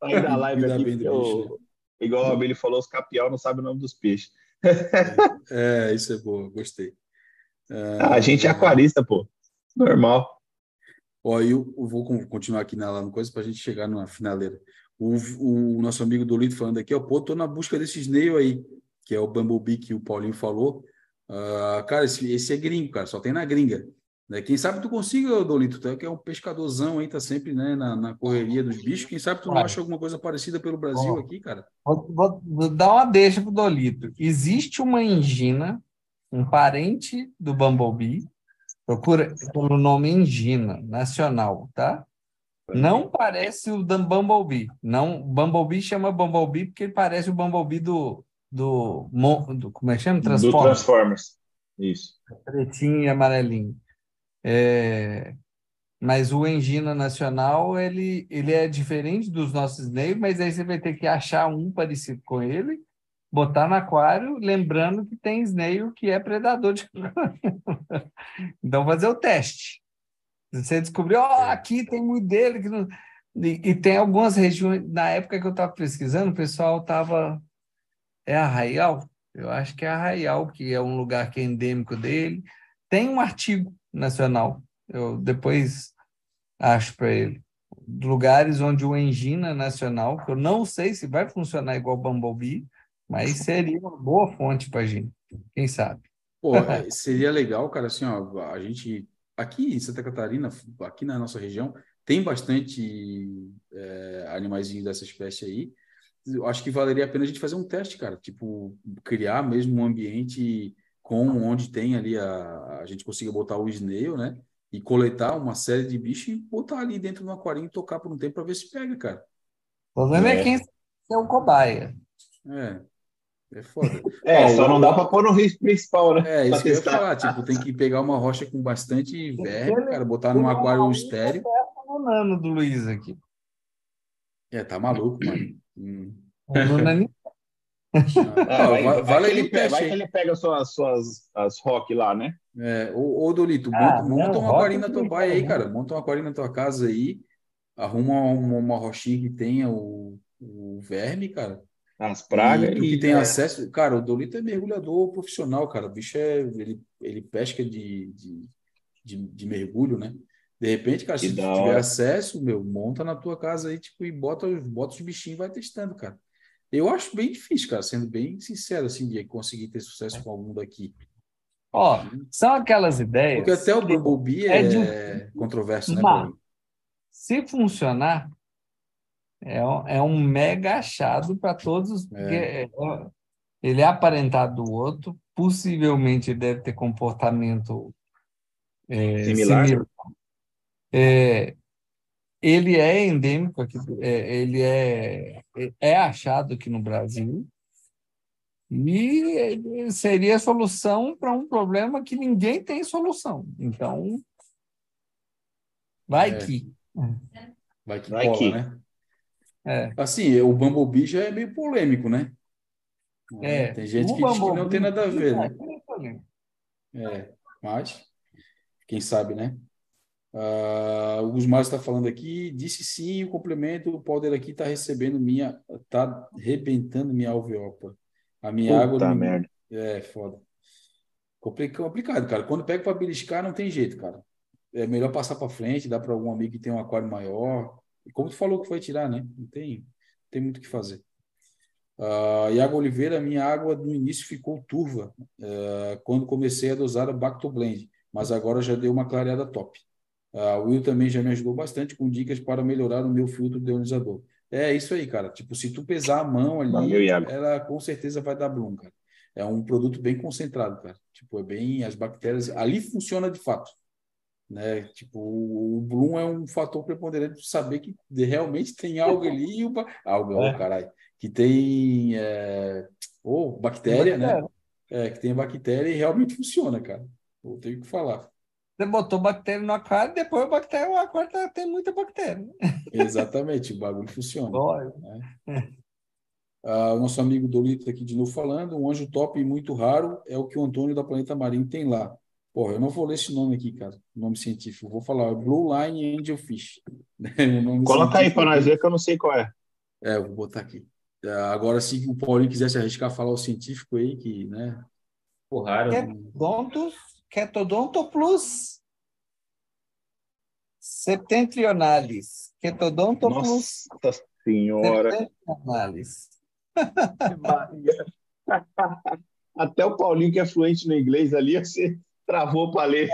Da live Cuidar aqui, bem do eu- bicho, né? igual a Abelha falou, os capial não sabem o nome dos peixes. É, isso é boa, gostei. Ah, a gente é aquarista, pô. Normal. Ó, eu, eu vou con- continuar aqui na, lá no coisa para a gente chegar na finaleira. O, o nosso amigo Dolito falando aqui, ó, pô, tô na busca desse snail aí, que é o Bumblebee que o Paulinho falou. Ah, cara, esse, esse é gringo, cara, só tem na gringa. Né? Quem sabe tu consiga, Dolito, tu é que é um pescadorzão aí, tá sempre né, na, na correria dos bichos. Quem sabe tu não acha alguma coisa parecida pelo Brasil Ó. aqui, cara? Vou, vou- vou dar uma deixa pro Dolito. Existe uma engina, um parente do Bumblebee, procura pelo nome engina, nacional, tá? Não parece o Bumblebee. Não, Bumblebee chama Bumblebee porque ele parece o Bumblebee do, do, do como é que chama? Do Transformers. Transformers. Isso. pretinho e amarelinho. É, mas o Engina Nacional, ele, ele é diferente dos nossos snails, mas aí você vai ter que achar um parecido com ele, botar no aquário, lembrando que tem snail que é predador de Então, fazer o teste. Você descobriu, ó, aqui tem muito dele. Que não... e, e tem algumas regiões, na época que eu estava pesquisando, o pessoal estava... É Arraial? Eu acho que é Arraial, que é um lugar que é endêmico dele. Tem um artigo nacional, eu depois acho para ele. Lugares onde o Engina Nacional, que eu não sei se vai funcionar igual Bumblebee, mas seria uma boa fonte para a gente, quem sabe. Pô, é, seria legal, cara, assim, ó, a gente aqui em Santa Catarina, aqui na nossa região, tem bastante é, animaizinhos dessa espécie aí. Eu acho que valeria a pena a gente fazer um teste, cara, tipo, criar mesmo um ambiente com onde tem ali a, a gente consiga botar o snail, né? E coletar uma série de bichos e botar ali dentro do aquário e tocar por um tempo para ver se pega, cara. O problema é, É. quem é o cobaia. É, é foda. É, Ó, só o- não dá para pôr no risco principal, né? É, Pra isso que eu ia falar, tipo, tem que pegar uma rocha com bastante verme, cara, botar num aquário estéreo. O nano do Luiz aqui. É, tá maluco, mano. Hum. O nano Ah, vai, va- vai vale que ele pega, vai que ele pega suas, suas as rock lá, né? É, ô, ô Dolito, Ah, monta, não, um rocha aquarinho na tua baia aí, quero, cara. Monta um aquarinho na tua casa aí, arruma uma, uma rochinha que tenha o, o verme, cara. As pragas E tu que tem é. acesso. Cara, o Dolito é mergulhador profissional, cara. O bicho é. Ele, ele pesca de, de, de, de mergulho, né? De repente, cara, Que se tu tiver hora. acesso, meu, monta na tua casa aí, tipo, e bota, bota os bichinhos e vai testando, cara. Eu acho bem difícil, cara, sendo bem sincero, assim, de conseguir ter sucesso com algum daqui. Ó, são aquelas ideias. Porque até o Bumblebee é é, de- controverso, né, Mas- se funcionar, é um, é um mega achado para todos. É. é- ele é aparentado do outro, possivelmente deve ter comportamento é, Similar. similar. É, ele é endêmico aqui, é, ele é, é achado aqui no Brasil. E seria a solução para um problema que ninguém tem solução. Então, vai É. que. Vai que Vai cola, que. né? É. Assim, o Bumblebee já é meio polêmico, né? É, Tem gente o que diz que não Bumblebee- tem nada a ver, né? É, É, mas quem sabe, né? Ah, o Gusmar está falando aqui, disse sim, o complemento, o Powder aqui está recebendo minha, tá rebentando minha alveola. A minha água Puta não- merda. é foda. Complica- Complicado, cara. Quando pega para beliscar, não tem jeito, cara. É melhor passar para frente, dar para algum amigo que tem um aquário maior. E como tu falou que foi tirar, né? Não tem, não tem muito o que fazer. Ah, Iago Oliveira, minha água no início ficou turva eh, quando comecei a dosar a Bactoblend, mas agora já deu uma clareada top. Ah, o Will também já me ajudou bastante com dicas para melhorar o meu filtro deionizador. É isso aí, cara. Tipo, se tu pesar a mão ali, Valeu, ela com certeza vai dar bloom, cara. É um produto bem concentrado, cara. Tipo, é bem as bactérias ali funciona de fato, né? Tipo, o bloom é um fator preponderante de saber que realmente tem algo ali ba- algo, É. oh, caralho, que tem é, ou bactéria, né? É, que tem bactéria e realmente funciona, cara. Eu tenho que falar. Você botou bactéria no aquário, depois a bactéria, o aquário tá- tem muita bactéria. Exatamente, o bagulho funciona. Olha, Ah, o nosso amigo Dolito aqui de novo falando, um anjo top e muito raro é o que o Antônio da Planeta Marinho tem lá. Porra, eu não vou ler esse nome aqui, cara, nome científico. Vou falar Blue Line Angelfish. O nome Coloca aí para nós ver que eu não sei qual é. É, eu vou botar aqui. Ah, Agora, se o Paulinho quiser se arriscar a falar o científico aí, que, né? Pô, raro. Ketodontos, Ketodontoplus septentrionalis. Ketodontoplus Nossa senhora. septentrionalis. Até o Paulinho, que é fluente no inglês ali, você travou para ler.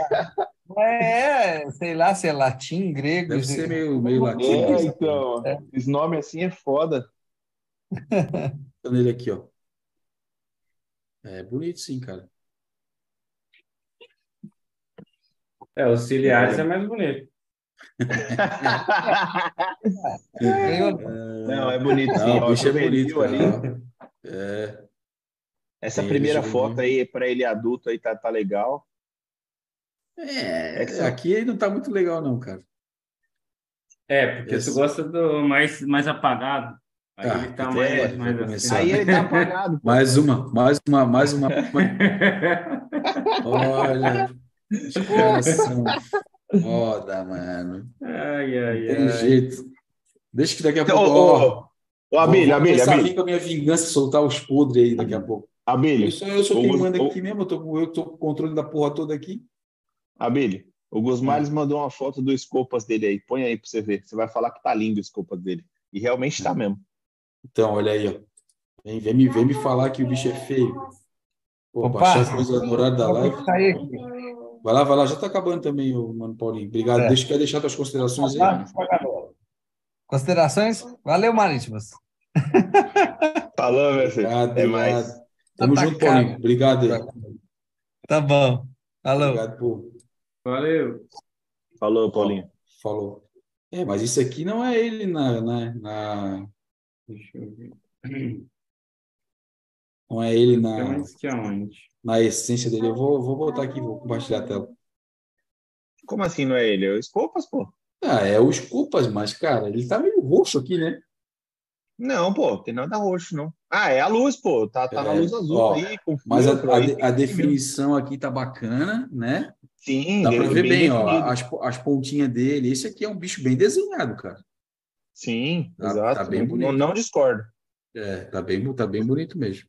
É, sei lá se é latim, grego. Deve se- ser meio, meio latino. É, essa então. Esse nome assim é foda. Tô nele aqui, ó. É bonito, sim, cara. É, os ciliares é mais bonito. Não, é bonito sim. Não, o bicho é bonito, ali. É, Essa Tem primeira foto aí para ele adulto aí tá, tá legal. é, É aqui ele não tá muito legal, não, cara. É, porque Esse- tu gosta do mais, mais apagado. Aí Ah, ele tá é, mais, vai mais assim. Aí ele tá apagado. Mais uma, mais uma, mais uma. Olha. Foda, mano. ai, ai, Tem ai. jeito. Deixa que daqui a Então, pouco. ô, ô, ô, Abílio, vou Abílio, começar a Abílio, vir com a minha vingança e soltar os podres aí daqui a pouco. Abílio, Eu sou, eu sou o quem Gus- manda o- aqui mesmo, eu, tô, eu tô com o controle da porra toda aqui. Abílio. O Gusmares mandou uma foto do escopas dele aí. Põe aí pra você ver. Você vai falar que tá lindo o escopas dele. E realmente tá mesmo. Então, olha aí, ó. Vem, vem, me, vem me falar que o bicho é feio. Pô, Opa, baixar coisa no horário da eu live. vou sair aqui. Vai lá, vai lá. Já está acabando também, o Mano Paulinho. Obrigado. É. Deixa, quer deixar tuas considerações aí? Tá, Considerações? Valeu, Marítimas. Falou, meu filho. Obrigado, Até mais. obrigado. Tamo Tá junto. Paulinho. Obrigado aí. Tá bom. Falou. Obrigado, pô. Valeu. Falou, Paulinho. Falou. É, mas isso aqui não é ele na, na, na- Deixa eu ver. não é ele na, mais que aonde? Na essência dele. Eu vou, vou botar aqui, vou compartilhar a tela. Como assim não é ele? É o Escopas, pô? Ah, é os culpas, mas, cara, ele tá meio roxo aqui, né? Não, pô, tem nada roxo, não. Ah, é a luz, pô. Tá, tá na É, luz azul ó, aí, Mas a, a, aí, a mesmo. definição aqui tá bacana, né? Sim, Dá é ver bem, ó, definido. as, as pontinhas dele. Esse aqui é um bicho bem desenhado, cara. Sim, Tá- exato. tá bem não, bonito. não discordo. É, tá bem, tá bem bonito mesmo.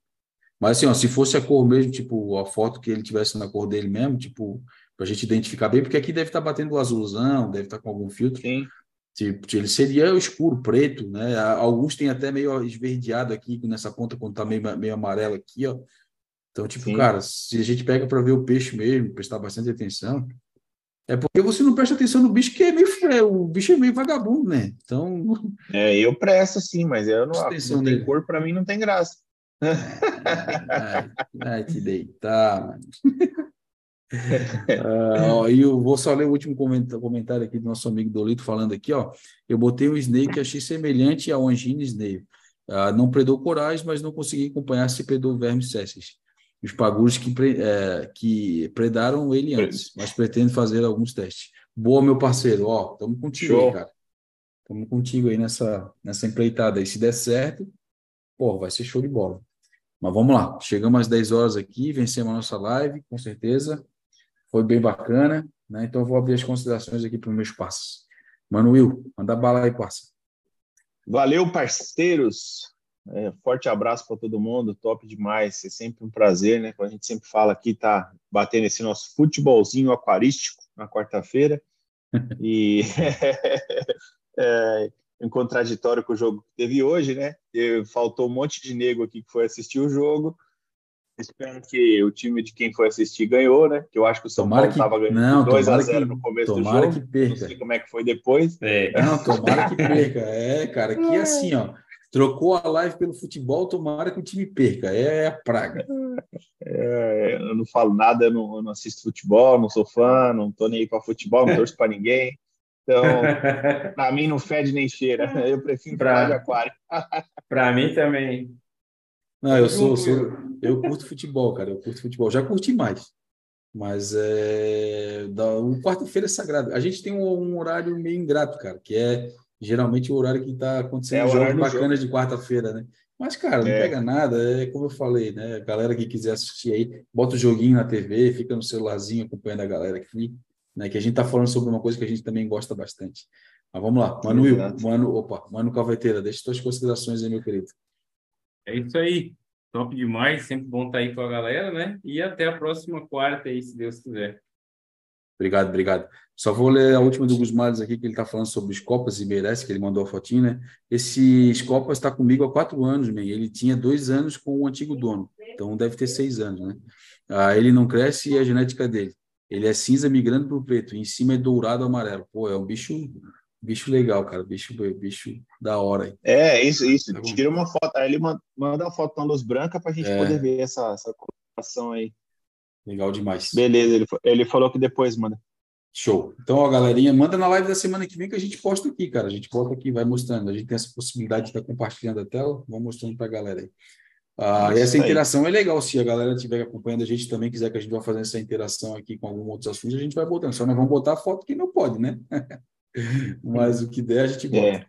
Mas assim, ó, se fosse a cor mesmo, tipo, a foto que ele tivesse na cor dele mesmo, tipo, pra gente identificar bem, porque aqui deve estar batendo o azulzão, deve estar com algum filtro. Sim. Tipo, ele seria escuro, preto, né? Alguns têm até meio esverdeado aqui nessa ponta quando tá meio, meio amarelo aqui, ó. Então, tipo, Sim. cara, se a gente pega para ver o peixe mesmo, prestar bastante atenção, é porque você não presta atenção no bicho que é meio é, o bicho é meio vagabundo, né? Então, É, eu presto sim, mas eu não, atenção não tem nele. cor, pra mim não tem graça. ai, ai, te deitar, mano. Ah, ó, e eu vou só ler o último comentário aqui do nosso amigo Dolito falando aqui, ó. Eu botei um snake que achei semelhante ao angina snail. Ah, não predou corais, mas não consegui acompanhar se predou vermes césseis. Os pagures que, pre- eh, que predaram ele antes, mas pretendo fazer alguns testes. Boa, meu parceiro, ó, estamos contigo Show. aí, cara. Estamos contigo aí nessa, nessa empreitada aí. Se der certo, pô, vai ser show de bola. Mas vamos lá, chegamos às 10 horas aqui, vencemos a nossa live, com certeza. Foi bem bacana, né? Então eu vou abrir as considerações aqui para os meus passos. Mano Will, manda bala aí, parça. Valeu, parceiros. É, forte abraço para todo mundo, top demais. É sempre um prazer, né? Como a gente sempre fala aqui, tá batendo esse nosso futebolzinho aquarístico na quarta-feira. E é, em contraditório com o jogo que teve hoje, né? E faltou um monte de nego aqui que foi assistir o jogo. Espero que o time de quem foi assistir ganhou, né? Que eu acho que o São Tomara Paulo que estava ganhando não, 2 a tomara 0 que no começo do tomara jogo. que Não perca. sei como é que foi depois. É. Não, tomara que perca. É, cara, que assim, ó, trocou a live pelo futebol, tomara que o time perca. É a praga. É, eu não falo nada, eu não, eu não assisto futebol, não sou fã, não tô nem aí para futebol, não torço para ninguém. Então, para mim não fede nem cheira. Eu prefiro Pra- falar de aquário. Pra mim também. Não, eu sou, sou, eu curto futebol, cara. Eu curto futebol. Já curti mais. Mas é, da, o quarta-feira é sagrado. A gente tem um, um horário meio ingrato, cara, que é geralmente o horário que está acontecendo É o jogos bacanas de quarta-feira, né? Mas, cara, não É. pega nada, é como eu falei, né? A galera que quiser assistir aí, bota o joguinho na TV, fica no celularzinho acompanhando a galera aqui, né? Que a gente tá falando sobre uma coisa que a gente também gosta bastante. Mas vamos lá, Mano Exato. Mano, opa, Mano Calveteira, deixa suas considerações aí, meu querido. É isso aí. Top demais. Sempre bom estar aí com a galera, né? E até a próxima quarta aí, se Deus quiser. Obrigado, obrigado. Só vou ler a última do Gusmales aqui, que ele está falando sobre os Copas e merece, que ele mandou a fotinha, né? Esse Copas está comigo há quatro anos, man. Ele tinha dois anos com o antigo dono, então deve ter seis anos, né? Ah, ele não cresce e é a genética dele. Ele é cinza migrando para o preto, e em cima é dourado amarelo. Pô, é um bicho, bicho legal, cara. Bicho, bicho da hora. aí. É, isso, isso. Tá. Tira uma foto. Aí ele manda, uma foto na luz branca para a gente É. poder ver essa, essa coloração aí. Legal demais. Beleza, ele, ele falou que depois manda. Show. Então, ó, galerinha, manda na live da semana que vem que a gente posta aqui, cara. A gente bota aqui, vai mostrando. A gente tem essa possibilidade de estar compartilhando a tela, vamos mostrando para a galera aí. Ah, Isso essa interação é legal. Se a galera estiver acompanhando a gente também, quiser que a gente vá fazer essa interação aqui com alguns outros assuntos, a gente vai botando. Só não vamos botar foto que não pode, né? Mas o que der, a gente bota. É.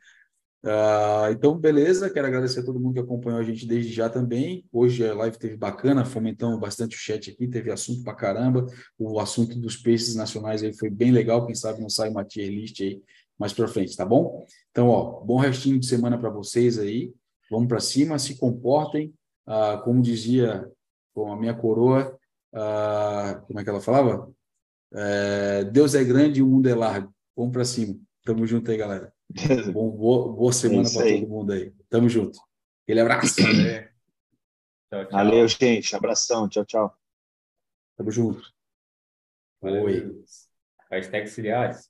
Ah, então, beleza. Quero agradecer a todo mundo que acompanhou a gente desde já também. Hoje a live teve bacana, fomentamos bastante o chat aqui, teve assunto pra caramba. O assunto dos peixes nacionais aí foi bem legal. Quem sabe não sai uma tier list aí mais para frente, tá bom? Então, ó, bom restinho de semana para vocês aí. Vamos para cima, se comportem. Ah, como dizia com a minha coroa, ah, como é que ela falava? É, Deus é grande e o mundo é largo. Vamos para cima. Tamo junto aí, galera. Bom, boa, boa semana para todo mundo aí. Tamo junto. Aquele abraço. É. Tchau, tchau. Valeu, gente. Abração. Tchau, tchau. Tamo junto. Valeu. Oi. Hashtag Ciliares.